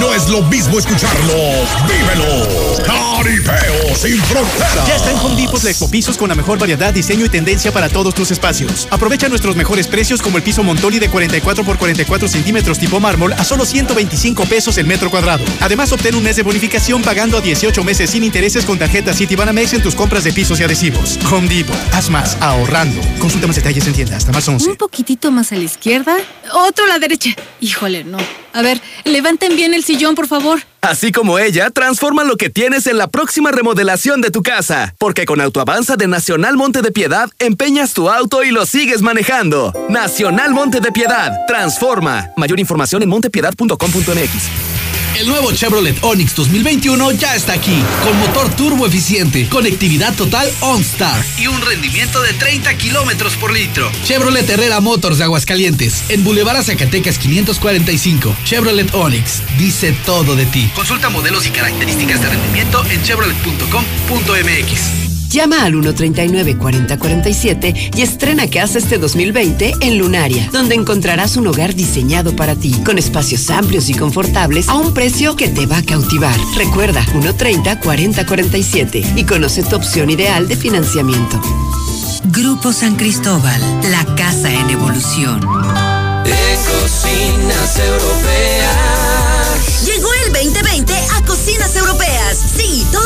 No es lo mismo escucharlo, vívelo. Caripeo sin fronteras. Ya está en Home Depot la Expo Pisos con la mejor variedad, diseño y tendencia para todos tus espacios. Aprovecha nuestros mejores precios como el piso Montoli de 44 por 44 centímetros tipo mármol a solo 125 pesos el metro cuadrado. Además, obtén un mes de bonificación pagando a 18 meses sin intereses con tarjeta Citibanamex en tus compras de pisos y adhesivos. Home Depot, haz más, ahorrando. Consulta más detalles en tienda hasta más 11. Un poquitito más a la izquierda, otro a la derecha. Híjole, no. A ver, levanten bien el sillón, por favor. Así como ella, transforma lo que tienes en la próxima remodelación de tu casa. Porque con Autoavanza de Nacional Monte de Piedad, empeñas tu auto y lo sigues manejando. Nacional Monte de Piedad, transforma. Mayor información en montepiedad.com.mx. El nuevo Chevrolet Onix 2021 ya está aquí, con motor turbo eficiente, conectividad total OnStar y un rendimiento de 30 kilómetros por litro. Chevrolet Herrera Motors de Aguascalientes, en Boulevard Zacatecas 545. Chevrolet Onix, dice todo de ti. Consulta modelos y características de rendimiento en chevrolet.com.mx. Llama al 139-4047 y estrena casa este 2020 en Lunaria, donde encontrarás un hogar diseñado para ti, con espacios amplios y confortables a un precio que te va a cautivar. Recuerda, 130-4047 y conoce tu opción ideal de financiamiento. Grupo San Cristóbal, la casa en evolución. De cocinas europeas. Llegó el 2020 a Cocinas Europeas. Sí, todas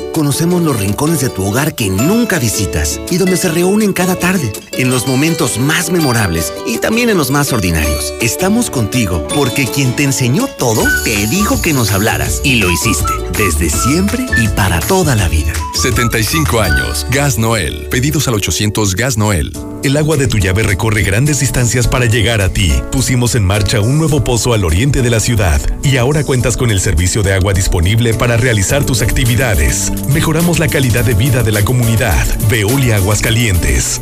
Conocemos los rincones de tu hogar que nunca visitas y donde se reúnen cada tarde, en los momentos más memorables y también en los más ordinarios. Estamos contigo porque quien te enseñó todo te dijo que nos hablaras y lo hiciste desde siempre y para toda la vida. 75 años. Gas Noel. Pedidos al 800 Gas Noel. El agua de tu llave recorre grandes distancias para llegar a ti. Pusimos en marcha un nuevo pozo al oriente de la ciudad y ahora cuentas con el servicio de agua disponible para realizar tus actividades. Mejoramos la calidad de vida de la comunidad. Veolia Aguascalientes.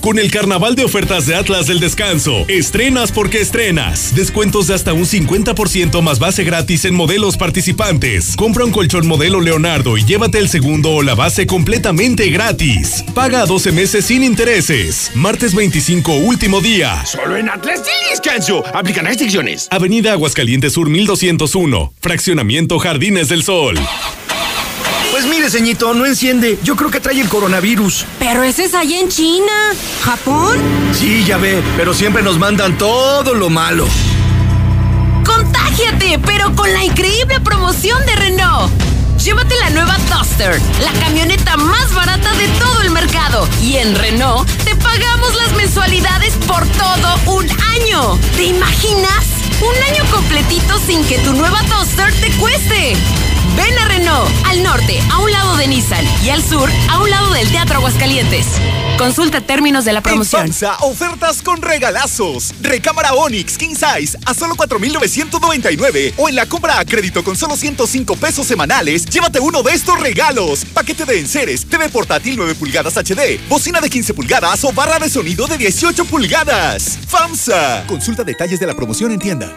Con el carnaval de ofertas de Atlas del Descanso, estrenas porque estrenas. Descuentos de hasta un 50% más base gratis en modelos participantes. Compra un colchón modelo Leonardo y llévate el segundo o la base completamente gratis. Paga a 12 meses sin intereses. Martes 25, último día. Solo en Atlas del Descanso. Aplican restricciones. Avenida Aguascalientes Sur 1201. Fraccionamiento Jardines del Sol. Mire, ceñito, no enciende. Yo creo que trae el coronavirus. Pero ese es allá en China. ¿Japón? Sí, ya ve, pero siempre nos mandan todo lo malo. ¡Contágiate! Pero con la increíble promoción de Renault. Llévate la nueva Duster, la camioneta más barata de todo el mercado. Y en Renault te pagamos las mensualidades por todo un año. ¿Te imaginas? Un año completito sin que tu nueva Duster te cueste. Ven a Renault, al norte, a un lado de Nissan, y al sur, a un lado del Teatro Aguascalientes. Consulta términos de la promoción. FAMSA, ofertas con regalazos. Recámara Onix King Size a solo 4,999. O en la compra a crédito con solo 105 pesos semanales, llévate uno de estos regalos. Paquete de enseres, TV portátil 9 pulgadas HD, bocina de 15 pulgadas o barra de sonido de 18 pulgadas. FAMSA. Consulta detalles de la promoción en tienda.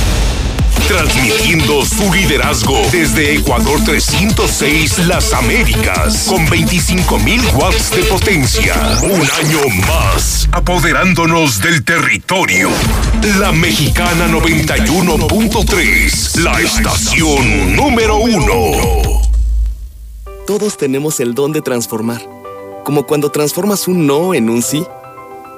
Transmitiendo su liderazgo desde Ecuador 306 Las Américas con 25.000 watts de potencia. Un año más, apoderándonos del territorio. La Mexicana 91.3, la estación número uno. Todos tenemos el don de transformar. Como cuando transformas un no en un sí.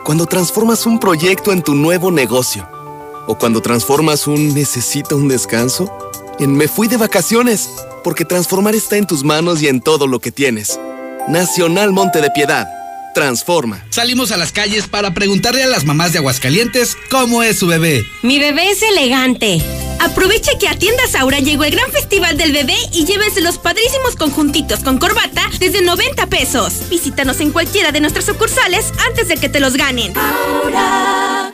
Cuando transformas un proyecto en tu nuevo negocio. O cuando transformas un necesito un descanso en me fui de vacaciones. Porque transformar está en tus manos y en todo lo que tienes. Nacional Monte de Piedad. Transforma. Salimos a las calles para preguntarle a las mamás de Aguascalientes cómo es su bebé. Mi bebé es elegante. Aproveche que a Tiendas Aura llegó el gran festival del bebé y llévese los padrísimos conjuntitos con corbata desde 90 pesos. Visítanos en cualquiera de nuestras sucursales antes de que te los ganen. Aura,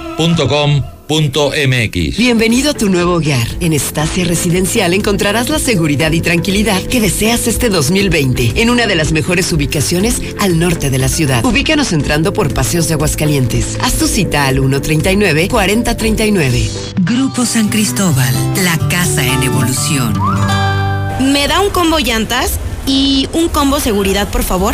Bienvenido a tu nuevo hogar. En Estacia Residencial encontrarás la seguridad y tranquilidad que deseas este 2020 en una de las mejores ubicaciones al norte de la ciudad. Ubícanos entrando por Paseos de Aguascalientes. Haz tu cita al 139-4039. Grupo San Cristóbal, la casa en evolución. ¿Me da un combo llantas y un combo seguridad, por favor?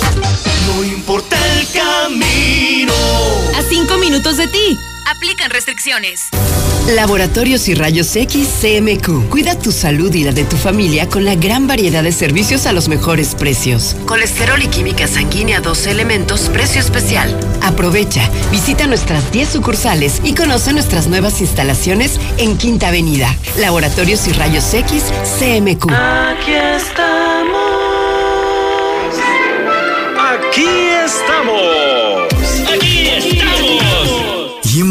El camino. A 5 minutos de ti. Aplican restricciones. Laboratorios y Rayos X CMQ. Cuida tu salud y la de tu familia con la gran variedad de servicios a los mejores precios. Colesterol y química sanguínea 12 elementos, precio especial. Aprovecha, visita nuestras 10 sucursales y conoce nuestras nuevas instalaciones en Quinta Avenida. Laboratorios y Rayos X CMQ. Aquí estamos. Aquí estamos.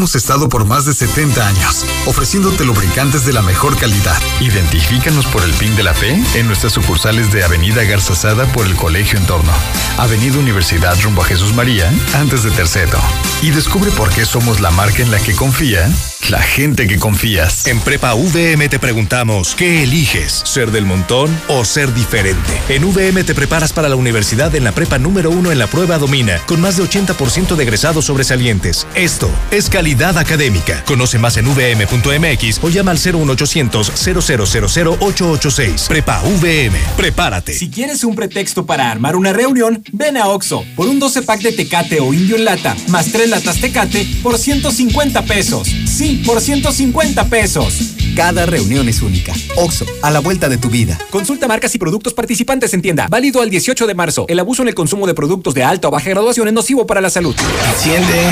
Hemos estado por más de 70 años, ofreciéndote lubricantes de la mejor calidad. Identifícanos por el PIN de la P en nuestras sucursales de Avenida Garza Sada por el Colegio Entorno, Avenida Universidad rumbo a Jesús María, antes de Terceto. Y descubre por qué somos la marca en la que confía la gente que confías. En Prepa VM te preguntamos, ¿qué eliges? ¿Ser del montón o ser diferente? En VM te preparas para la universidad en la prepa número uno en la prueba Domina, con más de 80% de egresados sobresalientes. Esto es calidad académica. Conoce más en vm.mx o llama al 01800 0000 886. Prepa VM. Prepárate. Si quieres un pretexto para armar una reunión, ven a Oxo por un 12 pack de Tecate o Indio en lata, más 3 latas Tecate por 150 pesos. Sí, por 150 pesos. Cada reunión es única. Oxo, a la vuelta de tu vida. Consulta marcas y productos participantes en tienda. Válido al 18 de marzo. El abuso en el consumo de productos de alta o baja graduación es nocivo para la salud. Enciende.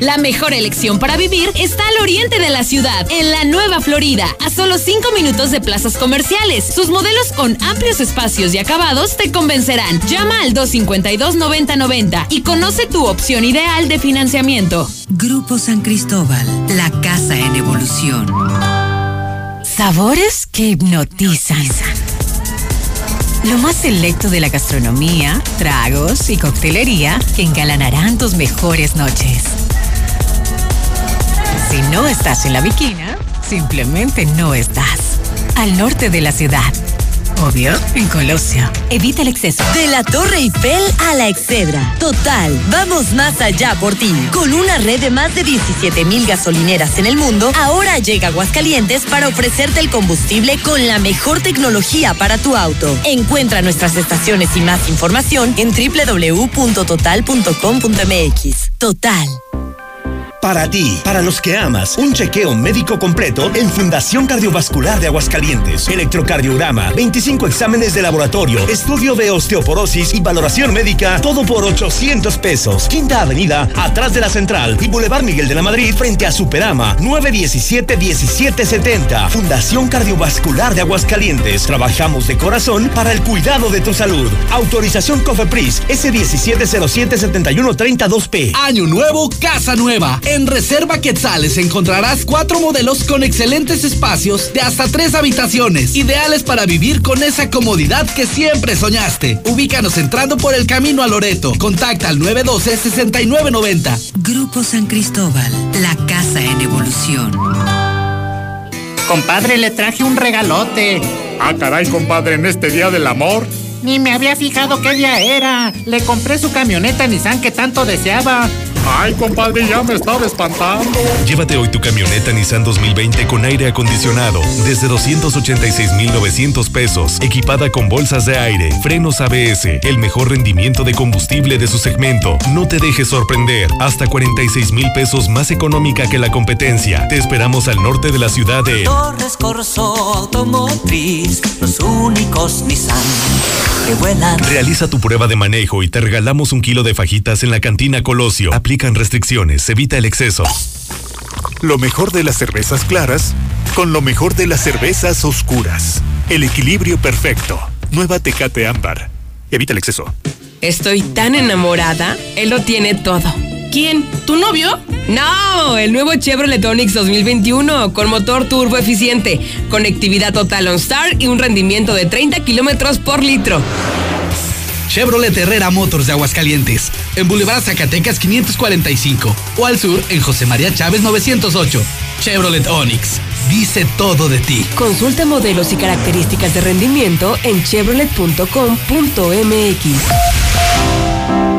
La mejor elección para vivir está al oriente de la ciudad, en la Nueva Florida, a solo 5 minutos de plazas comerciales. Sus modelos con amplios espacios y acabados te convencerán. Llama al 252-9090 y conoce tu opción ideal de financiamiento. Grupo San Cristóbal, la casa en evolución. Sabores que hipnotizan. Lo más selecto de la gastronomía, tragos y coctelería que engalanarán tus mejores noches. Si no estás en la Viquina, simplemente no estás. Al norte de la ciudad. Obvio, en Colosio. Evita el exceso. De la Torre Eiffel a la Excedra. Total, vamos más allá por ti. Con una red de más de 17 mil gasolineras en el mundo, ahora llega Aguascalientes para ofrecerte el combustible con la mejor tecnología para tu auto. Encuentra nuestras estaciones y más información en www.total.com.mx. Total. Para ti, para los que amas, un chequeo médico completo en Fundación Cardiovascular de Aguascalientes. Electrocardiograma, 25 exámenes de laboratorio, estudio de osteoporosis y valoración médica, todo por 800 pesos. Quinta Avenida, atrás de la Central y Boulevard Miguel de la Madrid, frente a Superama, 917-1770. Fundación Cardiovascular de Aguascalientes. Trabajamos de corazón para el cuidado de tu salud. Autorización COFEPRIS, S1707-7132P. Año nuevo, casa nueva. En Reserva Quetzales encontrarás cuatro modelos con excelentes espacios de hasta tres habitaciones, ideales para vivir con esa comodidad que siempre soñaste. Ubícanos entrando por el camino a Loreto. Contacta al 912-6990. Grupo San Cristóbal, la casa en evolución. Compadre, le traje un regalote. Ah, caray, compadre, en este día del amor. Ni me había fijado qué día era. Le compré su camioneta Nissan que tanto deseaba. Ay, compadre, ya me estaba espantando. Llévate hoy tu camioneta Nissan 2020 con aire acondicionado desde 286,900 pesos, equipada con bolsas de aire, frenos ABS, el mejor rendimiento de combustible de su segmento. No te dejes sorprender, hasta 46 mil pesos más económica que la competencia. Te esperamos al norte de la ciudad de Torres Corso Automotriz, los únicos Nissan que vuelan. Realiza tu prueba de manejo y te regalamos un kilo de fajitas en la cantina Colosio. Aplican restricciones, evita el exceso. Lo mejor de las cervezas claras con lo mejor de las cervezas oscuras. El equilibrio perfecto. Nueva Tecate Ámbar. Evita el exceso. Estoy tan enamorada. Él lo tiene todo. ¿Quién? ¿Tu novio? No, el nuevo Chevrolet Onix 2021 con motor turbo eficiente, conectividad total OnStar y un rendimiento de 30 kilómetros por litro. Chevrolet Herrera Motors de Aguascalientes, en Boulevard Zacatecas 545 o al sur en José María Chávez 908. Chevrolet Onix, dice todo de ti. Consulta modelos y características de rendimiento en chevrolet.com.mx.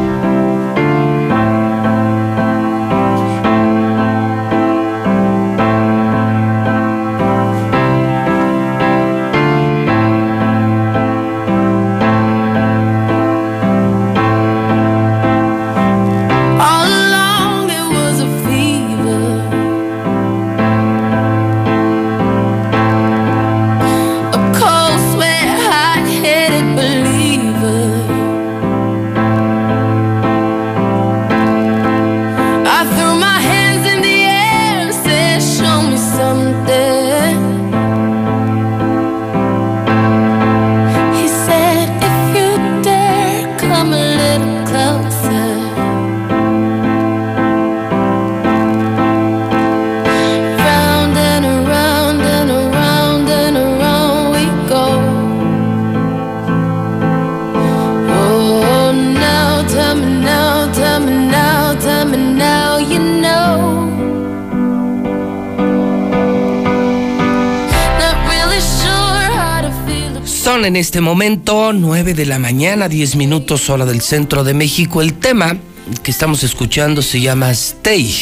en este momento, 9 de la mañana, 10 minutos hora del centro de México. El tema que estamos escuchando se llama Stay.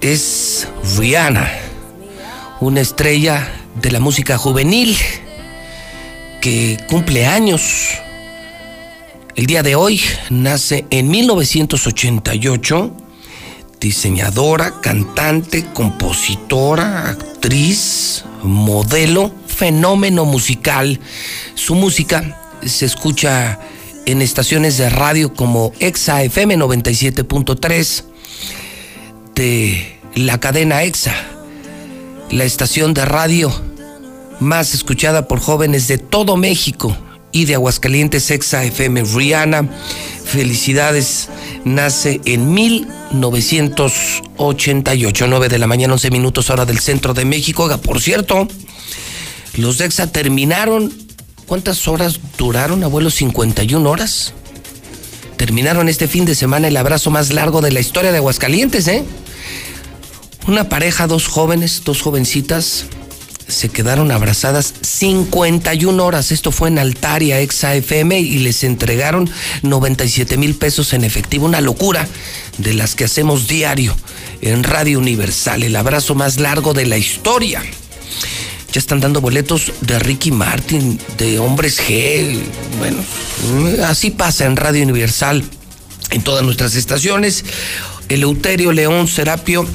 Es Rihanna, una estrella de la música juvenil que cumple años. El día de hoy nace en 1988, diseñadora, cantante, compositora, actriz, modelo, fenómeno musical. Su música se escucha en estaciones de radio como EXA FM 97.3 de la cadena EXA, la estación de radio más escuchada por jóvenes de todo México y de Aguascalientes EXA FM. Rihanna, felicidades, nace en 1988, 9 de la mañana, 11 minutos hora del centro de México. Por cierto, los EXA terminaron. ¿Cuántas horas duraron, abuelo? 51 horas. Terminaron este fin de semana el abrazo más largo de la historia de Aguascalientes, ¿eh? Una pareja, dos jóvenes, dos jovencitas, se quedaron abrazadas 51 horas. Esto fue en Altaria, Exa FM, y les entregaron 97 mil pesos en efectivo. Una locura de las que hacemos diario en Radio Universal. El abrazo más largo de la historia. Están dando boletos de Ricky Martin, de Hombres G. Bueno, así pasa en Radio Universal, en todas nuestras estaciones. Eleuterio León Serapio,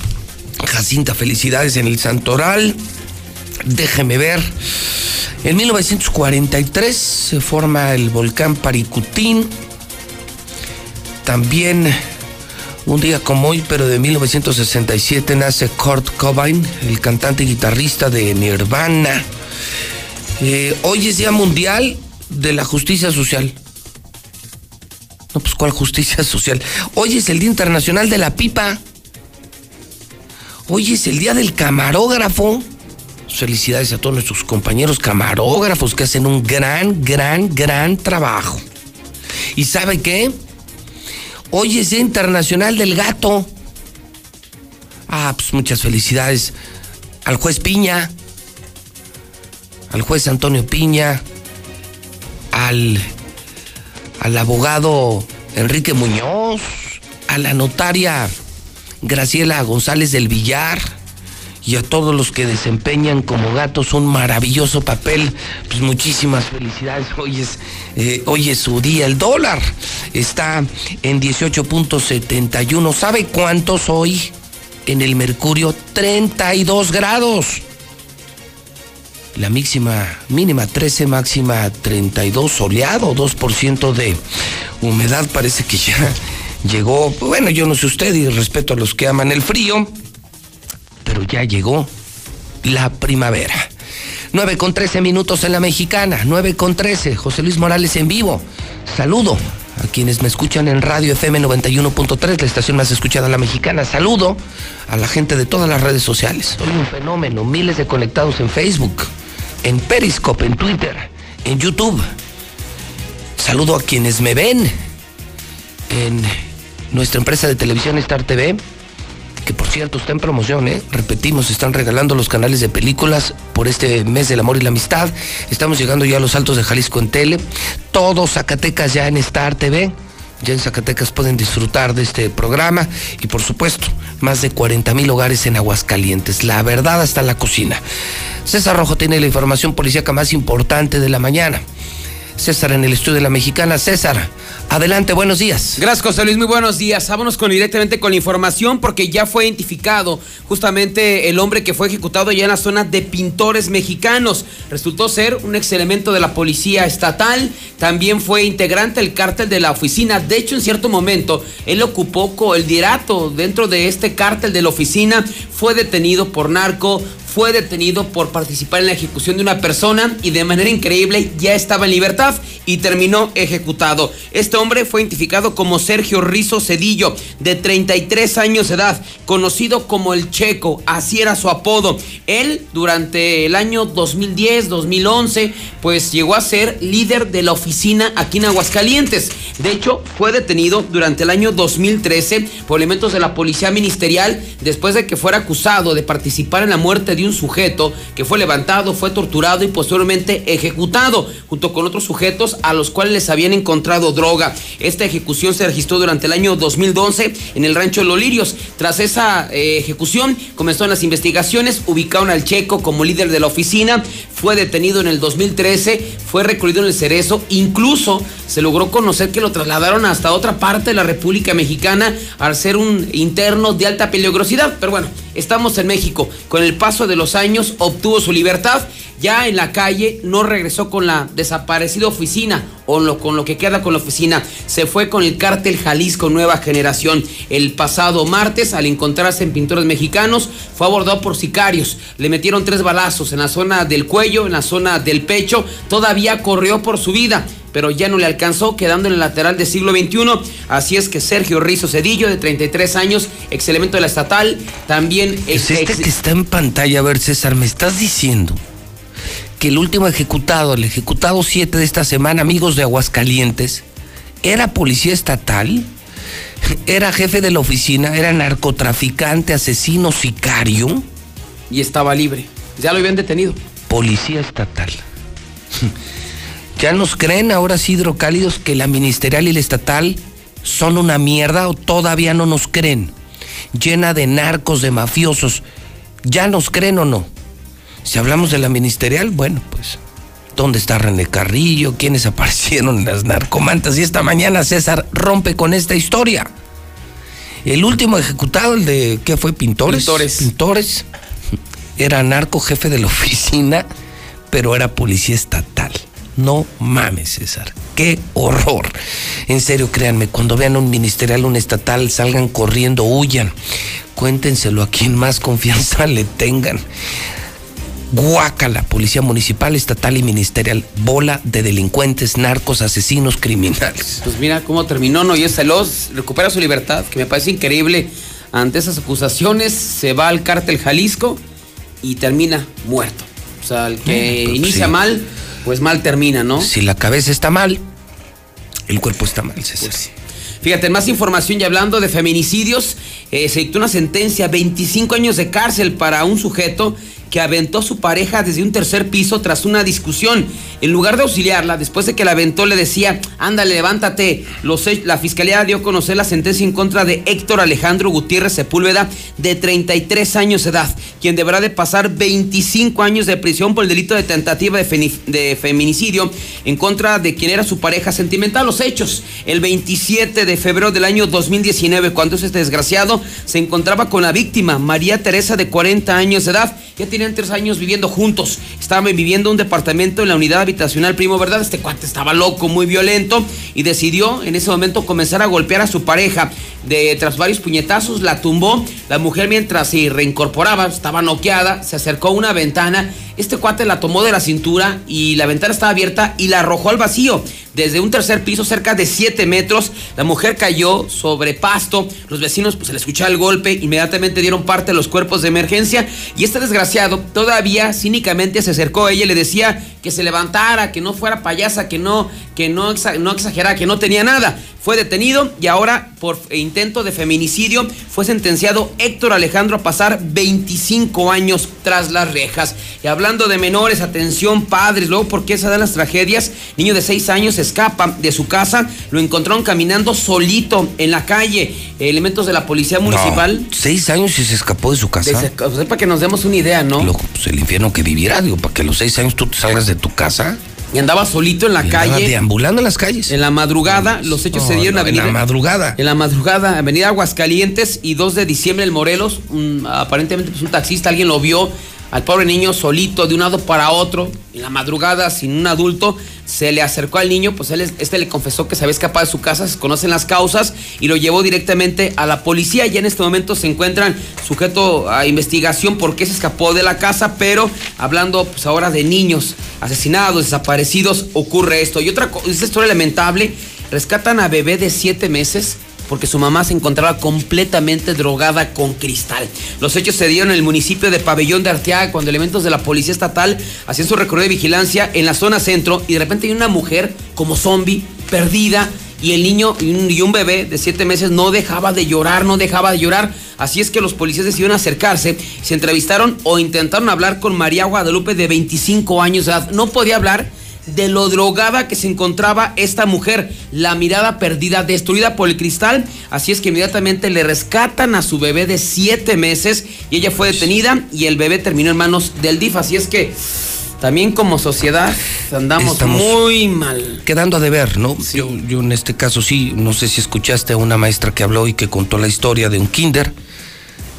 Jacinta, felicidades en el Santoral. Déjeme ver. En 1943 se forma el volcán Paricutín. También un día como hoy, pero de 1967, nace Kurt Cobain, el cantante y guitarrista de Nirvana. Eh, hoy es Día Mundial de la Justicia Social. No, pues ¿cuál justicia <laughs> social? Hoy es el Día Internacional de la Pipa. Hoy es el Día del Camarógrafo. Felicidades a todos nuestros compañeros camarógrafos que hacen un gran, gran, gran trabajo. ¿Y sabe qué? Hoy es Internacional del Gato. Ah, pues muchas felicidades al juez Piña, al juez Antonio Piña, al, al abogado Enrique Muñoz, a la notaria Graciela González del Villar y a todos los que desempeñan como gatos un maravilloso papel. Pues muchísimas felicidades. <laughs> Hoy es, eh, hoy es su día. El dólar está en 18.71. ¿Sabe cuántos hoy? En el Mercurio, 32 grados. La máxima, mínima 13, máxima 32, soleado, 2% de humedad. Parece que ya <laughs> llegó. Bueno, yo no sé usted y respeto a los que aman el frío ya llegó la primavera. 9 con 13 minutos en la mexicana, 9 con 13, José Luis Morales en vivo. Saludo a quienes me escuchan en Radio FM 91.3, la estación más escuchada la mexicana. Saludo a la gente de todas las redes sociales. Soy un fenómeno, miles de conectados en Facebook, en Periscope, en Twitter, en YouTube. Saludo a quienes me ven en nuestra empresa de televisión Star TV que por cierto está en promoción, ¿eh? repetimos, están regalando los canales de películas por este mes del amor y la amistad. Estamos llegando ya a los altos de Jalisco en tele. Todos Zacatecas ya en Star TV. Ya en Zacatecas pueden disfrutar de este programa y por supuesto, más de 40 mil hogares en Aguascalientes. La verdad hasta la cocina. César Rojo tiene la información policíaca más importante de la mañana. César en el estudio de la mexicana. César, adelante, buenos días. Gracias, José Luis, muy buenos días. Vámonos con directamente con la información porque ya fue identificado justamente el hombre que fue ejecutado allá en la zona de pintores mexicanos. Resultó ser un ex elemento de la policía estatal, también fue integrante del cártel de la oficina. De hecho, en cierto momento, él ocupó el liderato dentro de este cártel de la oficina, fue detenido por narco, fue detenido por participar en la ejecución de una persona y de manera increíble ya estaba en libertad y terminó ejecutado. Este hombre fue identificado como Sergio Rizo Cedillo, de 33 años de edad, conocido como el Checo, así era su apodo. Él, durante el año 2010, 2011, pues llegó a ser líder de la oficina aquí en Aguascalientes. De hecho, fue detenido durante el año 2013 por elementos de la policía ministerial después de que fuera acusado de participar en la muerte de un sujeto que fue levantado, fue torturado y posteriormente ejecutado, junto con otros sujetos a los cuales les habían encontrado droga. Esta ejecución se registró durante el año 2012 en el rancho Los Lirios. Tras esa eh, ejecución, comenzaron las investigaciones, ubicaron al checo como líder de la oficina, fue detenido en el 2013, fue recluido en el Cerezo, incluso se logró conocer que lo trasladaron hasta otra parte de la República Mexicana al ser un interno de alta peligrosidad. Pero bueno, estamos en México. Con el paso de los años obtuvo su libertad. Ya en la calle no regresó con la desaparecida oficina o lo, con lo que queda con la oficina. Se fue con el cártel Jalisco Nueva Generación. El pasado martes, al encontrarse en Pintores Mexicanos, fue abordado por sicarios. Le metieron tres balazos en la zona del cuello, en la zona del pecho. Todavía corrió por su vida pero ya no le alcanzó, quedando en el lateral del siglo XXI. Así es que Sergio Rizo Cedillo, de 33 años, ex elemento de la estatal, también es este que está en pantalla, a ver, César, me estás diciendo que el último ejecutado, el ejecutado 7 de esta semana, amigos de Aguascalientes, era policía estatal, era jefe de la oficina, era narcotraficante, asesino, sicario. Y estaba libre. Ya lo habían detenido. Policía estatal. <laughs> ¿Ya nos creen ahora sí hidrocálidos que la ministerial y la estatal son una mierda o todavía no nos creen? Llena de narcos, de mafiosos. ¿Ya nos creen o no? Si hablamos de la ministerial, bueno, pues, ¿dónde está René Carrillo? ¿Quiénes <laughs> aparecieron en las narcomantas? Y esta mañana César rompe con esta historia. El último ejecutado, el de, ¿qué fue? Pintores. Pintores. Pintores. <laughs> Era narco jefe de la oficina, pero era policía estatal. No mames, César. Qué horror. En serio, créanme, cuando vean un ministerial, un estatal, salgan corriendo, huyan. Cuéntenselo a quien más confianza <laughs> le tengan. Guácala, policía municipal, estatal y ministerial. Bola de delincuentes, narcos, asesinos, criminales. Pues mira cómo terminó, ¿no? Y es celoso, recupera su libertad, que me parece increíble. Ante esas acusaciones, se va al cártel Jalisco y termina muerto. O sea, el que pues inicia sí. mal, pues mal termina, ¿no? Si la cabeza está mal, el cuerpo está mal, César. Pues Fíjate, más información y hablando de feminicidios, eh, se dictó una sentencia, 25 años de cárcel para un sujeto que aventó a su pareja desde un tercer piso tras una discusión. En lugar de auxiliarla, después de que la aventó, le decía, ándale, levántate. Los, la fiscalía dio a conocer la sentencia en contra de Héctor Alejandro Gutiérrez Sepúlveda, de 33 años de edad, quien deberá de pasar 25 años de prisión por el delito de tentativa de, de feminicidio en contra de quien era su pareja sentimental. Los hechos, el 27 de febrero del año 2019, cuando este desgraciado se encontraba con la víctima, María Teresa, de 40 años de edad. Ya tenían tres años viviendo juntos. Estaban viviendo en un departamento en la unidad habitacional Primo, ¿verdad? Este cuate estaba loco, muy violento y decidió en ese momento comenzar a golpear a su pareja. De, tras varios puñetazos, la tumbó. La mujer, mientras se reincorporaba, estaba noqueada, se acercó a una ventana. Este cuate la tomó de la cintura y la ventana estaba abierta y la arrojó al vacío. Desde un tercer piso, cerca de 7 metros, la mujer cayó sobre pasto. Los vecinos, pues se le escuchaba el golpe, inmediatamente dieron parte a los cuerpos de emergencia. Y este desgraciado todavía cínicamente se acercó a ella y le decía que se levantara, que no fuera payasa, que no, que no, exa- no exagerara, que no tenía nada. Fue detenido y ahora, por intento de feminicidio, fue sentenciado Héctor Alejandro a pasar 25 años tras las rejas. Y hablando de menores, atención, padres, luego, ¿por qué se dan las tragedias? Niño de 6 años escapa de su casa, lo encontraron caminando solito en la calle. Elementos de la policía municipal. No, seis años y se escapó de su casa. Para que nos demos una idea, ¿no? Loco, pues el infierno que viviera, digo, para que a los seis años tú te salgas de tu casa. Y andaba solito en la Y calle. deambulando en las calles. En la madrugada, los hechos No, se dieron no, en en la madrugada. En la madrugada, Avenida Aguascalientes y 2 de diciembre en Morelos. un- aparentemente, pues un taxista, alguien lo vio al pobre niño solito de un lado para otro. En la madrugada, sin un adulto, se le acercó al niño. Pues él, es- este le confesó que se había escapado de su casa, se conocen las causas y lo llevó directamente a la policía. Ya en este momento se encuentran sujeto a investigación por qué se escapó de la casa, pero hablando pues ahora de niños asesinados, desaparecidos, ocurre esto. Y otra co- esta historia lamentable rescatan a bebé de siete meses porque su mamá se encontraba completamente drogada con cristal. Los hechos se dieron en el municipio de Pabellón de Arteaga cuando elementos de la policía estatal hacían su recorrido de vigilancia en la zona centro y de repente hay una mujer como zombie, perdida, y el niño y un, bebé de siete meses no dejaba de llorar, no dejaba de llorar. Así es que los policías decidieron acercarse, se entrevistaron o intentaron hablar con María Guadalupe de 25 años de edad. No podía hablar de lo drogada que se encontraba esta mujer, la mirada perdida, destruida por el cristal. Así es que inmediatamente le rescatan a su bebé de siete meses y ella fue detenida y el bebé terminó en manos del DIF. Así es que también como sociedad andamos Estamos muy mal. Quedando a deber, ¿no? Yo, yo en este caso sí, no sé si escuchaste a una maestra que habló y que contó la historia de un kinder.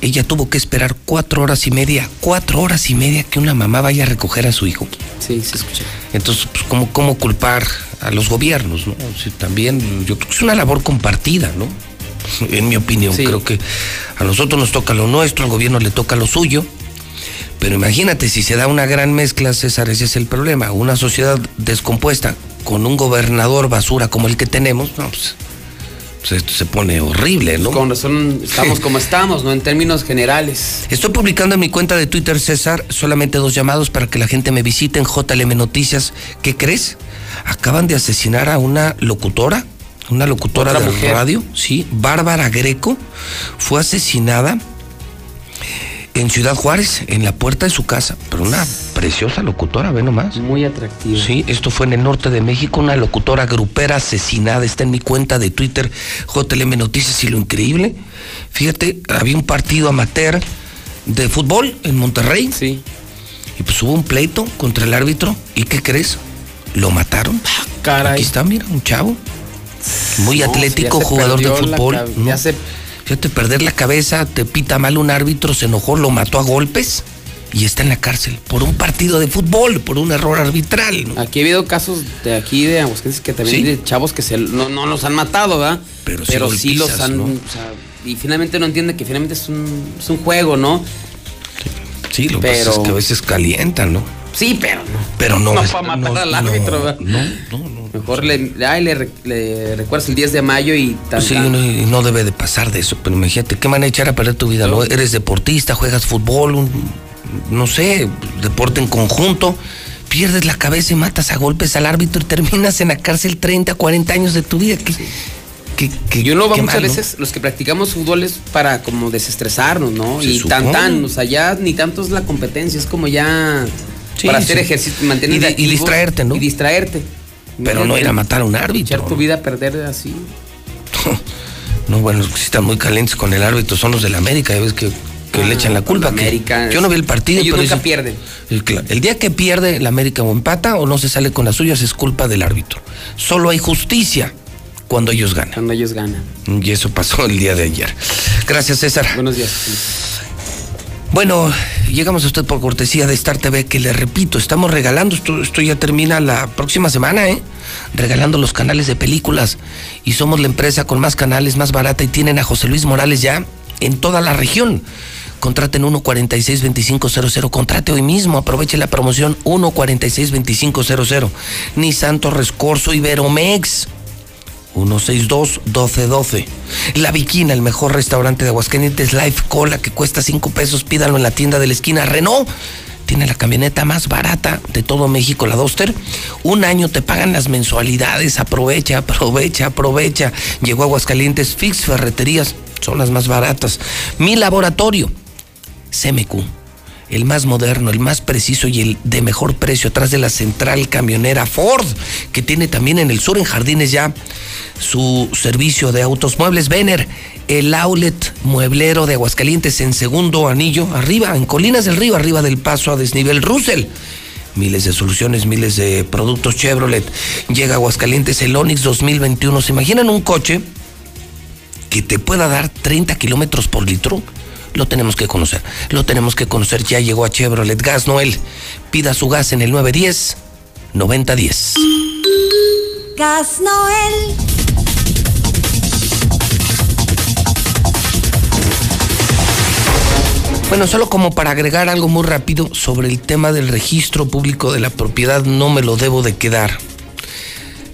Ella tuvo que esperar cuatro horas y media, cuatro horas y media que una mamá vaya a recoger a su hijo. Sí, se escucha. Entonces, pues, ¿cómo, cómo culpar a los gobiernos, no? También, yo creo que es una labor compartida, ¿no? <laughs> En mi opinión, creo que a nosotros nos toca lo nuestro, al gobierno le toca lo suyo. Pero imagínate, si se da una gran mezcla, César, ese es el problema. Una sociedad descompuesta con un gobernador basura como el que tenemos, no, pues esto se pone horrible, ¿no? Con razón estamos como <laughs> estamos, ¿no? En términos generales. Estoy publicando en mi cuenta de Twitter, César, solamente dos llamados para que la gente me visite en JLM Noticias. ¿Qué crees? Acaban de asesinar a una locutora, una locutora ¿Otra de mujer? radio, sí, Bárbara Greco, fue asesinada en Ciudad Juárez, en la puerta de su casa. Pero una preciosa locutora, ve nomás. Muy atractiva. Sí, esto fue en el norte de México, una locutora grupera asesinada. Está en mi cuenta de Twitter, JLM Noticias. Y lo increíble, fíjate, había un partido amateur de fútbol en Monterrey. Sí. Y pues hubo un pleito contra el árbitro. ¿Y qué crees? Lo mataron. caray. Aquí está, mira, un chavo. Muy No, atlético, jugador de fútbol. ¿no? ya se- Fíjate, perder la cabeza, te pita mal un árbitro, se enojó, lo mató a golpes y está en la cárcel por un partido de fútbol, por un error arbitral. ¿no? Aquí ha habido casos de aquí de Aguascalientes que también Sí. de chavos que se, no, no los han matado, ¿verdad? Pero sí sí golpizas, los han. ¿no? o sea, y finalmente no entiende que finalmente es un, es un juego, ¿no? Sí, lo que pasa Pero- es que a veces calientan, ¿no? Sí, pero no. Pero no. No para matar al árbitro, ¿verdad? No, no, no. Mejor le, ay, le, le recuerdas el 10 de mayo y tan, Sí, tan. no, y no debe de pasar de eso, pero imagínate, ¿qué van a echar a perder tu vida? ¿no? Eres deportista, juegas fútbol, un, no sé, deporte en conjunto, pierdes la cabeza y matas a golpes al árbitro y terminas en la cárcel 30, 40 años de tu vida. ¿Qué, qué- qué- Y uno va qué muchas mal, ¿no? veces, los que practicamos fútbol es para como desestresarnos, ¿no? Se y tan supone. tan, o sea, ya ni tanto es la competencia, es como ya Sí, para sí. hacer ejercicio, mantener Y di- y distraerte, ¿no? Y distraerte. Pero no ir a matar a un árbitro. Echar tu vida a perder así. <laughs> No, bueno, los que sí están muy calientes con el árbitro son los del América, ya ves que, que le echan la culpa. América yo no vi el partido, Ellos pero nunca dicen- pierden. El, cla- el día que pierde el América o empata o no se sale con las suyas es culpa del árbitro. Solo hay justicia cuando ellos ganan. Cuando ellos ganan. Y eso pasó el día de ayer. Gracias, César. Buenos días. Bueno, llegamos a usted por cortesía de Star TV, que le repito, estamos regalando, esto, ya termina la próxima semana, ¿eh? Regalando los canales de películas. Y somos la empresa con más canales, más barata, y tienen a José Luis Morales ya en toda la región. Contraten 146-2500, contrate hoy mismo, aproveche la promoción 146-2500. Ni Santo Rescorso Iberomex. 162-1212. La Viquina, el mejor restaurante de Aguascalientes, Life Cola, que cuesta 5 pesos, pídalo en la tienda de la esquina. Renault tiene la camioneta más barata de todo México, la Duster. Un año te pagan las mensualidades, aprovecha, aprovecha, aprovecha. Llegó Aguascalientes, Fix Ferreterías, son las más baratas. Mi laboratorio, CMQ el más moderno, el más preciso y el de mejor precio atrás de la central camionera Ford, que tiene también en el sur, en Jardines ya, su servicio de autos muebles Vener, el outlet mueblero de Aguascalientes en segundo anillo, arriba, en Colinas del Río, arriba del paso a desnivel Russell. Miles de soluciones, miles de productos Chevrolet. Llega a Aguascalientes el Onix 2021. ¿Se imaginan un coche que te pueda dar 30 kilómetros por litro? Lo tenemos que conocer. Lo tenemos que conocer. Ya llegó a Chevrolet Gas Noel. Pida su gas en el 910 9010. Gas Noel. Bueno, solo como para agregar algo muy rápido sobre el tema del registro público de la propiedad, no me lo debo de quedar.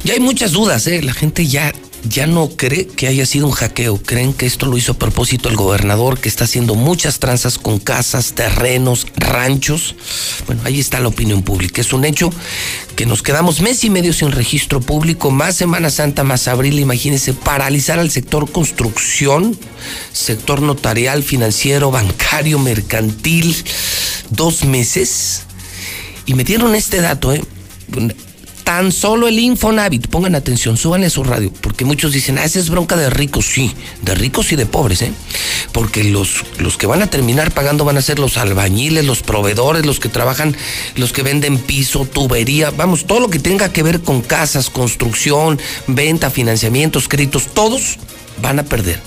Ya hay muchas dudas, ¿eh? La gente ya, ya no cree que haya sido un hackeo. Creen que esto lo hizo a propósito el gobernador, que está haciendo muchas tranzas con casas, terrenos, ranchos. Bueno, ahí está la opinión pública. Es un hecho que nos quedamos mes y medio sin registro público, más Semana Santa, más abril. Imagínense, paralizar al sector construcción, sector notarial, financiero, bancario, mercantil. Dos meses. Y me dieron este dato, ¿eh? Tan solo el Infonavit, pongan atención, suban a su radio, porque muchos dicen, ah, esa es bronca de ricos, sí, de ricos y de pobres, ¿eh? Porque los, los que van a terminar pagando van a ser los albañiles, los proveedores, los que trabajan, los que venden piso, tubería, vamos, todo lo que tenga que ver con casas, construcción, venta, financiamientos, créditos, todos van a perder.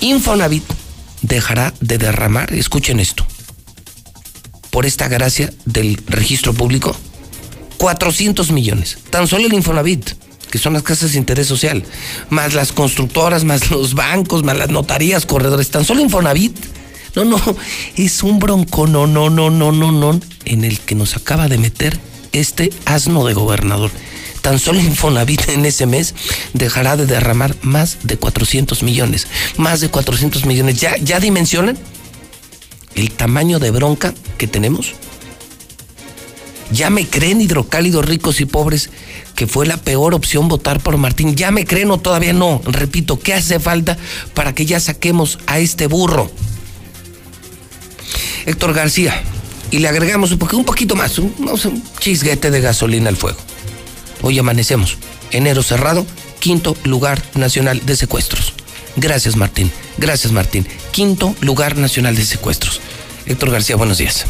Infonavit dejará de derramar, escuchen esto, por esta gracia del registro público, 400 millones. Tan solo el Infonavit, que son las casas de interés social, más las constructoras, más los bancos, más las notarías, corredores, tan solo Infonavit. No, no, es un bronco, no, no, no, no, no, no, en el que nos acaba de meter este asno de gobernador. Tan solo Infonavit en ese mes dejará de derramar más de 400 millones. Más de 400 millones. ¿Ya, ya dimensionan el tamaño de bronca que tenemos? Ya me creen hidrocálidos ricos y pobres que fue la peor opción votar por Martín. Ya me creen o todavía no. Repito, ¿qué hace falta para que ya saquemos a este burro? Héctor García. Y le agregamos un, poquito, más, un, un chisguete de gasolina al fuego. Hoy amanecemos. Enero cerrado, quinto lugar nacional de secuestros. Gracias Martín, gracias Martín. Quinto lugar nacional de secuestros. Héctor García, buenos días.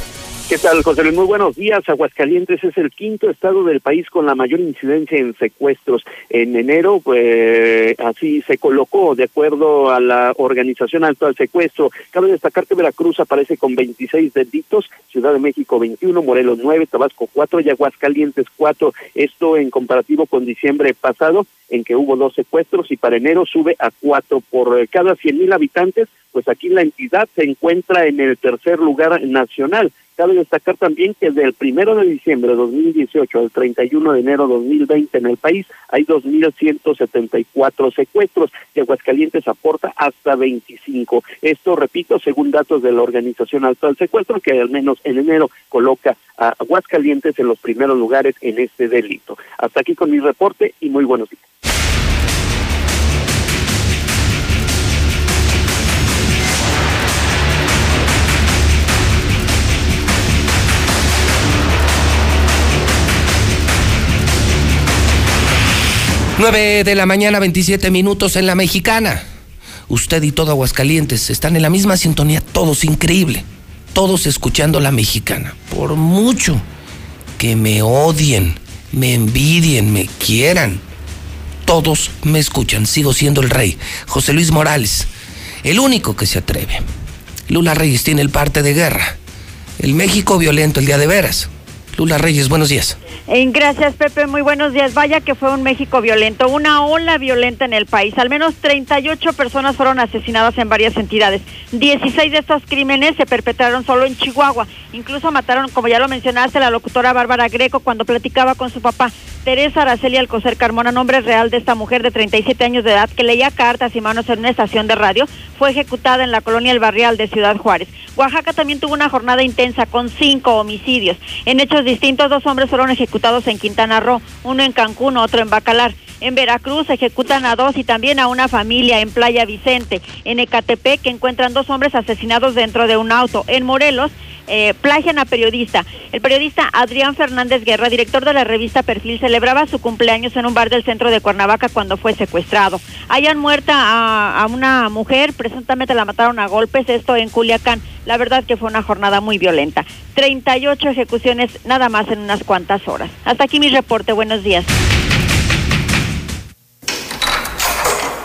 ¿Qué tal, José Luis? Muy buenos días. Aguascalientes es el quinto estado del país con la mayor incidencia en secuestros. En enero, pues así se colocó de acuerdo a la Organización Alto al Secuestro. Cabe destacar que Veracruz aparece con 26 delitos, Ciudad de México 21, Morelos 9, Tabasco 4 y Aguascalientes 4. Esto en comparativo con diciembre pasado, en que hubo dos secuestros y para enero sube a 4 por cada 100 mil habitantes. Pues aquí la entidad se encuentra en el tercer lugar nacional. Cabe destacar también que desde el primero de diciembre de 2018 al 31 de enero de 2020 en el país hay 2.174 secuestros y Aguascalientes aporta hasta 25. Esto, repito, según datos de la Organización Alto del Secuestro, que al menos en enero coloca a Aguascalientes en los primeros lugares en este delito. Hasta aquí con mi reporte y muy buenos días. Nueve de la mañana, 27 minutos en la mexicana. Usted y todo Aguascalientes están en la misma sintonía, todos increíble. Todos escuchando la mexicana. Por mucho que me odien, me envidien, me quieran, todos me escuchan. Sigo siendo el rey. José Luis Morales, el único que se atreve. Lula Reyes tiene el parte de guerra. El México violento el día de veras. Lula Reyes, buenos días. Gracias, Pepe. Muy buenos días. Vaya que fue un México violento, una ola violenta en el país. Al menos 38 personas fueron asesinadas en varias entidades. 16 de estos crímenes se perpetraron solo en Chihuahua. Incluso mataron, como ya lo mencionaste, la locutora Bárbara Greco cuando platicaba con su papá. Teresa Araceli Alcocer Carmona, nombre real de esta mujer de 37 años de edad que leía cartas y manos en una estación de radio, fue ejecutada en la colonia El Barrial de Ciudad Juárez. Oaxaca también tuvo una jornada intensa con cinco homicidios. En hechos distintos, dos hombres fueron ejecutados en Quintana Roo, uno en Cancún, otro en Bacalar. En Veracruz ejecutan a dos y también a una familia en Playa Vicente. En Ecatepec encuentran dos hombres asesinados dentro de un auto. En Morelos eh, plagian a periodista. El periodista Adrián Fernández Guerra, director de la revista Perfil, celebraba su cumpleaños en un bar del centro de Cuernavaca cuando fue secuestrado. Hayan muerta a, a una mujer, presuntamente la mataron a golpes, esto en Culiacán. La verdad que fue una jornada muy violenta. 38 ejecuciones nada más en unas cuantas horas. Hasta aquí mi reporte. Buenos días.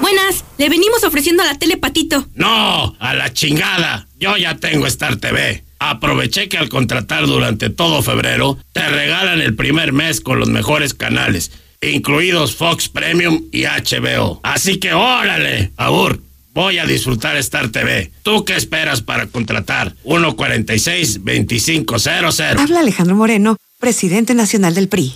Buenas, le venimos ofreciendo a la tele Patito. No, a la chingada. Yo ya tengo Star TV. Aproveché que al contratar durante todo febrero te regalan el primer mes con los mejores canales, incluidos Fox Premium y HBO. Así que órale, Abur, voy a disfrutar Star TV. ¿Tú qué esperas para contratar? 146-2500. Habla Alejandro Moreno, presidente nacional del PRI.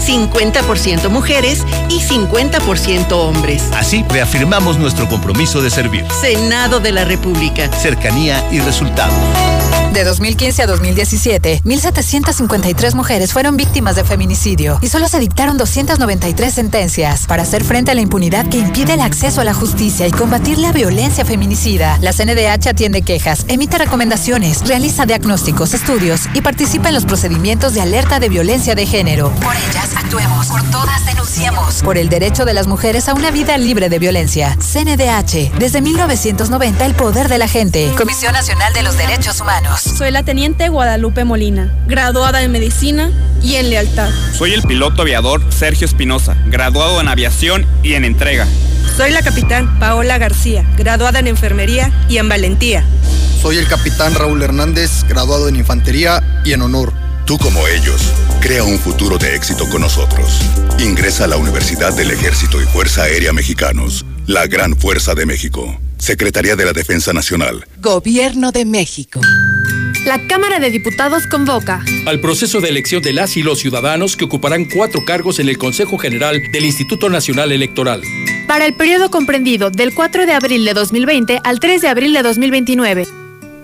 50% mujeres y 50% hombres. Así reafirmamos nuestro compromiso de servir. Senado de la República. Cercanía y resultados. De 2015 a 2017, 1.753 mujeres fueron víctimas de feminicidio y solo se dictaron 293 sentencias. Para hacer frente a la impunidad que impide el acceso a la justicia y combatir la violencia feminicida, la CNDH atiende quejas, emite recomendaciones, realiza diagnósticos, estudios y participa en los procedimientos de alerta de violencia de género. Por ellas, actuemos. Por todas, denunciemos. Por el derecho de las mujeres a una vida libre de violencia. CNDH, desde 1990, el poder de la gente. Comisión Nacional de los Derechos Humanos. Soy la teniente Guadalupe Molina, graduada en medicina y en lealtad. Soy el piloto aviador Sergio Espinosa, graduado en aviación y en entrega. Soy la capitán Paola García, graduada en enfermería y en valentía. Soy el capitán Raúl Hernández, graduado en infantería y en honor. Tú como ellos, crea un futuro de éxito con nosotros. Ingresa a la Universidad del Ejército y Fuerza Aérea Mexicanos, la Gran Fuerza de México. Secretaría de la Defensa Nacional. Gobierno de México. La Cámara de Diputados convoca al proceso de elección de las y los ciudadanos que ocuparán cuatro cargos en el Consejo General del Instituto Nacional Electoral. Para el periodo comprendido del 4 de abril de 2020 al 3 de abril de 2029.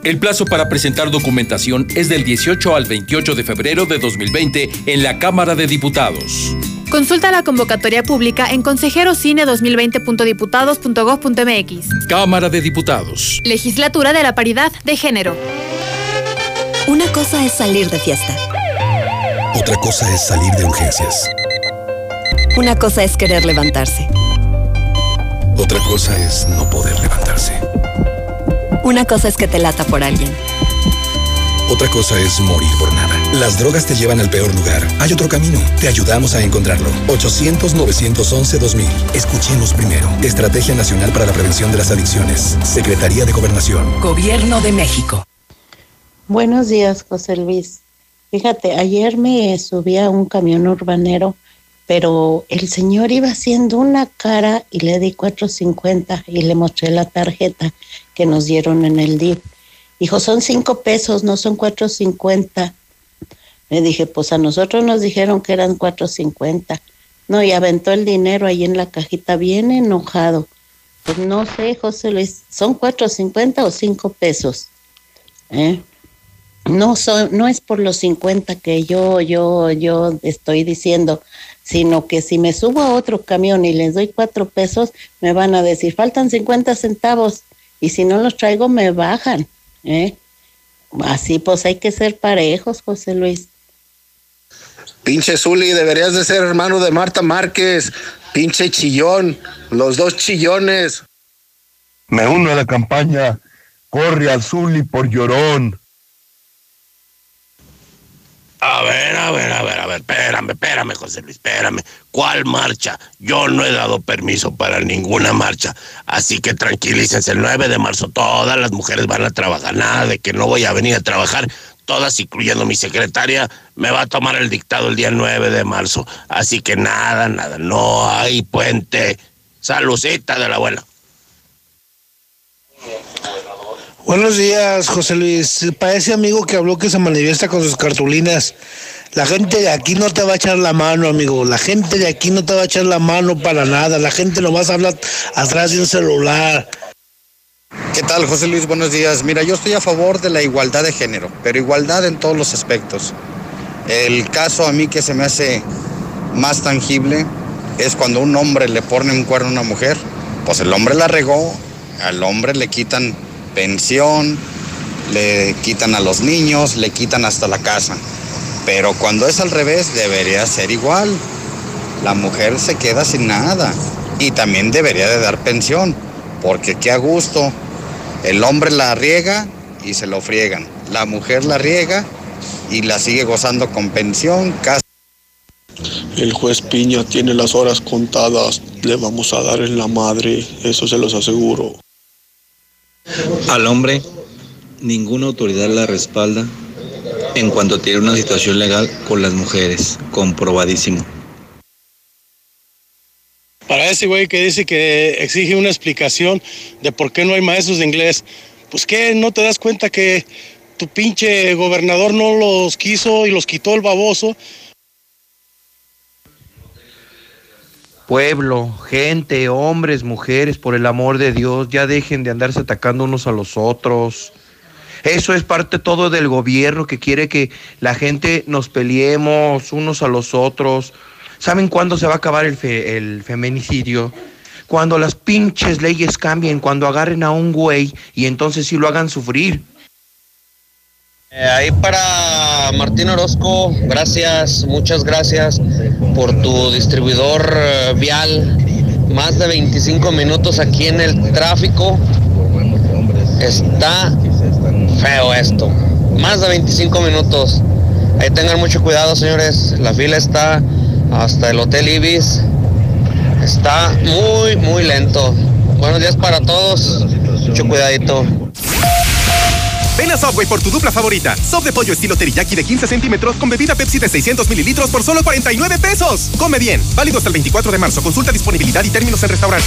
El plazo para presentar documentación es del 18 al 28 de febrero de 2020 en la Cámara de Diputados. Consulta la convocatoria pública en consejerocine2020.diputados.gov.mx. Cámara de Diputados. Legislatura de la Paridad de Género. Una cosa es salir de fiesta. Otra cosa es salir de urgencias. Una cosa es querer levantarse. Otra cosa es no poder levantarse. Una cosa es que te lata por alguien. Otra cosa es morir por nada. Las drogas te llevan al peor lugar. Hay otro camino. Te ayudamos a encontrarlo. 800-911-2000. Escuchemos primero. Estrategia Nacional para la Prevención de las Adicciones. Secretaría de Gobernación. Gobierno de México. Buenos días, José Luis. Fíjate, ayer me subí a un camión urbanero, pero el señor iba haciendo una cara y le di 4.50 y le mostré la tarjeta que nos dieron en el DIF. Dijo, son cinco pesos, no son 4.50. Le dije, pues a nosotros nos dijeron que eran 4.50. No, y aventó el dinero ahí en la cajita bien enojado. Pues no sé, José Luis, ¿son 4.50 o 5 pesos? ¿Eh? No, son, no es por los 50 que yo, yo, yo estoy diciendo, sino que si me subo a otro camión y les doy 4 pesos, me van a decir, faltan 50 centavos, y si no los traigo, me bajan. ¿eh? Así pues hay que ser parejos, José Luis. Pinche Zuli, deberías de ser hermano de Marta Márquez. Pinche chillón, los dos chillones. Me uno a la campaña. Corre al Zuli por llorón. A ver, a ver, a ver, a espérame, espérame, José Luis, espérame. ¿Cuál marcha? Yo no he dado permiso para ninguna marcha. Así que tranquilícense, el 9 de marzo todas las mujeres van a trabajar. Nada de que no voy a venir a trabajar. Todas, incluyendo mi secretaria, me va a tomar el dictado el día 9 de marzo. Así que nada, nada, no hay puente. Salucita de la abuela. Buenos días, José Luis. Para ese amigo que habló que se manifiesta con sus cartulinas, la gente de aquí no te va a echar la mano, amigo. La gente de aquí no te va a echar la mano para nada. La gente no vas a hablar atrás de un celular. ¿Qué tal, José Luis? Buenos días. Mira, yo estoy a favor de la igualdad de género, pero igualdad en todos los aspectos. El caso a mí que se me hace más tangible es cuando un hombre le pone un cuerno a una mujer, pues el hombre la regó, al hombre le quitan pensión, le quitan a los niños, le quitan hasta la casa. Pero cuando es al revés, debería ser igual. La mujer se queda sin nada y también debería de dar pensión, porque qué a gusto. El hombre la riega y se lo friegan. La mujer la riega y la sigue gozando con pensión. Casi El juez Piña tiene las horas contadas. Le vamos a dar en la madre, eso se los aseguro. Al hombre, ninguna autoridad la respalda en cuanto tiene una situación legal con las mujeres, comprobadísimo. Para ese güey que dice que exige una explicación de por qué no hay maestros de inglés, pues que no te das cuenta que tu pinche gobernador no los quiso y los quitó el baboso. Pueblo, gente, hombres, mujeres, por el amor de Dios, ya dejen de andarse atacando unos a los otros. Eso es parte todo del gobierno que quiere que la gente nos peleemos unos a los otros. ¿Saben cuándo se va a acabar el, fe- el feminicidio? Cuando las pinches leyes cambien, cuando agarren a un güey y entonces sí lo hagan sufrir. Eh, ahí para Martín Orozco, gracias, muchas gracias por tu distribuidor eh, vial. Más de 25 minutos aquí en el tráfico. Está feo esto. Más de 25 minutos. Ahí tengan mucho cuidado, señores. La fila está hasta el Hotel Ibis. Está muy, muy lento. Buenos días para todos. Mucho cuidadito. Ven a Subway por tu dupla favorita. Sop de pollo estilo teriyaki de 15 centímetros con bebida Pepsi de 600 mililitros por solo 49 pesos. Come bien. Válido hasta el 24 de marzo. Consulta disponibilidad y términos en restaurante.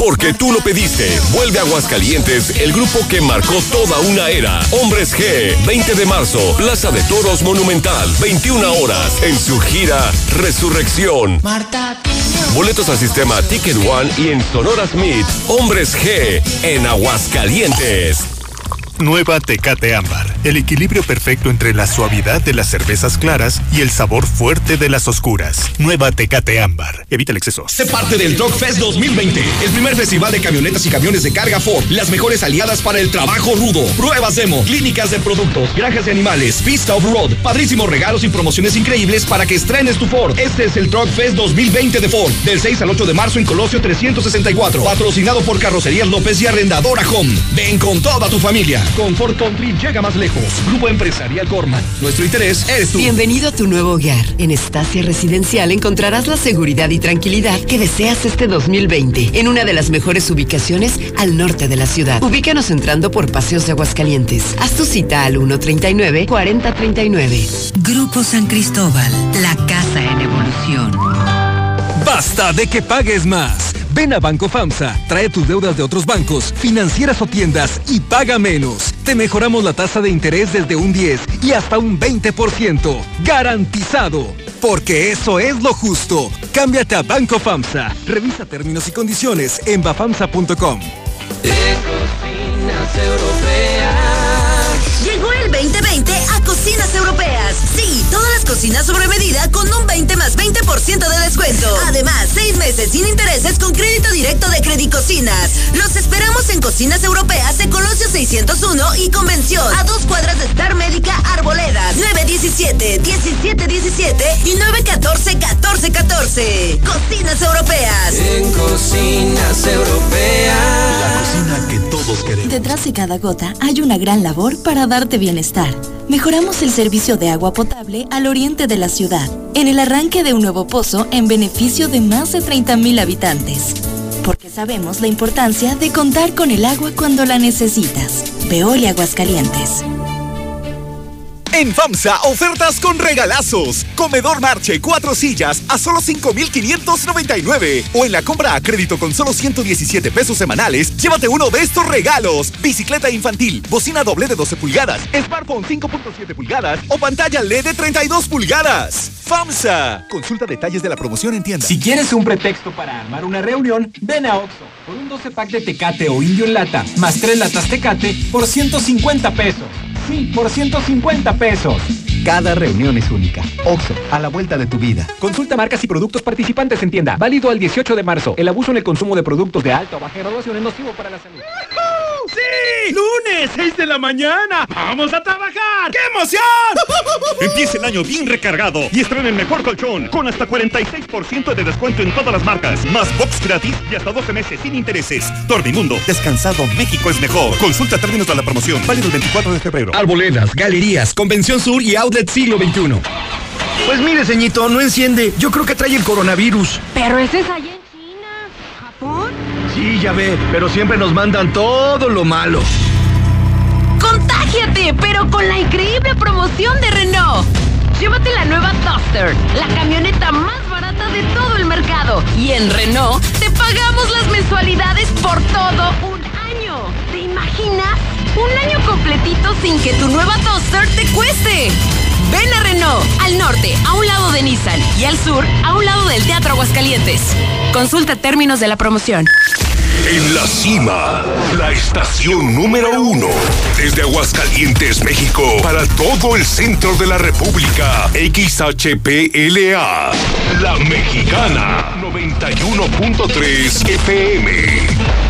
Porque tú lo pediste. Vuelve a Aguascalientes el grupo que marcó toda una era. Hombres G, 20 de marzo, Plaza de Toros Monumental, 21 horas, en su gira Resurrección. Boletos al sistema Ticket One y en Sonora Smith. Hombres G, en Aguascalientes. Nueva Tecate Ámbar. El equilibrio perfecto entre la suavidad de las cervezas claras y el sabor fuerte de las oscuras. Nueva Tecate Ámbar. Evita el exceso. Sé parte del Truck Fest 2020, el primer festival de camionetas y camiones de carga Ford, las mejores aliadas para el trabajo rudo, pruebas demo, clínicas de productos, granjas de animales, pista off-road, padrísimos regalos y promociones increíbles para que estrenes tu Ford. Este es el Truck Fest 2020 de Ford, del 6 al 8 de marzo en Colosio 364, patrocinado por Carrocerías López y Arrendadora Home. Ven con toda tu familia. Con Ford Country llega más lejos. Grupo Empresarial Gorman. Nuestro interés eres tú. Bienvenido a tu nuevo hogar. En Estacia Residencial encontrarás la seguridad y tranquilidad que deseas este 2020 en una de las mejores ubicaciones al norte de la ciudad. Ubícanos entrando por Paseos de Aguascalientes. Haz tu cita al 139-4039. Grupo San Cristóbal, la casa en evolución. Basta de que pagues más. Ven a Banco FAMSA, trae tus deudas de otros bancos, financieras o tiendas y paga menos. Te mejoramos la tasa de interés desde un 10 y hasta un 20%. Garantizado. Porque eso es lo justo. Cámbiate a Banco FAMSA. Revisa términos y condiciones en bafamsa.com. Llegó el 2020 a Cocinas Europeas. Sí, todas las cocinas sobre medida con un 20 más 20% de descuento. Además, seis meses sin intereses con crédito directo de Credicocinas. Los esperamos en Cocinas Europeas de Colosio 601 y Convención. A dos cuadras de Star Médica Arboledas. 917 1717 y 914 1414. Cocinas Europeas. En Cocinas Europeas. La cocina que todos queremos. Detrás de cada gota hay una gran labor para darte bienestar. Mejoramos el servicio de agua potable al oriente de la ciudad, en el arranque de un nuevo pozo en beneficio de más de 30.000 habitantes. Porque sabemos la importancia de contar con el agua cuando la necesitas. Veolia Aguascalientes. En FAMSA, ofertas con regalazos. Comedor Marche, cuatro sillas a solo 5,599. O en la compra a crédito con solo 117 pesos semanales, llévate uno de estos regalos. Bicicleta infantil, bocina doble de 12 pulgadas, smartphone 5.7 pulgadas o pantalla LED de 32 pulgadas. FAMSA. Consulta detalles de la promoción en tienda. Si quieres un pretexto para armar una reunión, ven a Oxxo por un 12 pack de Tecate o Indio en lata, más 3 latas Tecate por 150 pesos. Sí, por 150 pesos. Cada reunión es única. Oxo, a la vuelta de tu vida. Consulta marcas y productos participantes en tienda. Válido al 18 de marzo. El abuso en el consumo de productos de alta o baja nocivo para la salud. ¡Sí! ¡Lunes, 6 de la mañana! ¡Vamos a trabajar! ¡Qué emoción! <laughs> Empieza el año bien recargado y estrena el mejor colchón con hasta 46% de descuento en todas las marcas. Más box gratis y hasta 12 meses sin intereses. Dormimundo, descansado México es mejor. Consulta términos de la promoción, válido el 24 de febrero. Arboledas, galerías, Convención Sur y Outlet Siglo XXI. Pues mire, ceñito, no enciende. Yo creo que trae el coronavirus. Pero ese es allá. Sí, ya ve, pero siempre nos mandan todo lo malo. ¡Contágiate! Pero con la increíble promoción de Renault. Llévate la nueva Duster, la camioneta más barata de todo el mercado. Y en Renault te pagamos las mensualidades por todo un año. ¿Te imaginas? Un año completito sin que tu nueva Duster te cueste. Ven a Renault, al norte, a un lado de Nissan, y al sur, a un lado del Teatro Aguascalientes. Consulta términos de la promoción. En la cima, la estación número uno. Desde Aguascalientes, México, para todo el centro de la República. XHPLA. La Mexicana. 91.3 FM.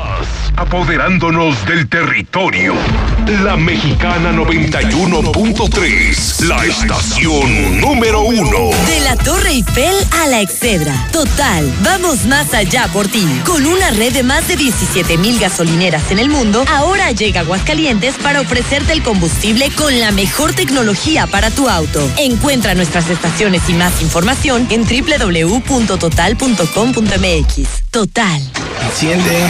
Apoderándonos del territorio. La Mexicana 91.3. La estación número uno. De la Torre Eiffel a la Excedra. Total, vamos más allá por ti. Con una red de más de 17 mil gasolineras en el mundo, ahora llega Aguascalientes para ofrecerte el combustible con la mejor tecnología para tu auto. Encuentra nuestras estaciones y más información en www.total.com.mx. Total. Enciende.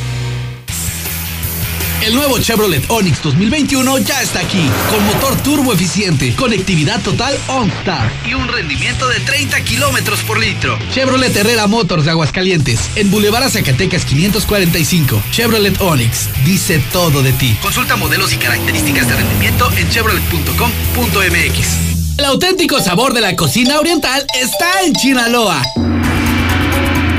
El nuevo Chevrolet Onix 2021 ya está aquí, con motor turbo eficiente, conectividad total OnStar y un rendimiento de 30 kilómetros por litro. Chevrolet Herrera Motors de Aguascalientes, en Boulevard Zacatecas 545. Chevrolet Onix, dice todo de ti. Consulta modelos y características de rendimiento en chevrolet.com.mx. El auténtico sabor de la cocina oriental está en Chinaloa.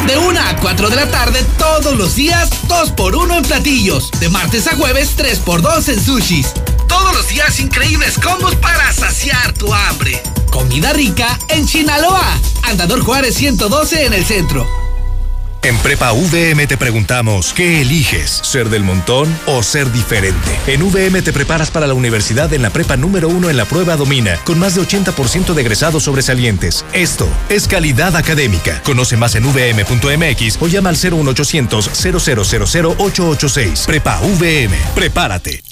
De 1 a 4 de la tarde todos los días, 2 por 1 en platillos. De martes a jueves, 3 por 2 en sushis. Todos los días increíbles combos para saciar tu hambre. Comida rica en Chinaloa. Andador Juárez 112 en el centro. En Prepa VM te preguntamos, ¿qué eliges? ¿Ser del montón o ser diferente? En VM te preparas para la universidad en la prepa número uno en la prueba Domina, con más de 80% de egresados sobresalientes. Esto es calidad académica. Conoce más en vm.mx o llama al 01800 000 886. Prepa VM. Prepárate.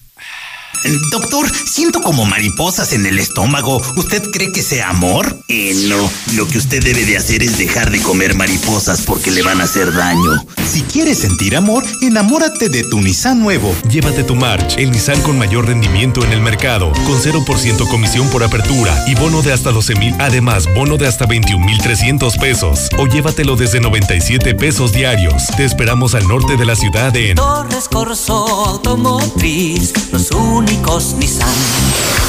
Doctor, siento como mariposas en el estómago. ¿Usted cree que sea amor? Eh, no. Lo que usted debe de hacer es dejar de comer mariposas porque le van a hacer daño. Si quieres sentir amor, enamórate de tu Nissan nuevo. Llévate tu March, el Nissan con mayor rendimiento en el mercado, con 0% comisión por apertura y bono de hasta 12 mil, además bono de hasta 21 mil 300 pesos. O llévatelo desde 97 pesos diarios. Te esperamos al norte de la ciudad en Torres Corso Automotriz, los únicos Nissan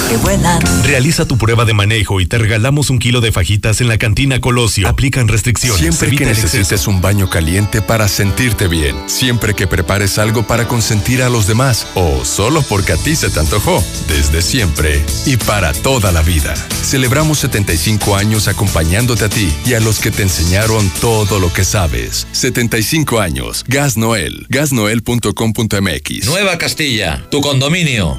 que vuelan. Realiza tu prueba de manejo y te regalamos un kilo de fajitas en la cantina Colosio. Aplican restricciones. Siempre que necesites un baño caliente para sentirte bien. Siempre que prepares algo para consentir a los demás. O solo porque a ti se te antojó. Desde siempre y para toda la vida. Celebramos 75 años acompañándote a ti y a los que te enseñaron todo lo que sabes. 75 años. Gas Noel. Gasnoel.com.mx. Nueva Castilla, tu condominio.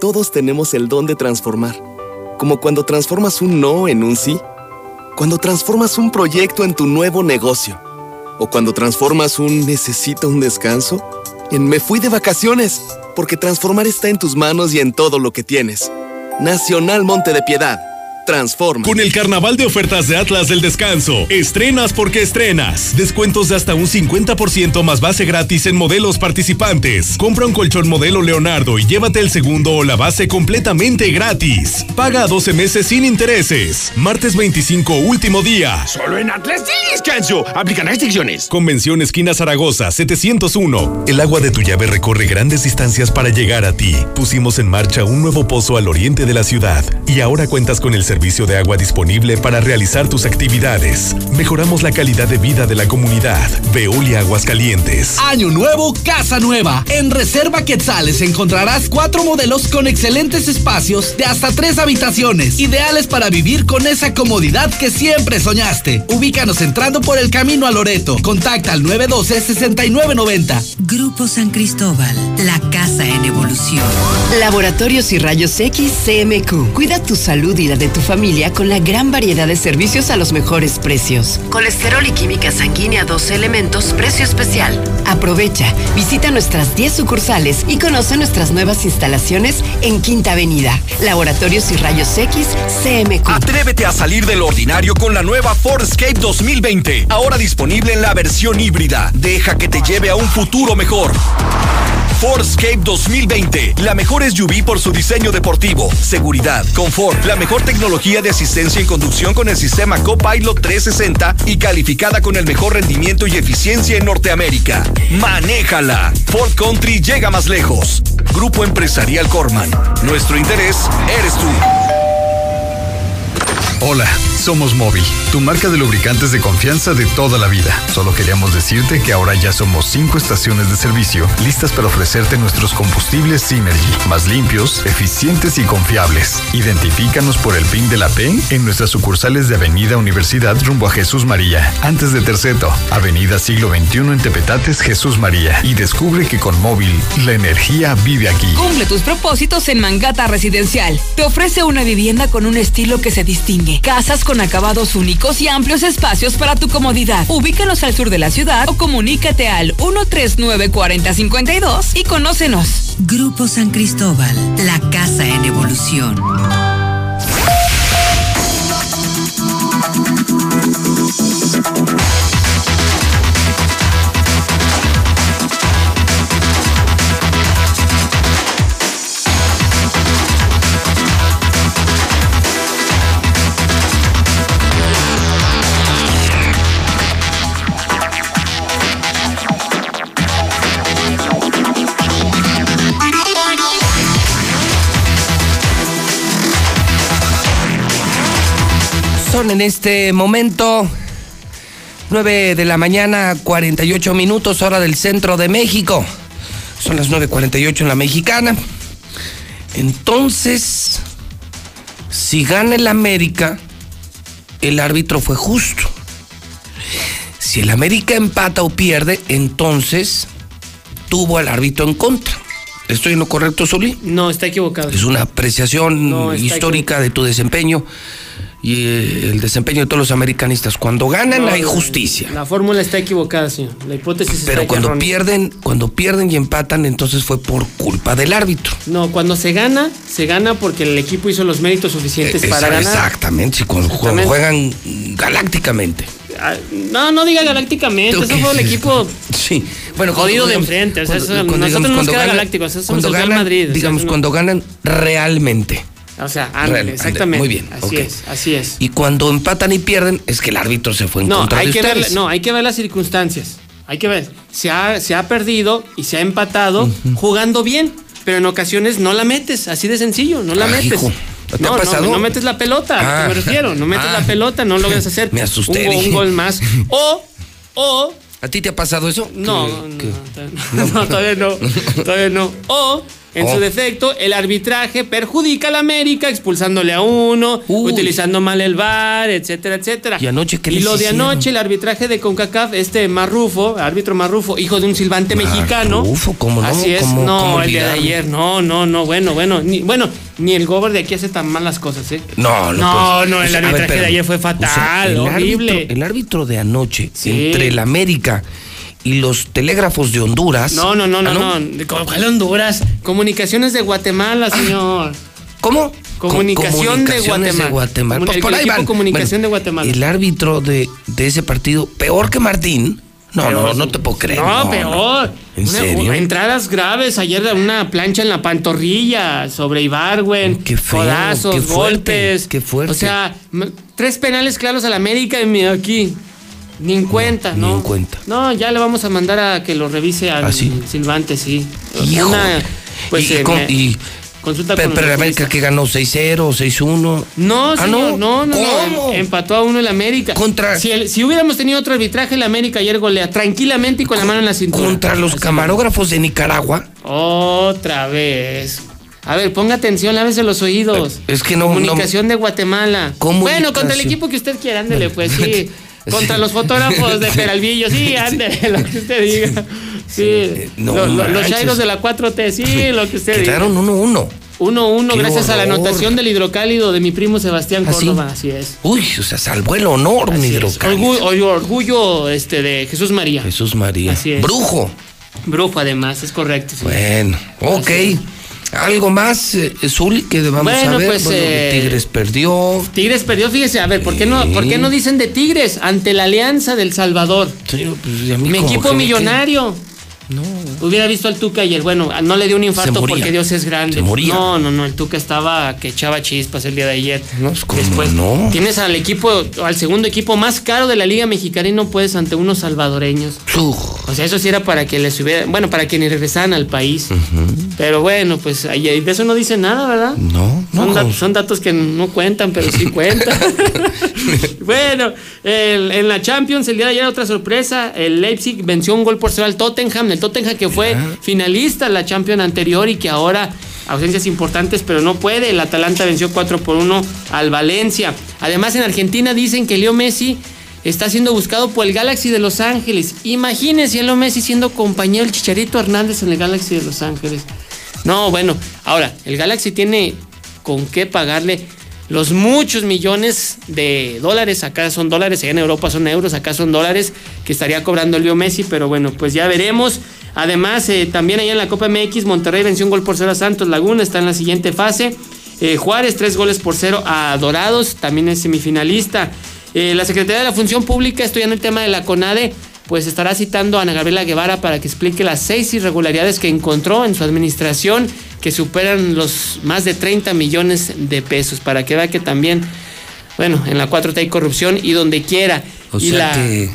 Todos tenemos el don de transformar. Como cuando transformas un no en un sí. Cuando transformas un proyecto en tu nuevo negocio. O cuando transformas un necesito un descanso en me fui de vacaciones. Porque transformar está en tus manos y en todo lo que tienes. Nacional Monte de Piedad transforma. Con el carnaval de ofertas de Atlas del Descanso, estrenas porque estrenas. Descuentos de hasta un 50% más base gratis en modelos participantes. Compra un colchón modelo Leonardo y llévate el segundo o la base completamente gratis. Paga a 12 meses sin intereses. Martes 25, último día. Solo en Atlas del Descanso. Aplican restricciones. Convención Esquina Zaragoza, 701. El agua de tu llave recorre grandes distancias para llegar a ti. Pusimos en marcha un nuevo pozo al oriente de la ciudad y ahora cuentas con el servicio de agua disponible para realizar tus actividades. Mejoramos la calidad de vida de la comunidad. Veolia Aguascalientes. Año nuevo, casa nueva. En Reserva Quetzales encontrarás cuatro modelos con excelentes espacios de hasta tres habitaciones, ideales para vivir con esa comodidad que siempre soñaste. Ubícanos entrando por el camino a Loreto. Contacta al 912-6990. Grupo San Cristóbal, la casa en evolución. Laboratorios y Rayos X CMQ. Cuida tu salud y la de tu familia con la gran variedad de servicios a los mejores precios. Colesterol y química sanguínea 12 elementos, precio especial. Aprovecha, visita nuestras 10 sucursales y conoce nuestras nuevas instalaciones en Quinta Avenida. Laboratorios y Rayos X CMQ. Atrévete a salir del ordinario con la nueva Escape 2020, ahora disponible en la versión híbrida. Deja que te lleve a un futuro mejor. Escape 2020, la mejor SUV por su diseño deportivo, seguridad, confort, la mejor tecnología de asistencia en conducción con el sistema Copilot 360 y calificada con el mejor rendimiento y eficiencia en Norteamérica. Manéjala. Ford Country llega más lejos. Grupo Empresarial Corman. Nuestro interés eres tú. Hola, somos Móvil, tu marca de lubricantes de confianza de toda la vida. Solo queríamos decirte que ahora ya somos cinco estaciones de servicio listas para ofrecerte nuestros combustibles Synergy, más limpios, eficientes y confiables. Identifícanos por el PIN de la P en nuestras sucursales de Avenida Universidad rumbo a Jesús María, antes de Terceto, Avenida Siglo XXI en Tepetates, Jesús María. Y descubre que con Móvil, la energía vive aquí. Cumple tus propósitos en Mangata Residencial. Te ofrece una vivienda con un estilo que se distingue. Casas con acabados únicos y amplios espacios para tu comodidad. Ubícanos al sur de la ciudad o comunícate al 139 4052 y conócenos. Grupo San Cristóbal, la casa en evolución. Son en este momento 9 de la mañana, 48 minutos, hora del centro de México. Son las 9.48 en la mexicana. Entonces, si gana el América, el árbitro fue justo. Si el América empata o pierde, entonces tuvo al árbitro en contra. ¿Estoy en lo correcto, Soli? No, está equivocado. Es una apreciación No, histórica de tu desempeño y eh, el desempeño de todos los americanistas. Cuando ganan No, hay justicia. La fórmula está equivocada, señor. La hipótesis Pero está cuando errónea. pierden, cuando pierden y empatan, entonces fue por culpa del árbitro. No, cuando se gana, se gana porque el equipo hizo los méritos suficientes Esa- para ganar. Exactamente, si cuando Exactamente. juegan galácticamente. Ah, No, no diga galácticamente, ¿Tú eso fue el equipo <laughs> Sí, bueno, jodido de enfrente. O sea, cuando- eso- cuando nosotros digamos, no nos queda ganan- galáctico, nosotros somos cuando el Real ganan, Madrid. o sea, digamos, no- cuando ganan realmente. O sea, ándale, Real- exactamente. muy bien, Así es, así es. Y cuando empatan y pierden, es que el árbitro se fue en No, contra hay de que ver, ustedes. no, hay que ver las circunstancias. Hay que ver. Se ha, se ha perdido y se ha empatado jugando bien, pero en ocasiones no la metes, así de sencillo, no la Ah, metes. hijo, ¿te no, ha no, pasado? no metes la pelota, a lo que Ah. me refiero. No metes Ah. la pelota, no logras hacer Me asusté, un, un gol más. <laughs> O, o. ¿A ti te ha pasado eso? No, Que- no, no, no, <laughs> todavía no. Todavía no. O En Oh. su defecto, el arbitraje perjudica a la América, expulsándole a uno, utilizando mal el VAR, etcétera, etcétera. ¿Y anoche qué Y lo de anoche, el arbitraje de CONCACAF, este Marrufo, árbitro Marrufo, hijo de un silbante mexicano. Marrufo, ¿cómo no? Así es, ¿Cómo- no, cómo el día de ayer, no, no, no, bueno, bueno, ni, bueno, ni el gober de aquí hace tan malas cosas, ¿eh? No, no. No, pues, no, el o sea, a ver, arbitraje de ayer fue O sea, fatal, el horrible. árbitro- el árbitro de anoche, Sí. entre el América y los telégrafos de Honduras. No, no, no, no, Ah, no. ¿Cuál Honduras? Comunicaciones de Guatemala, señor. ¿Cómo? Comunicación de Guatemala. Guatemala. Comun- Pues el por ahí equipo van. Comunicación Bueno, de Guatemala. El árbitro de, de ese partido, peor que Martín. No, no, Peor. no te puedo creer. No, peor. ¿En Una- serio? entradas graves. Ayer una plancha en la pantorrilla sobre Ibarwen. Qué feo, codazos, qué fuerte, golpes. qué fuerte. O sea, tres penales claros al América y aquí. Ni en cuenta, ¿no? ni en cuenta. No, ya le vamos a mandar a que lo revise al ¿Ah, sí? Silvante, sí. Hijo. Una, pues, y, eh, con- me- y- consulta pero, con pero el América que ganó 6-0, 6-1. No, Ah, señor, no, no, no, ¿Cómo? em- Empató a uno el América. Contra- Si, el- si hubiéramos tenido otro arbitraje, el América ayer golea tranquilamente y con la mano en la cintura. Contra los camarógrafos de Nicaragua. Otra vez. A ver, ponga atención, lávese los oídos. Es que no- Comunicación de Guatemala. Comunicación. Bueno, contra el equipo que usted quiera, ándele, pues sí. <laughs> Contra los fotógrafos de <laughs> Peralvillo, sí, ándele, <laughs> lo que usted diga. Sí. no Lo- lo- los chairos de la 4T, sí, lo que usted diga. Quedaron 1-1. 1-1 Qué gracias a la horror. anotación del hidrocálido de mi primo Sebastián ¿Ah? Córdoba, así es. Uy, o sea, salvó el honor, un Así es. hidrocálido. Orgullo, orgullo este, de Jesús María. Jesús María. Así es. Brujo. Brujo, además, es correcto. sí. Bueno, ok. ¿Algo más, eh, Zuli, que debamos Bueno, saber? pues, bueno, eh, Tigres perdió. Tigres perdió, fíjese, a ver, ¿por qué, no. ¿por qué no dicen de Tigres ante la Alianza del Salvador? Sí, pues, a Mi equipo que millonario. Hubiera visto al Tuca ayer. Bueno, no le dio un infarto porque Dios es grande. Se moría. No, no, no. El Tuca estaba que echaba chispas el día de ayer. No, pues, ¿cómo Después, no? tienes al equipo, al segundo equipo más caro de la Liga Mexicana y no puedes ante unos salvadoreños. Uf. O sea, eso sí era para que les hubiera. Bueno, para que ni regresaran al país. Pero bueno, pues de eso no dice nada, ¿verdad? No, no. Son, datos que no cuentan, pero sí cuentan. <laughs> bueno, el- en la Champions el día de ayer otra sorpresa. El Leipzig venció un gol por cero al Tottenham. El Tottenham que fue finalista la Champions anterior y que ahora ausencias importantes, pero no puede. El Atalanta venció 4 por 1 al Valencia. Además en Argentina dicen que Leo Messi está siendo buscado por el Galaxy de Los Ángeles. Imagínense a Leo Messi siendo compañero del Chicharito Hernández en el Galaxy de Los Ángeles. No, bueno, ahora, el Galaxy tiene con qué pagarle los muchos millones de dólares, acá son dólares, allá en Europa son euros, acá son dólares, que estaría cobrando Leo Messi, pero bueno, pues ya veremos. Además, eh, también allá en la Copa MX, Monterrey venció un gol por cero a Santos Laguna, está en la siguiente fase. Eh, Juárez, tres goles por cero a Dorados, también es semifinalista. Eh, la Secretaría de la Función Pública, estudiando el tema de la CONADE, pues estará citando a Ana Gabriela Guevara para que explique las seis irregularidades que encontró en su administración que superan los más de 30 millones de pesos, para que vea que también, bueno, en la 4T hay corrupción y donde quiera. O y sea la, que,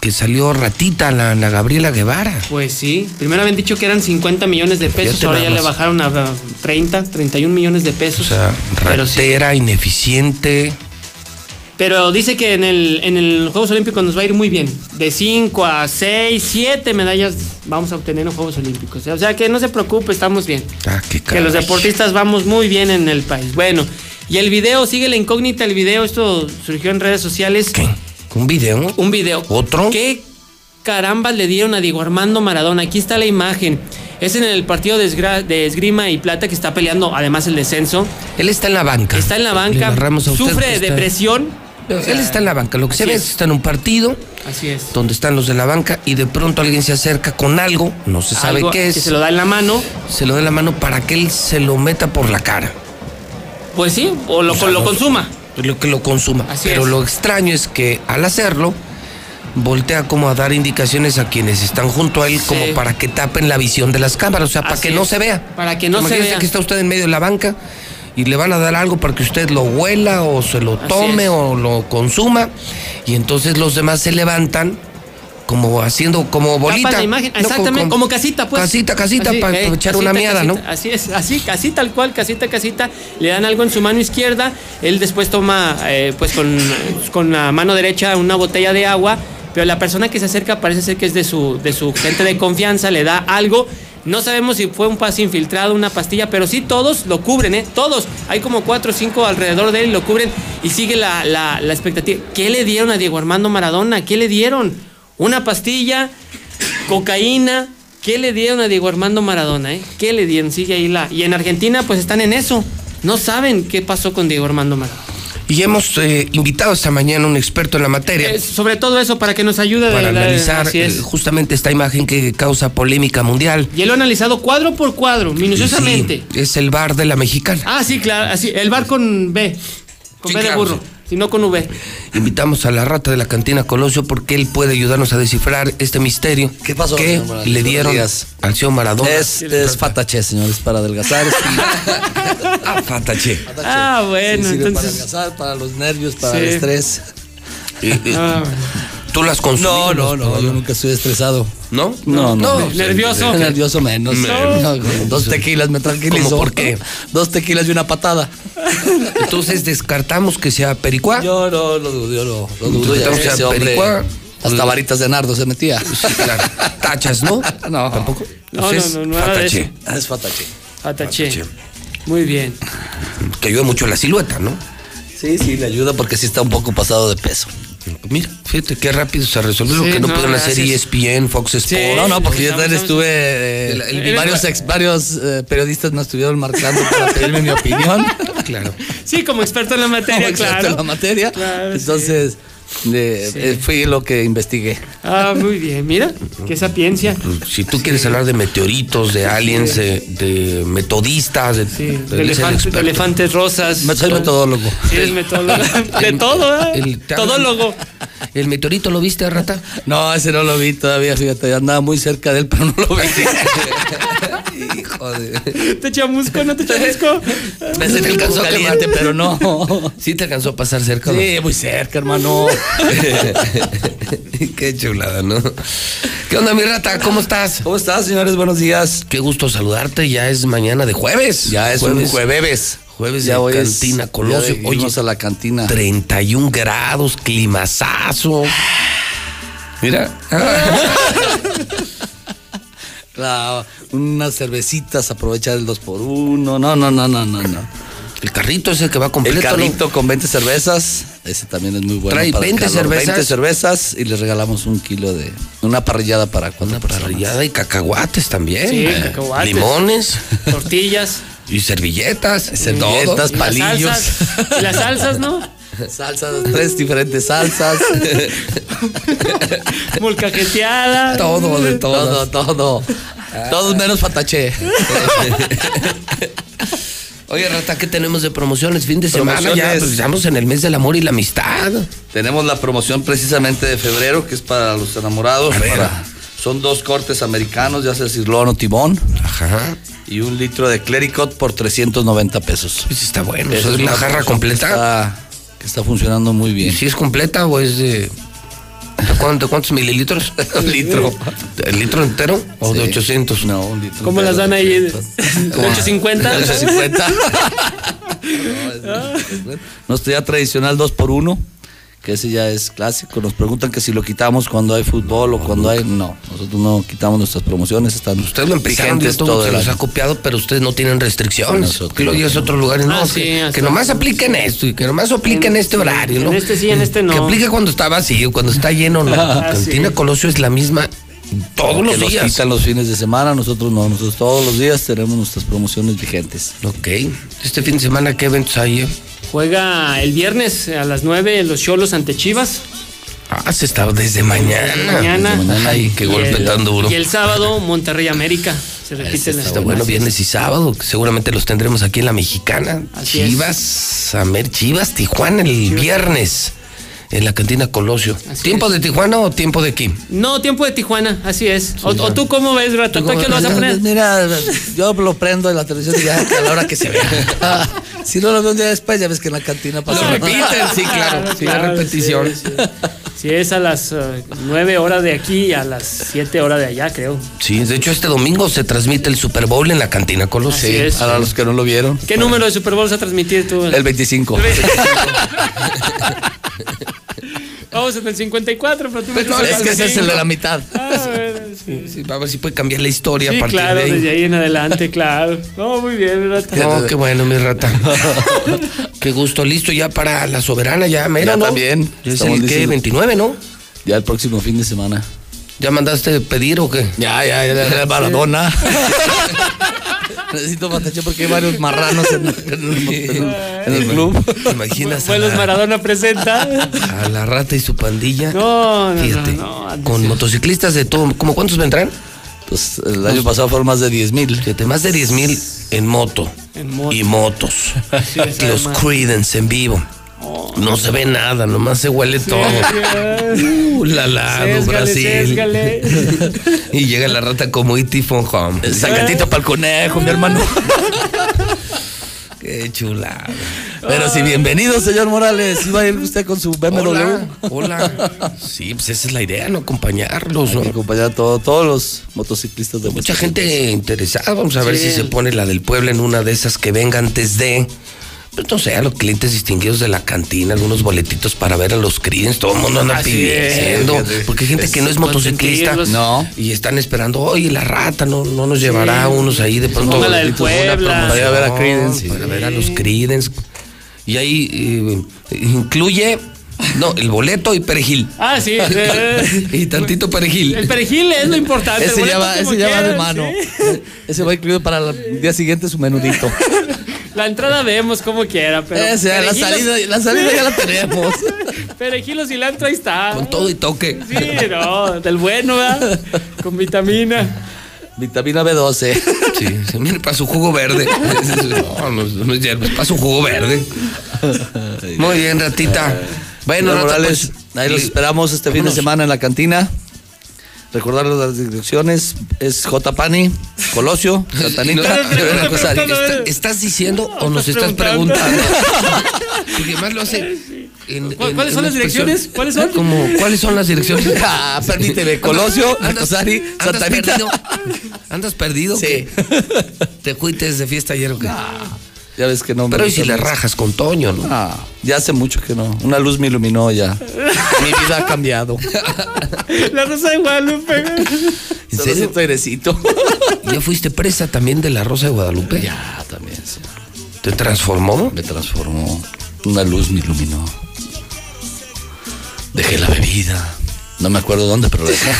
que salió ratita la Ana Gabriela Guevara. Pues sí, primero habían dicho que eran 50 millones de pesos, ahora ya le bajaron a a 30, 31 millones de pesos. O sea, sí. ratera, ineficiente. Pero dice que en el, en el Juegos Olímpicos nos va a ir muy bien. De 5 a 6, 7 medallas vamos a obtener en los Juegos Olímpicos. O sea que no se preocupe, estamos bien. Ah, qué Que los deportistas vamos muy bien en el país. Bueno, y el video, sigue la incógnita el video, esto surgió en redes sociales. ¿Un video? Un video. ¿Otro? ¿Qué carambas le dieron a Diego Armando Maradona? Aquí está la imagen. Es en el partido de, esgrima y plata que está peleando además el descenso. Él está en la banca. Está en la banca, sufre que Él está en la banca. Lo que se ve es. está en un partido Así es. donde están los de la banca y de pronto alguien se acerca con algo, no se sabe Algo qué es. que se lo da en la mano. Se lo da en la mano para que él se lo meta por la cara. Pues sí, o lo, O sea, lo consuma. Lo que lo consuma. Así Pero es. lo extraño es que al hacerlo, voltea como a dar indicaciones a quienes están junto a él Sí. como para que tapen la visión de las cámaras, o sea, para que no se vea. Para que no se vea. que está usted en medio de la banca y le van a dar algo para que usted lo huela o se lo tome o lo consuma y entonces los demás se levantan como haciendo como bolita. Tapan la imagen, ¿no? exactamente, como, casita, pues. Casita, casita, Así, para eh, echar casita, una miada, casita. ¿no? Así es, así, así tal cual, casita, casita. Le dan algo en su mano izquierda. Él después toma, eh, pues con, con la mano derecha, una botella de agua. Pero la persona que se acerca parece ser que es de su, de su gente de confianza, le da algo. No sabemos si fue un pase infiltrado, una pastilla, pero sí todos lo cubren, ¿eh? Todos. Hay como cuatro o cinco alrededor de él y lo cubren y sigue la, la, la expectativa. ¿Qué le dieron a Diego Armando Maradona? ¿Qué le dieron? ¿Una pastilla? ¿Cocaína? ¿Qué le dieron a Diego Armando Maradona? Eh? ¿Qué le dieron? Sigue ahí la. Y en Argentina, pues están en eso. No saben qué pasó con Diego Armando Maradona. Y hemos eh, invitado esta mañana a un experto en la materia. Eh, sobre todo eso, para que nos ayude para de- analizar eh, justamente esta imagen que causa polémica mundial. Y él lo ha analizado cuadro por cuadro, minuciosamente. Sí, es el bar de la mexicana. Ah, sí, claro. Así, el bar con B. Con Sí, B de claro, burro. No con V. Invitamos a la rata de la cantina Colosio porque él puede ayudarnos a descifrar este misterio. ¿Qué pasó, que señor le dieron días. al señor Maradona. Es, es fatache, señores, para adelgazar. <laughs> ah, fatache. Ah, bueno, Sí, sirve para entonces. adelgazar, para los nervios, para Sí. el estrés. Ah, ¿Tú las consumido? No, no, no, yo nunca estoy estresado. ¿No? No, no. Ne- nervioso. Nervioso menos. No. No, Dos tequilas me tranquilizo. ¿Cómo por qué? <laughs> Dos tequilas y una patada. <laughs> Entonces descartamos que sea pericuá. Yo no lo dudo, yo no lo dudo. Ya Entonces, ese sea, hombre pericuá. hasta varitas de nardo se metía. Sí, claro. Tachas, ¿no? <laughs> No, Tampoco. No, Entonces, no, no, nada de fatache. eso. Es fatache. Ataché. Muy bien. Que ayuda mucho la silueta, ¿no? Sí, sí, le ayuda porque sí está un poco pasado de peso. Mira, fíjate qué rápido se resolvió lo Sí, que no, no, pudieron hacer. ESPN, Fox Sports. Sí. No, no, porque yo también estuve. eh, El- el- y varios, ex- varios eh, periodistas me estuvieron marcando para pedirme mi opinión. <laughs> Claro. Sí, como experto en la materia, Como experto claro. en la materia. Claro, sí. Eh, Sí. fui lo que investigué. Ah, muy bien. Mira, qué sapiencia. Si tú quieres hablar de meteoritos, de aliens, de, de metodistas, de, eres elefantes, de experto. elefantes rosas. Soy metodólogo. Sí, es metodólogo. De todo, ¿eh? el- Todólogo. ¿El meteorito lo viste, rata? No, ese no lo vi todavía, fíjate, andaba muy cerca de él, pero no lo vi. <laughs> Hijo de. ¿Te chamusco no te chamusco? <laughs> Me sentí un poco caliente, pero no. <laughs> Sí te alcanzó a pasar cerca. ¿no? Sí, muy cerca, hermano. <laughs> Qué chulada, ¿no? ¿Qué onda, mi rata? ¿Cómo estás? ¿Cómo estás, señores? Buenos días. Qué gusto saludarte. Ya es mañana de jueves. Ya es un jueves. Jueves Ya de hoy es- Cantina ya Colosio. Oye, irnos a la cantina. 31 grados, climazazo. Mira. La- unas cervecitas, aprovechar el 2 por 1 No, no, no, no, no, no. El carrito es el que va completo. El ¿no? carrito con 20 cervezas. Ese también es muy bueno. Trae para el 20 calor. cervezas. 20 cervezas y les regalamos un kilo de. Una parrillada para cuatro Una personas. parrillada y cacahuates también. Sí, Eh, cacahuates. Limones <laughs> Tortillas. y servilletas. Servilletas, y las palillos. salsas. Y las salsas, ¿no? <laughs> Salsas, tres diferentes salsas. <laughs> Molcajeteada. todo, de todo. Todo, todo. Todos menos fatache. <laughs> Oye, Rata, ¿qué tenemos de promociones? Fin de semana ya, pues, estamos en el mes del amor y la amistad. Tenemos la promoción precisamente de febrero, que es para los enamorados. Para- son dos cortes americanos, ya sea cirlón o timón. Ajá. Y un litro de Clericot por 390 pesos. Pues está bueno. Esa ¿eso es una jarra completa? Que está, que está funcionando muy ¿Y bien. si es completa o es de. ¿De cuánto- cuántos mililitros? <laughs> Un litro. ¿El litro entero o de Sí. 800? No, un litro. ¿Cómo las dan ahí? ¿De 850? 850. Nuestro día tradicional 2 por 1 que ese ya es clásico. Nos preguntan que si lo quitamos cuando hay fútbol o cuando hay. No, nosotros no quitamos nuestras promociones, están Ustedes lo vigentes todo, todo se los ha copiado, pero ustedes no tienen restricciones. Lo digas a otros lugares, no, Ah, que, sí, que nomás apliquen esto y que nomás apliquen En- este horario, en ¿no? este sí, en este no. Que aplique cuando está vacío, cuando está lleno, no. <laughs> Ah, Cantina sí. Colosio es la misma todos los nos días. quitan los fines de semana, nosotros no, nosotros todos los días tenemos nuestras promociones vigentes. Ok. Este fin de semana, ¿qué eventos hay? eh? Juega el viernes a las 9 los Cholos ante Chivas. Ah, se está desde mañana. Mañana. Desde mañana. Ay, qué golpe el- tan duro. Y el sábado, Monterrey América. Se repite la Está bueno, viernes y sábado, seguramente los tendremos aquí en la Mexicana. Así. Chivas, Amer, Chivas, Tijuana el viernes en la cantina Colosio. ¿Tiempo de Tijuana o tiempo de aquí? No, tiempo de Tijuana, así es. o, o tú cómo ves, Rato? ¿Tú qué lo vas a poner? Mira, yo lo prendo en la televisión y ya a la hora que se vea. <laughs> si no lo veo un día después, ya ves que en la cantina pasa. Lo repiten, sí, claro. Sí, la repetición. sí, sí. Si es a las 9 horas de aquí y a las 7 horas de allá, creo. Sí, de hecho este domingo se transmite el Super Bowl en la cantina Colosio. Así es. Para los que no lo vieron. ¿Qué número de Super Bowl vas a transmitir tú? El 25. <laughs> Vamos en el 54, pero tú me no, es que ese es el de la mitad. Ah, bueno, Sí, sí, a ver si puede cambiar la historia Sí, a partir claro, de ahí. desde ahí en adelante, claro. No, muy bien, Rata. No, qué bueno, mi rata. <laughs> qué gusto, listo ya para la soberana, ya mera, Ya ¿no? también. Ya es el que listos. 29, ¿no? Ya el próximo fin de semana. ¿Ya mandaste pedir o qué? Ya, ya, ya, ya, <laughs> Maradona. <laughs> Necesito patache porque hay varios marranos en, en el, en- en el club. ¿Te imaginas a Vuelos la, Maradona presenta. a la rata y su pandilla? No, no, Fíjate, no, no, con motociclistas de todo, ¿cómo cuántos vendrán? Pues el año pasado fueron más de 10 mil. Fíjate, más de 10 mil en moto. En moto. Y motos. <laughs> Sí, es Los. Creedence en vivo. No se ve nada, nomás se huele todo. Uh, la la, Sésgale, Brasil. sésgale. <laughs> Y llega la rata como E.T. from home. Sacatito para el conejo, mi hermano. <laughs> Qué chulada. Pero sí, bienvenido, señor Morales. Iba a ir usted con su BMW. Hola, hola. Sí, pues esa es la idea, ¿no? Acompañarlos, ¿no? Hay que acompañar a todo- todos los motociclistas de Mucha gente interesada. Vamos a ver Sí. si se pone la del pueblo en una de esas que venga antes de. Pues no sé, a los clientes distinguidos de la cantina, algunos boletitos para ver a los clientes. Todo el mundo anda Así pidiendo. Porque hay gente que no es motociclista. No. Y están esperando, oye, la rata no, no nos llevará unos ahí de pronto. Ponga la del Puebla. Para ir a ver a Creedence. Para ver a los Creedence. Y ahí eh, incluye, no, el boleto y perejil. Ah, sí. <laughs> Y tantito perejil. el perejil es lo importante. Ese ya va, ese ya va de mano. sí. Ese va incluido para el día siguiente su menudito. <laughs> La entrada vemos como quiera, pero. Ese, la salida, la salida ya la tenemos. <laughs> Perejil o cilantro, ahí está. Con todo y toque. Sí, no, del bueno, ¿verdad? Con vitamina. Vitamina B12. <laughs> Sí, sí, mire, para su jugo verde. <laughs> No, no, no es para su jugo verde. Muy bien, ratita. Bueno, rata, Morales, pues, ahí los esperamos este fin de semana en la cantina. Recordarles las direcciones. Es J. Pani, Colosio, Santanita. a ver, una cosa, preguntando, ¿está- eh. ¿Estás diciendo o nos estás estás preguntando. <laughs> Porque además lo hace. en- ¿Cuál- en- cuáles en son las direcciones? ¿Cuáles son? Como, ¿Cuáles son las direcciones? <laughs> Ah, permíteme. Colosio, ¿Andas Santanita. perdido? ¿Andas perdido? Sí. ¿Te fuiste de fiesta ayer o qué? Ya ves que no me Pero y gusta si le rajas con Toño, ¿no? Ah, ya hace mucho que no. Una luz me iluminó ya. <laughs> Mi vida ha cambiado. La Rosa de Guadalupe. ¿En Solo serio? siento airecito. <laughs> ¿Ya fuiste presa también de la Rosa de Guadalupe? Ya, también, sí. ¿Te transformó? Me transformó. Una luz me iluminó. Dejé la bebida. No me acuerdo dónde, pero la dejé.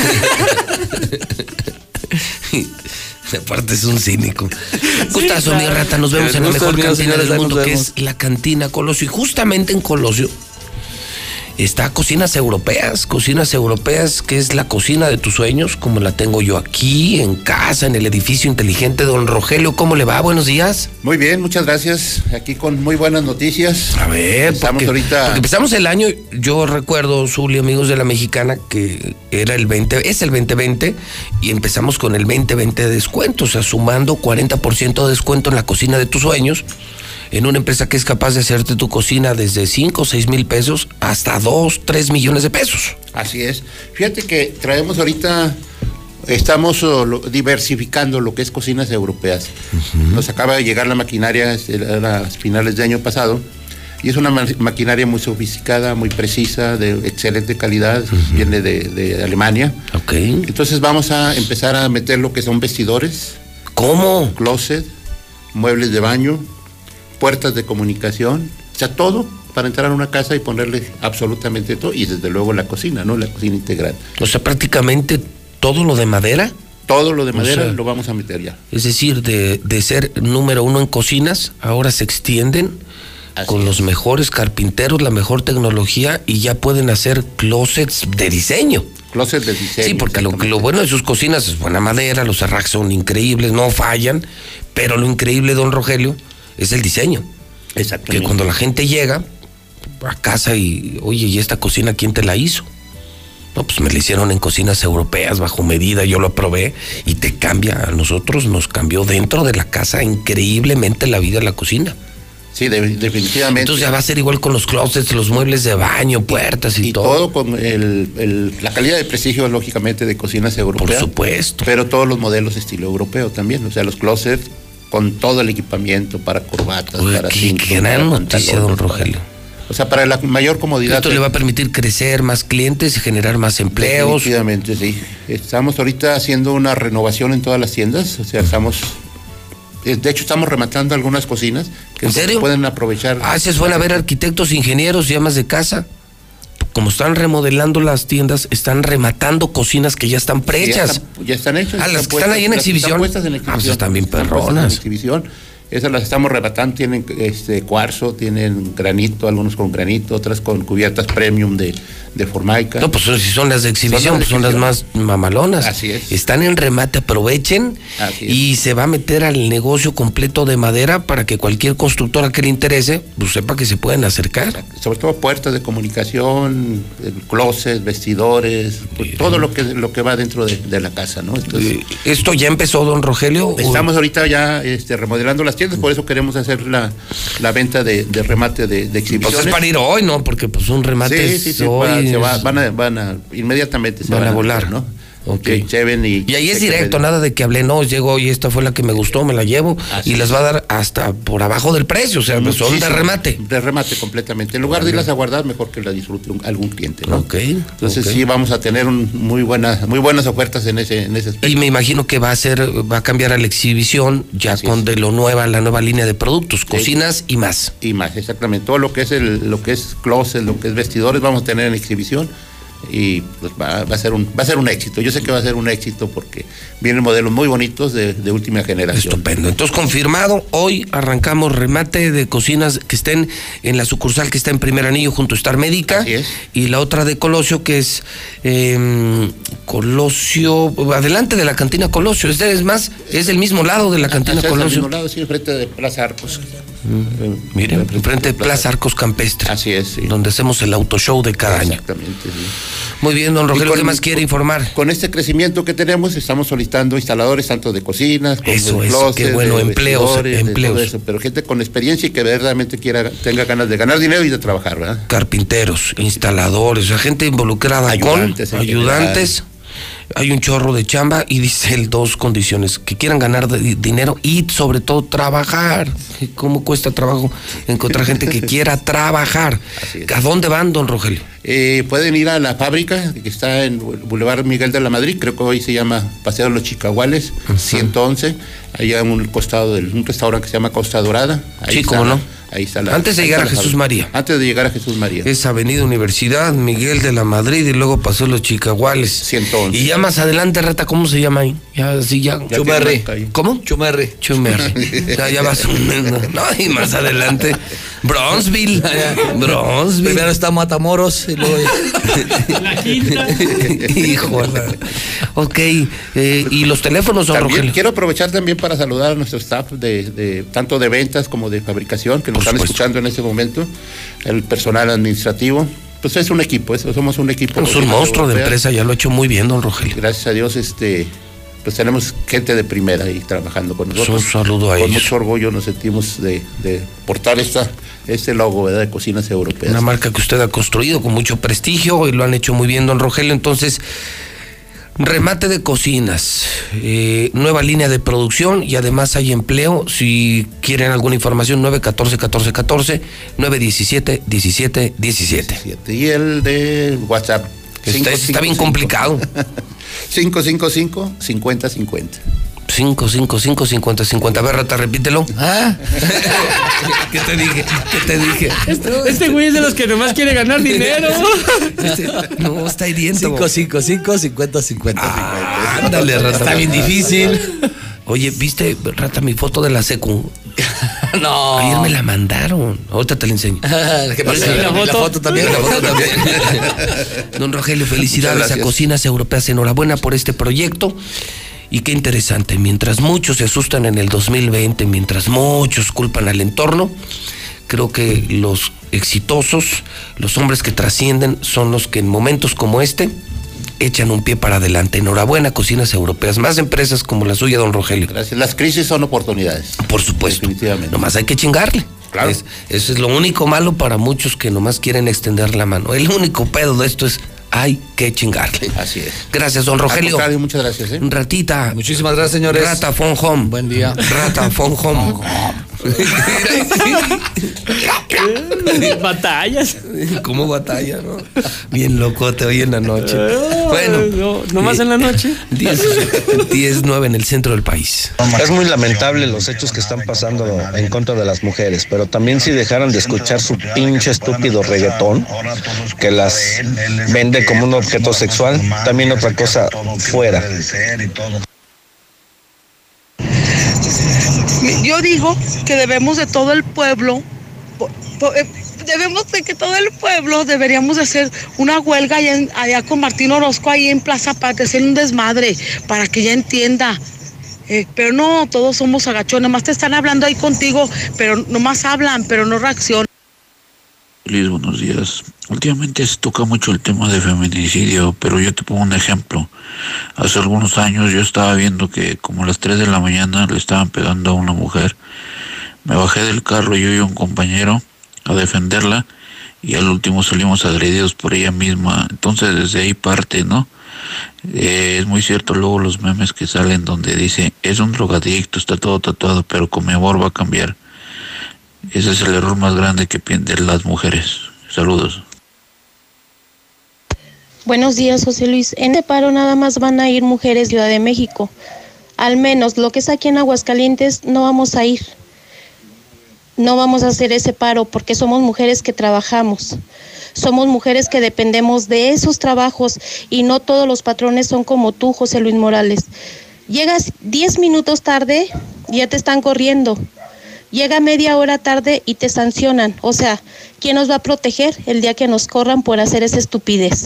<laughs> <laughs> Aparte es un cínico. Gustazo, claro. mi rata. Nos vemos en la mejor cantina del mundo, que es la cantina Colosio. Y justamente en Colosio está Cocinas Europeas. Cocinas Europeas, que es la cocina de tus sueños, como la tengo yo aquí, en casa, en el edificio inteligente. Don Rogelio, ¿cómo le va? Buenos días. Muy bien, muchas gracias. Aquí con muy buenas noticias. A ver, Estamos porque, ahorita- porque empezamos el año, yo recuerdo, Zuli, amigos de la mexicana, que era el 20, es el 2020, y empezamos con el 2020 de descuento, o sea, sumando 40% de descuento en la cocina de tus sueños, en una empresa que es capaz de hacerte tu cocina desde 5 o 6 mil pesos hasta 2, 3 millones de pesos. Así es. Fíjate que traemos ahorita, estamos oh, diversificando lo que es cocinas europeas. Nos acaba de llegar la maquinaria este, a las finales de año pasado. Y es una ma- maquinaria muy sofisticada, muy precisa, de excelente calidad, viene de, de Alemania. Ok. Entonces vamos a empezar a meter lo que son vestidores, ¿Cómo? closet, muebles de baño, puertas de comunicación, o sea, todo para entrar a una casa y ponerle absolutamente todo, y desde luego la cocina, ¿no? La cocina integral. O sea, prácticamente todo lo de madera. Todo lo de O madera sea, lo vamos a meter ya. Es decir, de, de ser número uno en cocinas, ahora se extienden con los mejores carpinteros, la mejor tecnología y ya pueden hacer closets de diseño. Closet de diseño. Sí, porque lo, lo bueno de sus cocinas es buena madera, los cerrajes son increíbles, no fallan, pero lo increíble, don Rogelio, es el diseño. Que Exactamente. cuando la gente llega a casa y, oye, ¿y esta cocina quién te la hizo? No, pues me la hicieron en cocinas europeas bajo medida, yo lo probé y te cambia, a nosotros nos cambió dentro de la casa increíblemente la vida de la cocina. Sí, de- definitivamente. Entonces ya va a ser igual con los closets, los muebles de baño, puertas y, y todo con el, el- la calidad de prestigio, lógicamente, de cocinas europeas. Por supuesto. Pero todos los modelos estilo europeo también. O sea, los closets con todo el equipamiento para corbatas, para qué, qué gran para noticia, don para- Rogelio. O sea, para la mayor comodidad. Esto le va a permitir crecer más clientes y generar más empleos. Definitivamente, sí. Estamos ahorita haciendo una renovación en todas las tiendas. O sea, estamos. eh, De hecho, estamos rematando algunas cocinas que ¿En serio? pueden aprovechar. Ah, se a ver arquitectos, ingenieros y amas de casa. Como están remodelando las tiendas, están rematando cocinas que ya están prehechas. ya están hechas. Ah, las están que están ahí en puestas- las que exhibición. Están puestas en Ah, exhibición. pues están bien Están perronas. En exhibición. Esas las estamos rematando. Tienen este cuarzo, tienen granito, algunos con granito, otras con cubiertas premium de, de formaica. No, pues si son las de exhibición, Son las de pues son las más mamalonas. Así es. Están en remate, aprovechen Así es. y se va a meter al negocio completo de madera para que cualquier constructora que le interese, pues sepa que se pueden acercar. sobre todo puertas de comunicación, eh, closets, vestidores, pues, todo lo que lo que va dentro de, de la casa, ¿no? Entonces, ¿Esto ya empezó, don Rogelio? o- estamos ahorita ya este, remodelando las tiendas, por eso queremos hacer la, la venta de, de remate de, de Pues exhibiciones. es para ir hoy, ¿no? Porque pues un remate Sí, es sí, sí, hoy va- se va- es- van, a, van a, inmediatamente se Van a meter, volar. ¿no? Ok. Que lleven y, Y ahí es directo, nada de que hablé, no, llego y esta fue la que me gustó, me la llevo y les va a dar hasta por abajo del precio, o sea, son de remate. De remate completamente. En lugar de irlas a guardar, mejor que la disfrute un- algún cliente, ¿no? Ok. Entonces sí vamos a tener un muy buenas, muy buenas ofertas en ese, en ese aspecto. Y me imagino que va a ser, va a cambiar a la exhibición ya con de lo nueva, la nueva línea de productos, cocinas y más. y más, exactamente. Todo lo que es el, lo que es closet, lo que es vestidores, vamos a tener en exhibición y pues va, va a ser un, va a ser un éxito. Yo sé que va a ser un éxito porque vienen modelos muy bonitos de, de última generación. Estupendo. Entonces, confirmado, hoy arrancamos remate de cocinas que estén en la sucursal que está en Primer Anillo junto a Star Médica. Y la otra de Colosio, que es eh, Colosio, adelante de la cantina Colosio. Este es más, es del mismo lado de la cantina Hacia el Colosio. mismo lado, sí, enfrente de Plaza Arcos. Eh, Miren, enfrente de Plaza Arcos Campestre. Así es, Donde hacemos el auto show de cada año. Exactamente, sí. Muy bien, don Rogelio, con- ¿qué más quiere informar? Con este crecimiento que tenemos, estamos solicitando instaladores tanto de cocinas, como Eso de closets, qué bueno, de empleos, empleos. todo eso, pero gente con experiencia y que verdaderamente quiera, tenga ganas de ganar dinero y de trabajar, ¿verdad? Carpinteros, instaladores, o sea, gente involucrada Ayudantes en con ayudantes. Hay un chorro de chamba y dice él dos condiciones, que quieran ganar de- dinero y sobre todo trabajar. ¿Cómo cuesta trabajo encontrar gente que quiera <laughs> trabajar? ¿A dónde van, don Rogelio? Eh, pueden ir a la fábrica que está en Boulevard Miguel de la Madrid, creo que hoy se llama Paseo de los Chicahuales, 111, allá en un costado de un restaurante que se llama Costa Dorada. Ahí Sí, está cómo no. Ahí está la- Antes de llegar a Jesús. María. Antes de llegar a Jesús María. Es Avenida Universidad, Miguel de la Madrid y luego pasó los Chicahuales. 111. Y ya más adelante, Rata, ¿cómo se llama ahí? Ya, sí, ya. Ya ahí. ¿Cómo? Chumerri. Chumerri. <laughs> ya, ya vas. <laughs> No, y más adelante. Bronzeville. <laughs> Bronzeville. Primero está Matamoros y luego. La quinta. Híjole. Ok. eh, ¿Y los teléfonos, Rogelio? quiero aprovechar también para saludar a nuestro staff de, de- tanto de ventas como de fabricación que nos están escuchando en este momento, el personal administrativo. Pues es un equipo, es- somos un equipo. Es un monstruo de empresa, ya lo ha hecho muy bien, don Rogelio. Gracias a Dios, este, pues tenemos gente de primera ahí trabajando con nosotros. Un saludo a Con ellos. mucho orgullo nos sentimos de, de portar esta, este logo ¿verdad? de cocinas europeas. Una marca que usted ha construido con mucho prestigio y lo han hecho muy bien, don Rogelio. Entonces, remate de cocinas, eh, nueva línea de producción y además hay empleo. Si quieren alguna información, 914-1414, 917-1717. Y el de WhatsApp. Está, está bien complicado. 555-5050. 555-5050. A ver, Rata, repítelo. Ah. <laughs> ¿Qué te dije? ¿Qué te dije? Este, este güey es de los que nomás quiere ganar dinero. <laughs> Este, no, está hiriendo. 5, 5, 5, 50, 50. Ándale, Rata. Está bien difícil. Oye, ¿viste, Rata, mi foto de la secu? <laughs> No. Ayer me la mandaron. Ahorita te la enseño. ¿Qué pasa? ¿Y la La foto? también, la foto también. Don Rogelio, felicidades a. Cocinas Europeas. Enhorabuena por este proyecto. Y qué interesante, mientras muchos se asustan en el 2020, mientras muchos culpan al entorno, creo que los exitosos, los hombres que trascienden, son los que en momentos como este echan un pie para adelante. Enhorabuena, Cocinas Europeas. Más empresas como la suya, don Rogelio. Gracias. Las crisis son oportunidades. Por supuesto. Definitivamente. Nomás hay que chingarle. Claro. Es- eso es lo único malo para muchos que nomás quieren extender la mano. El único pedo de esto es hay que chingarle. Así es. Gracias, don Rogelio. muchas gracias. ¿eh? Ratita. Muchísimas gracias, señores. Rata von Home. Buen día. Rata von Home. <laughs> Batallas. ¿Cómo batalla, no? Bien locote hoy en la noche. Bueno. No, nomás en la noche. 10, 10, 9 en el centro del país. Es muy lamentable los hechos que están pasando en contra de las mujeres, pero también si dejaran de escuchar su pinche estúpido reggaetón, que las vende como un objeto sexual, también otra cosa fuera. Yo digo que debemos de todo el pueblo, eh, debemos de que todo el pueblo deberíamos de hacer una huelga allá, en- allá con Martín Orozco ahí en Plaza Patria, hacer un desmadre para que ella entienda. Eh, pero no, todos somos agachones, más te están hablando ahí contigo, pero nomás hablan, pero no reaccionan. Luis, buenos días. Últimamente se toca mucho el tema de feminicidio, pero yo te pongo un ejemplo. Hace algunos años yo estaba viendo que como a las 3 de la mañana le estaban pegando a una mujer. Me bajé del carro yo y un compañero a defenderla y al último salimos agredidos por ella misma. Entonces desde ahí parte, ¿no? Eh, es muy cierto luego los memes que salen donde dice, es un drogadicto, está todo tatuado, pero con mi amor va a cambiar. Ese es el error más grande que pierden las mujeres. Saludos. Buenos días, José Luis. En este paro nada más van a ir mujeres Ciudad de México. Al menos lo que es aquí en Aguascalientes no vamos a ir. No vamos a hacer ese paro porque somos mujeres que trabajamos. Somos mujeres que dependemos de esos trabajos y no todos los patrones son como tú, José Luis Morales. Llegas 10 minutos tarde ya te están corriendo. Llega media hora tarde y te sancionan. O sea, ¿quién nos va a proteger el día que nos corran por hacer esa estupidez?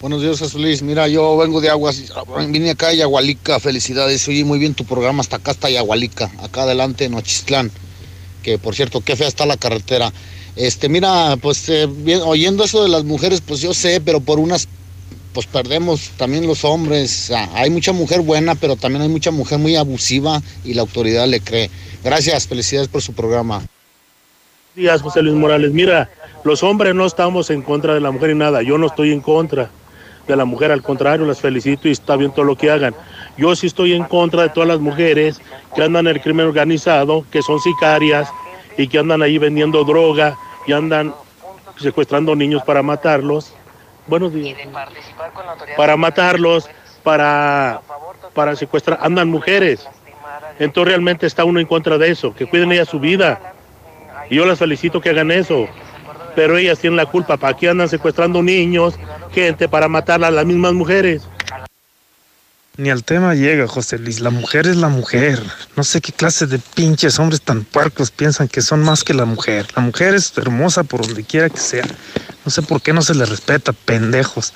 Buenos días, José Luis. Mira, yo vengo de Aguas, vine acá a Yagualica, felicidades. Oye, muy bien tu programa, hasta acá está Yagualica, acá adelante en Ochistlán, que por cierto, qué fea está la carretera. Este, mira, pues eh, oyendo eso de las mujeres, pues yo sé, pero por unas, pues perdemos también los hombres. Ah, hay mucha mujer buena, pero también hay mucha mujer muy abusiva y la autoridad le cree. Gracias, felicidades por su programa. días, José Luis Morales. Mira, los hombres no estamos en contra de la mujer y nada. Yo no estoy en contra de la mujer, al contrario, las felicito y está bien todo lo que hagan. Yo sí estoy en contra de todas las mujeres que andan en el crimen organizado, que son sicarias y que andan ahí vendiendo droga y andan secuestrando niños para matarlos. Buenos días. Para matarlos, para, para secuestrar, andan mujeres. Entonces realmente está uno en contra de eso, que cuiden ellas su vida. Y yo las felicito que hagan eso. Pero ellas tienen la culpa. ¿Para qué andan secuestrando niños, gente, para matar a las mismas mujeres? Ni al tema llega, José Luis. La mujer es la mujer. No sé qué clase de pinches hombres tan puercos piensan que son más que la mujer. La mujer es hermosa por donde quiera que sea. No sé por qué no se le respeta, pendejos.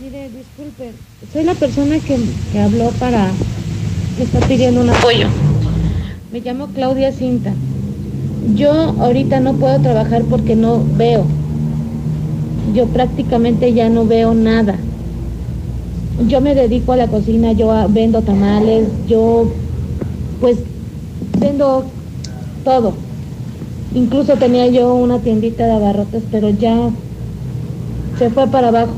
Mire, disculpe, soy la persona que, que habló para que está pidiendo un apoyo. Me llamo Claudia Cinta. Yo ahorita no puedo trabajar porque no veo. Yo prácticamente ya no veo nada. Yo me dedico a la cocina, yo vendo tamales, yo pues vendo todo. Incluso tenía yo una tiendita de abarrotes, pero ya se fue para abajo.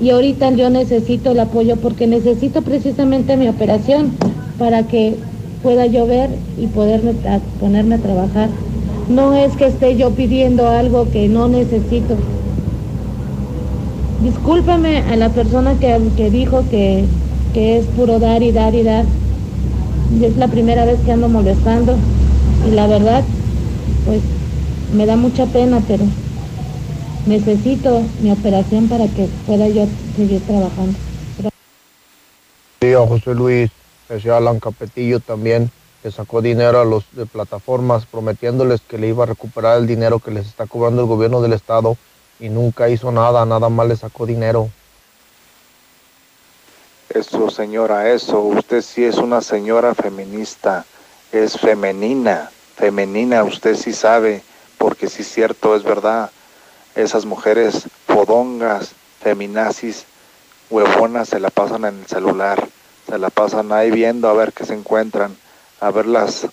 Y ahorita yo necesito el apoyo porque necesito precisamente mi operación para que pueda yo ver y poderme ponerme a trabajar. No es que esté yo pidiendo algo que no necesito. Discúlpame a la persona que, que dijo que, que es puro dar y dar y dar. Y es la primera vez que ando molestando. Y la verdad, pues me da mucha pena, pero necesito mi operación para que pueda yo seguir trabajando. A José Luis, decía Alan Capetillo también, que sacó dinero a los de plataformas prometiéndoles que le iba a recuperar el dinero que les está cobrando el gobierno del estado y nunca hizo nada, nada más le sacó dinero. Eso, señora, eso. Usted sí es una señora feminista. Es femenina. Femenina, usted sí sabe. Porque sí es cierto, es verdad. Esas mujeres fodongas, feminazis, huevonas, se la pasan en el celular. Se la pasan ahí viendo a ver qué se encuentran. A ver las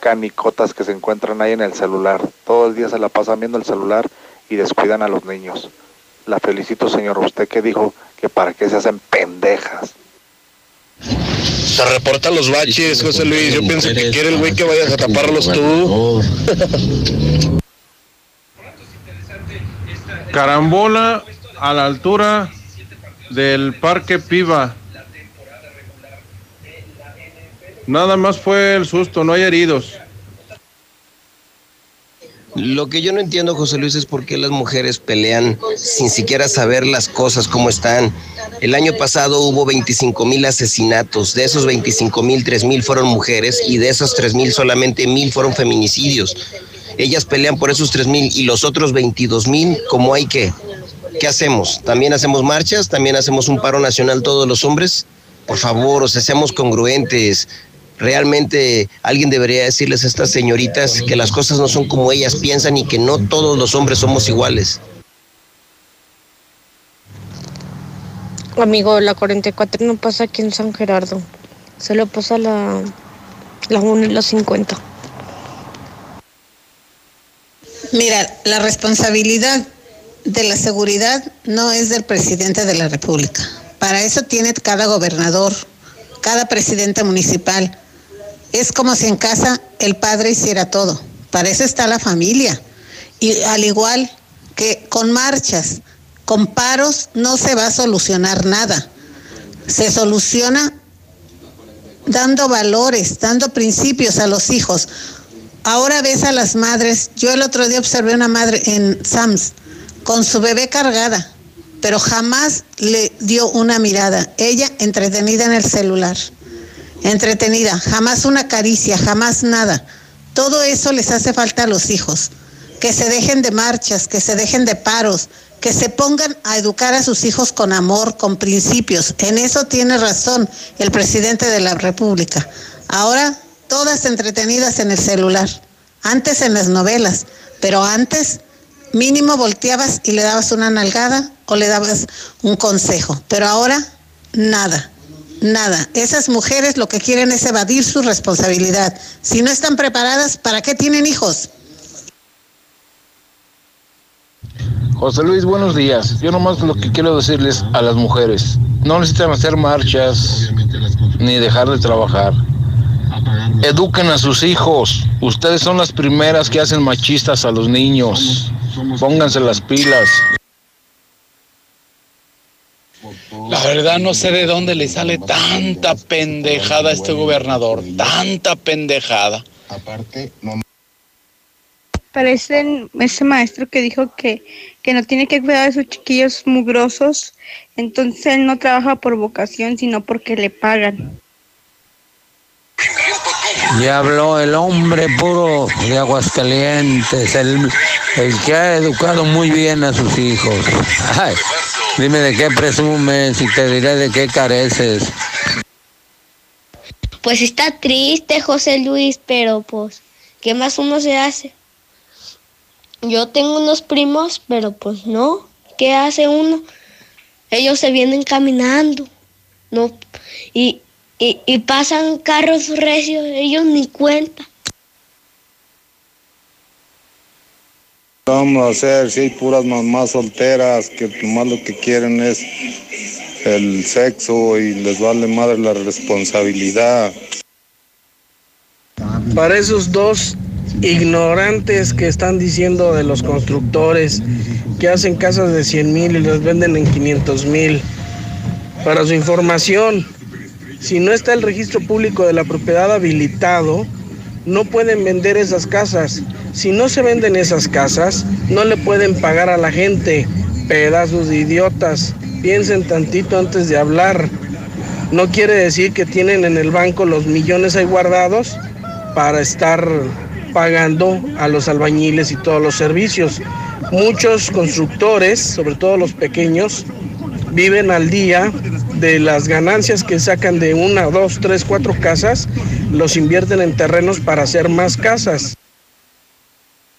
canicotas que se encuentran ahí en el celular. Todo el día se la pasan viendo el celular y descuidan a los niños. La felicito, señor. Usted que dijo que para qué se hacen pendejas. Se reportan los baches, José Luis. Yo pienso que quiere el güey que vayas a taparlos tú. <laughs> Carambola a la altura del Parque Piva. Nada más fue el susto, no hay heridos. Lo que yo no entiendo, José Luis, es por qué las mujeres pelean sin siquiera saber las cosas, cómo están. El año pasado hubo 25 mil asesinatos. De esos 25 mil, 3 mil fueron mujeres y de esos 3 mil solamente mil fueron feminicidios. Ellas pelean por esos 3 mil y los otros 22 mil, ¿cómo hay que? ¿Qué hacemos? ¿También hacemos marchas? ¿También hacemos un paro nacional todos los hombres? Por favor, o sea, seamos congruentes. Realmente alguien debería decirles a estas señoritas que las cosas no son como ellas piensan y que no todos los hombres somos iguales. Amigo, la 44 no pasa aquí en San Gerardo. Solo pasa la, la 1 y la 50. Mira, la responsabilidad de la seguridad no es del presidente de la República. Para eso tiene cada gobernador, cada presidente municipal. Es como si en casa el padre hiciera todo. Para eso está la familia. Y al igual que con marchas, con paros, no se va a solucionar nada. Se soluciona dando valores, dando principios a los hijos. Ahora ves a las madres. Yo el otro día observé una madre en Sams con su bebé cargada, pero jamás le dio una mirada. Ella entretenida en el celular entretenida, jamás una caricia, jamás nada. Todo eso les hace falta a los hijos. Que se dejen de marchas, que se dejen de paros, que se pongan a educar a sus hijos con amor, con principios. En eso tiene razón el presidente de la República. Ahora todas entretenidas en el celular, antes en las novelas, pero antes mínimo volteabas y le dabas una nalgada o le dabas un consejo, pero ahora nada. Nada. Esas mujeres lo que quieren es evadir su responsabilidad. Si no están preparadas, ¿para qué tienen hijos? José Luis, buenos días. Yo nomás lo que quiero decirles a las mujeres, no necesitan hacer marchas ni dejar de trabajar. Eduquen a sus hijos. Ustedes son las primeras que hacen machistas a los niños. Pónganse las pilas. La verdad no sé de dónde le sale tanta pendejada a este gobernador, tanta pendejada. Aparte, no... Parece ese maestro que dijo que, que no tiene que cuidar de sus chiquillos mugrosos, entonces él no trabaja por vocación, sino porque le pagan. Ya habló el hombre puro de Aguascalientes, el, el que ha educado muy bien a sus hijos. Ay, dime de qué presumes y te diré de qué careces. Pues está triste, José Luis, pero pues, ¿qué más uno se hace? Yo tengo unos primos, pero pues no. ¿Qué hace uno? Ellos se vienen caminando, ¿no? Y, y, y pasan carros recios, ellos ni cuenta. Vamos a hacer si hay puras mamás solteras que más lo que quieren es el sexo y les vale madre la responsabilidad. Para esos dos ignorantes que están diciendo de los constructores que hacen casas de 100 mil y las venden en 500 mil. Para su información, si no está el registro público de la propiedad habilitado, no pueden vender esas casas. Si no se venden esas casas, no le pueden pagar a la gente. Pedazos de idiotas. Piensen tantito antes de hablar. No quiere decir que tienen en el banco los millones ahí guardados para estar pagando a los albañiles y todos los servicios. Muchos constructores, sobre todo los pequeños, viven al día de las ganancias que sacan de una, dos, tres, cuatro casas, los invierten en terrenos para hacer más casas.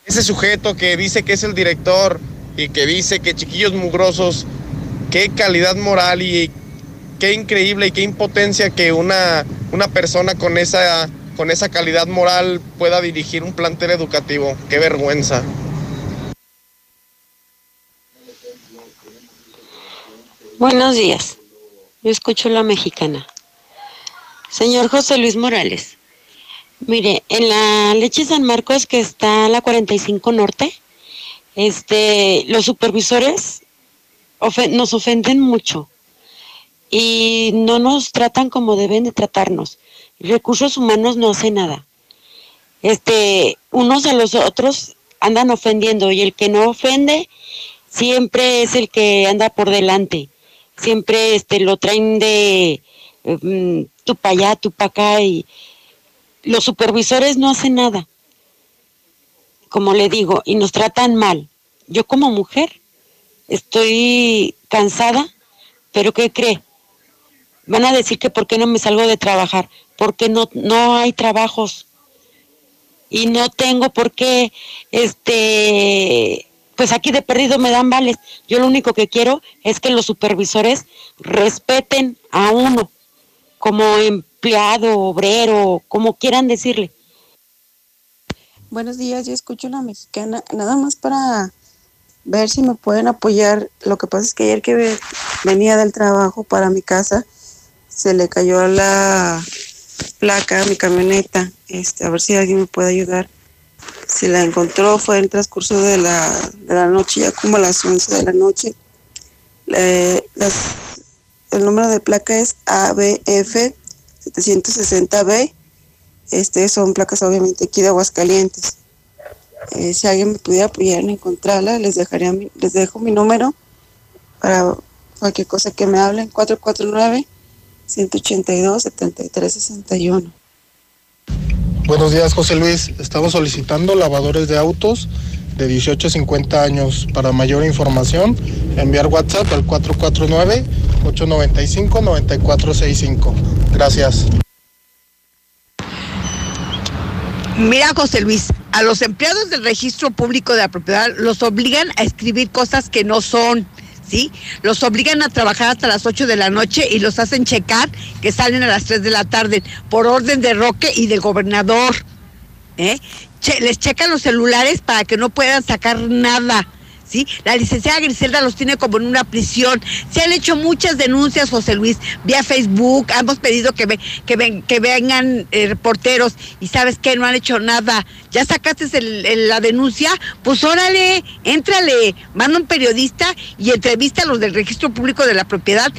Ese sujeto que dice que es el director y que dice que chiquillos mugrosos, qué calidad moral y qué increíble y qué impotencia que una, una persona con esa, con esa calidad moral pueda dirigir un plantel educativo. Qué vergüenza. Buenos días. Yo escucho la mexicana. Señor José Luis Morales, mire, en la leche San Marcos que está a la 45 Norte, este, los supervisores nos ofenden mucho y no nos tratan como deben de tratarnos. Recursos humanos no hace nada. Este, unos a los otros andan ofendiendo y el que no ofende siempre es el que anda por delante. Siempre este lo traen de mm, tú para allá, tú para acá y los supervisores no hacen nada. Como le digo, y nos tratan mal. Yo como mujer estoy cansada, pero ¿qué cree? Van a decir que por qué no me salgo de trabajar, porque no, no hay trabajos y no tengo por qué, este, pues aquí de perdido me dan vales. Yo lo único que quiero es que los supervisores respeten a uno como empleado, obrero, como quieran decirle. Buenos días, yo escucho la mexicana, nada más para ver si me pueden apoyar. Lo que pasa es que ayer que ve- venía del trabajo para mi casa, se le cayó la placa a mi camioneta. Este, a ver si alguien me puede ayudar. Si la encontró fue en el transcurso de la, de la noche, ya como a las 11 de la noche. El número de placa es ABF 760B. Este, son placas obviamente aquí de Aguascalientes. Eh, si alguien me pudiera apoyar en encontrarla, les dejaría les dejo mi número para cualquier cosa que me hablen, 449 182 7361. Buenos días, José Luis. Estamos solicitando lavadores de autos de 18 a 50 años. Para mayor información, enviar WhatsApp al 449-895-9465. Gracias. Mira, José Luis, a los empleados del registro público de la propiedad los obligan a escribir cosas que no son, ¿sí? Los obligan a trabajar hasta las 8 de la noche y los hacen checar que salen a las 3 de la tarde por orden de Roque y del gobernador, ¿eh? Che- les checan los celulares para que no puedan sacar nada. ¿Sí? La licenciada Griselda los tiene como en una prisión. Se han hecho muchas denuncias, José Luis, vía Facebook. Hemos pedido que, ve- que, ven- que vengan eh, reporteros y sabes que no han hecho nada. Ya sacaste la denuncia, pues órale, éntrale, manda un periodista y entrevista a los del registro público de la propiedad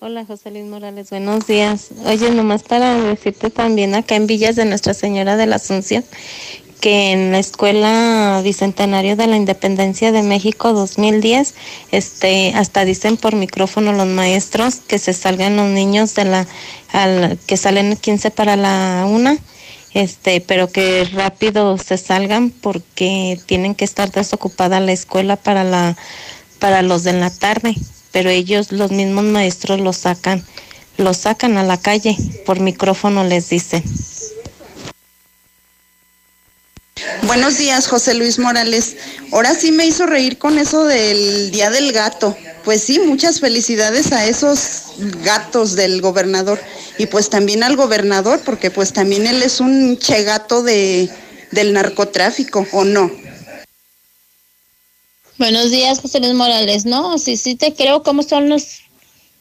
Hola José Luis Morales, buenos días. Oye, nomás para decirte también acá en Villas de Nuestra Señora de la Asunción que en la Escuela Bicentenario de la Independencia de México 2010, este, hasta dicen por micrófono los maestros que se salgan los niños de la, al, que salen 15 para la una, este, pero que rápido se salgan porque tienen que estar desocupada la escuela para la, para los de la tarde, pero ellos, los mismos maestros, los sacan, los sacan a la calle, por micrófono les dicen. Buenos días, José Luis Morales. Ahora sí me hizo reír con eso del Día del Gato. Pues sí, muchas felicidades a esos gatos del gobernador y pues también al gobernador, porque pues también él es un che gato de, del narcotráfico, ¿o no? Buenos días, José Luis Morales. No, sí, sí te creo cómo son los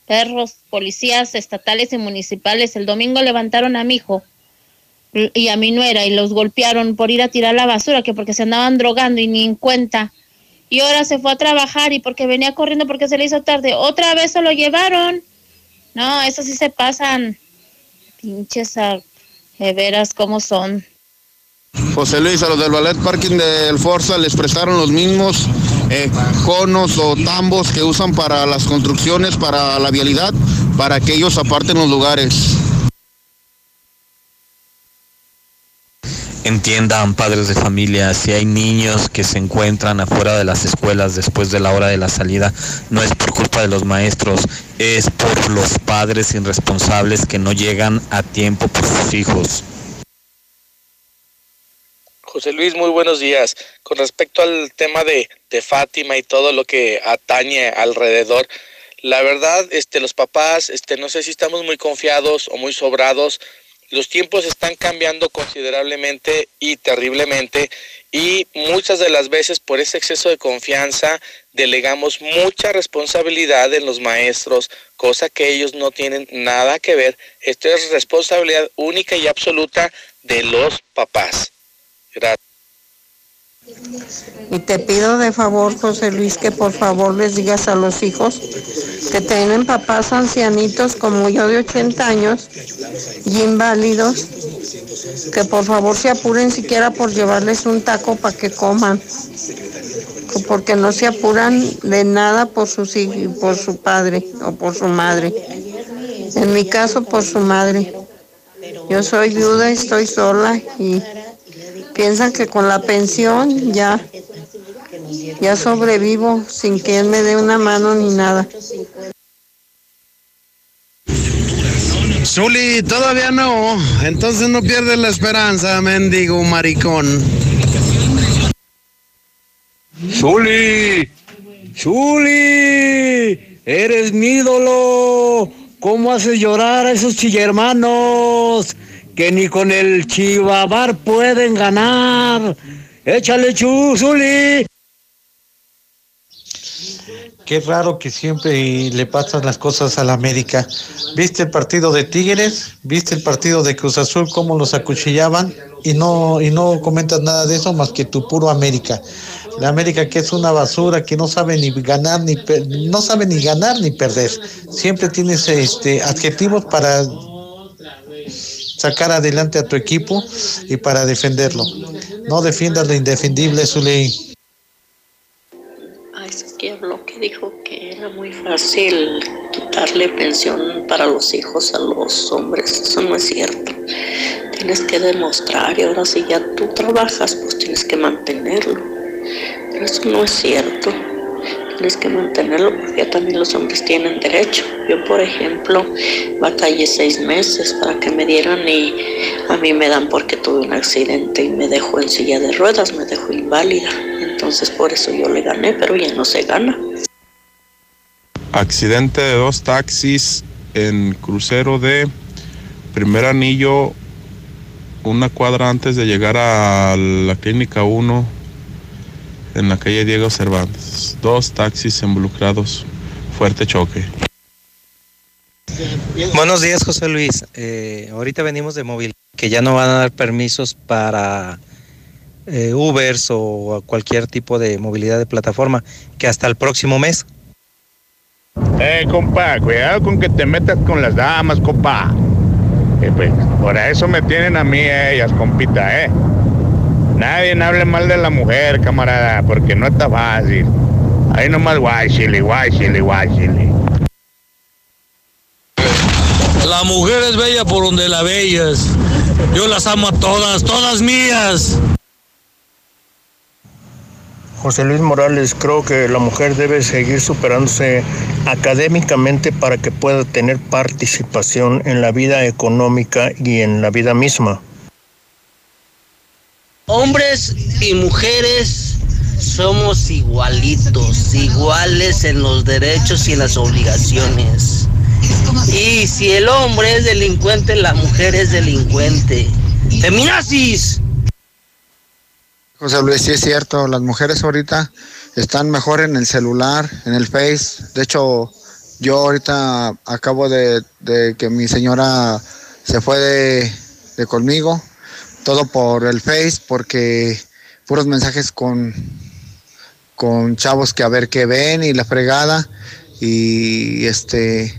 perros, policías estatales y municipales. El domingo levantaron a mi hijo y a mi nuera y los golpearon por ir a tirar la basura, que porque se andaban drogando y ni en cuenta. Y ahora se fue a trabajar y porque venía corriendo porque se le hizo tarde, otra vez se lo llevaron. No, eso sí se pasan. Pinches, a- veras, cómo son. José Luis, a los del ballet parking del Forza les prestaron los mismos eh, conos o tambos que usan para las construcciones, para la vialidad, para que ellos aparten los lugares. Entiendan, padres de familia, si hay niños que se encuentran afuera de las escuelas después de la hora de la salida, no es por culpa de los maestros, es por los padres irresponsables que no llegan a tiempo por sus hijos. José Luis, muy buenos días. Con respecto al tema de, de Fátima y todo lo que atañe alrededor, la verdad, este, los papás, este, no sé si estamos muy confiados o muy sobrados. Los tiempos están cambiando considerablemente y terriblemente y muchas de las veces por ese exceso de confianza delegamos mucha responsabilidad en los maestros, cosa que ellos no tienen nada que ver. Esto es responsabilidad única y absoluta de los papás. Gracias. Y te pido de favor, José Luis, que por favor les digas a los hijos que tienen papás ancianitos como yo de 80 años y inválidos, que por favor se apuren siquiera por llevarles un taco para que coman, porque no se apuran de nada por, sus por su padre o por su madre. En mi caso, por su madre. Yo soy viuda, estoy sola y piensan que con la pensión ya, ya sobrevivo sin que él me dé una mano ni nada. Zuli, todavía no. Entonces no pierdes la esperanza, mendigo maricón. Zuli, Zuli, eres mi ídolo. ¿Cómo haces llorar a esos chillermanos que ni con el chivabar pueden ganar? Échale chu, Zuli. Qué raro que siempre le pasan las cosas a la América. ¿Viste el partido de Tigres? ¿Viste el partido de Cruz Azul cómo los acuchillaban? Y no y no comentas nada de eso más que tu puro América. La América que es una basura que no sabe ni ganar ni per- no sabe ni ganar ni perder. Siempre tienes este adjetivos para sacar adelante a tu equipo y para defenderlo. No defiendas lo indefendible, Zuley. Ay, es que habló que dijo que era muy fácil quitarle pensión para los hijos a los hombres. Eso no es cierto. Tienes que demostrar y ahora si ya tú trabajas, pues tienes que mantenerlo. Pero eso no es cierto. Tienes que mantenerlo porque ya también los hombres tienen derecho. Yo, por ejemplo, batallé seis meses para que me dieran y a mí me dan porque tuve un accidente y me dejó en silla de ruedas, me dejó inválida. Entonces por eso yo le gané, pero ya no se gana. Accidente de dos taxis en crucero de primer anillo, una cuadra antes de llegar a la clínica 1 en la calle Diego Cervantes. Dos taxis involucrados, fuerte choque. Buenos días, José Luis. Eh, ahorita venimos de móvil, que ya no van a dar permisos para eh, Ubers o cualquier tipo de movilidad de plataforma, que hasta el próximo mes. Eh, compa, cuidado con que te metas con las damas, compa. Eh, pues, por eso me tienen a mí ellas, compita, ¿eh? Nadie hable mal de la mujer, camarada, porque no está fácil. Ahí nomás guachili, guachili, guachili. La mujer es bella por donde la veas. Yo las amo a todas, todas mías. José Luis Morales, creo que la mujer debe seguir superándose académicamente para que pueda tener participación en la vida económica y en la vida misma. Hombres y mujeres somos igualitos, iguales en los derechos y en las obligaciones. Y si el hombre es delincuente, la mujer es delincuente. ¡Feminazis! José Luis, sí es cierto, las mujeres ahorita están mejor en el celular, en el Face. De hecho, yo ahorita acabo de, de que mi señora se fue de, de conmigo, todo por el Face, porque puros mensajes con, con chavos que a ver qué ven y la fregada. Y este,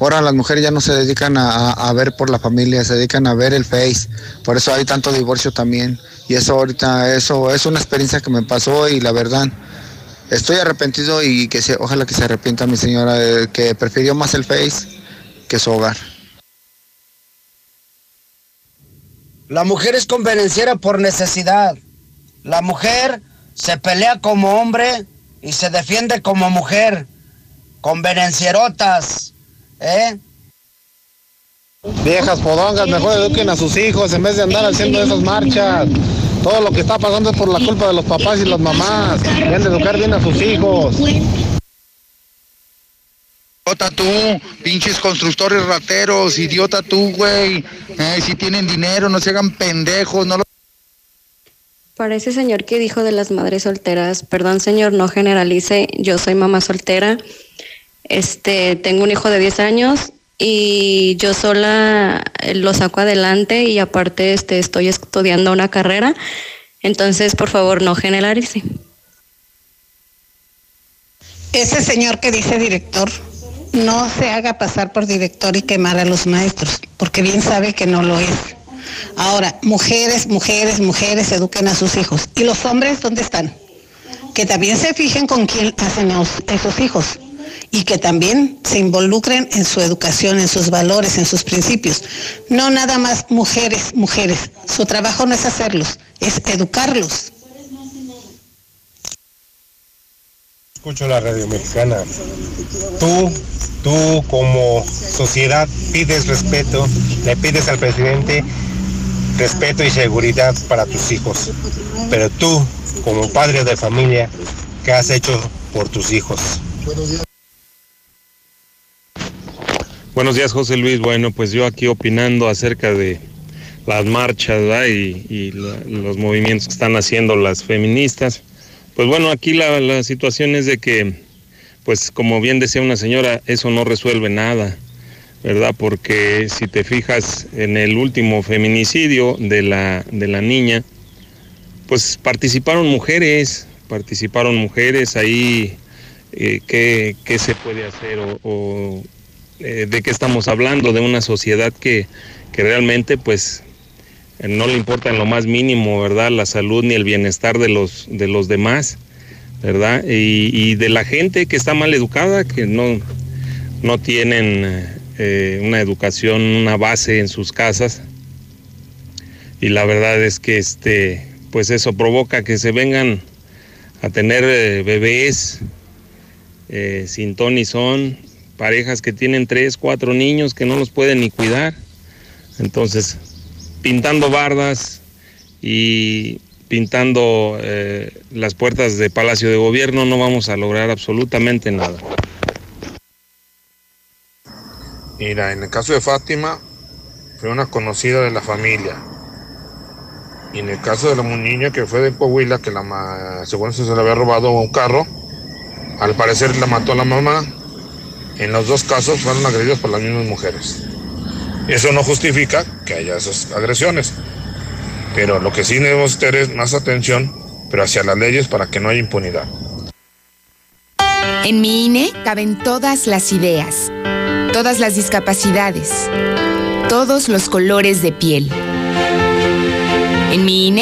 ahora las mujeres ya no se dedican a, a- ver por la familia, se dedican a ver el Face. Por eso hay tanto divorcio también. Y eso ahorita, eso es una experiencia que me pasó y la verdad, estoy arrepentido y que se, ojalá que se arrepienta mi señora, eh, que prefirió más el Face que su hogar. La mujer es convenenciera por necesidad. La mujer se pelea como hombre y se defiende como mujer. Convenencierotas, ¿eh? Viejas podongas, mejor eduquen a sus hijos en vez de andar haciendo esas marchas. Todo lo que está pasando es por la culpa de los papás y las mamás. Deben de educar bien a sus hijos. Idiota tú, pinches constructores rateros, idiota tú, güey. Eh, si tienen dinero, no se hagan pendejos, no lo... Para ese señor que dijo de las madres solteras, perdón señor, no generalice, yo soy mamá soltera, este, tengo un hijo de 10 años y yo sola eh, lo saco adelante y aparte este, estoy estudiando una carrera, entonces por favor no generalice. Ese señor que dice director, no se haga pasar por director y quemar a los maestros, porque bien sabe que no lo es. Ahora, mujeres, mujeres, mujeres eduquen a sus hijos. ¿Y los hombres dónde están? Que también se fijen con quién hacen esos hijos y que también se involucren en su educación, en sus valores, en sus principios. No nada más mujeres, mujeres. Su trabajo no es hacerlos, es educarlos. Escucho la radio mexicana. Tú, tú como sociedad pides respeto, le pides al presidente respeto y seguridad para tus hijos. Pero tú, como padre de familia, ¿qué has hecho por tus hijos? Buenos días, José Luis. Bueno, pues yo aquí opinando acerca de las marchas y, los movimientos que están haciendo las feministas. Pues bueno, aquí la, la situación es de que, pues como bien decía una señora, eso no resuelve nada. ¿verdad? Porque si te fijas en el último feminicidio de la, de la niña, pues participaron mujeres, participaron mujeres ahí, eh, ¿qué, se puede hacer? O, eh, de qué estamos hablando, de una sociedad que, que realmente pues no le importa en lo más mínimo, ¿verdad? La salud ni el bienestar de los, de los demás, ¿verdad? Y, de la gente que está mal educada, que no, no tienen eh, una educación, una base en sus casas. Y la verdad es que este, pues eso provoca que se vengan a tener eh, bebés eh, sin ton y son, parejas que tienen tres, cuatro niños que no los pueden ni cuidar. Entonces, pintando bardas y pintando las puertas de Palacio de Gobierno no vamos a lograr absolutamente nada. Mira, en el caso de Fátima, fue una conocida de la familia. Y en el caso de la niña que fue de Coahuila, que la según se le había robado un carro, al parecer la mató a la mamá. En los dos casos fueron agredidos por las mismas mujeres. Eso no justifica que haya esas agresiones. Pero lo que sí debemos tener es más atención, pero hacia las leyes para que no haya impunidad. En mi INE caben todas las ideas, todas las discapacidades, todos los colores de piel. En mi INE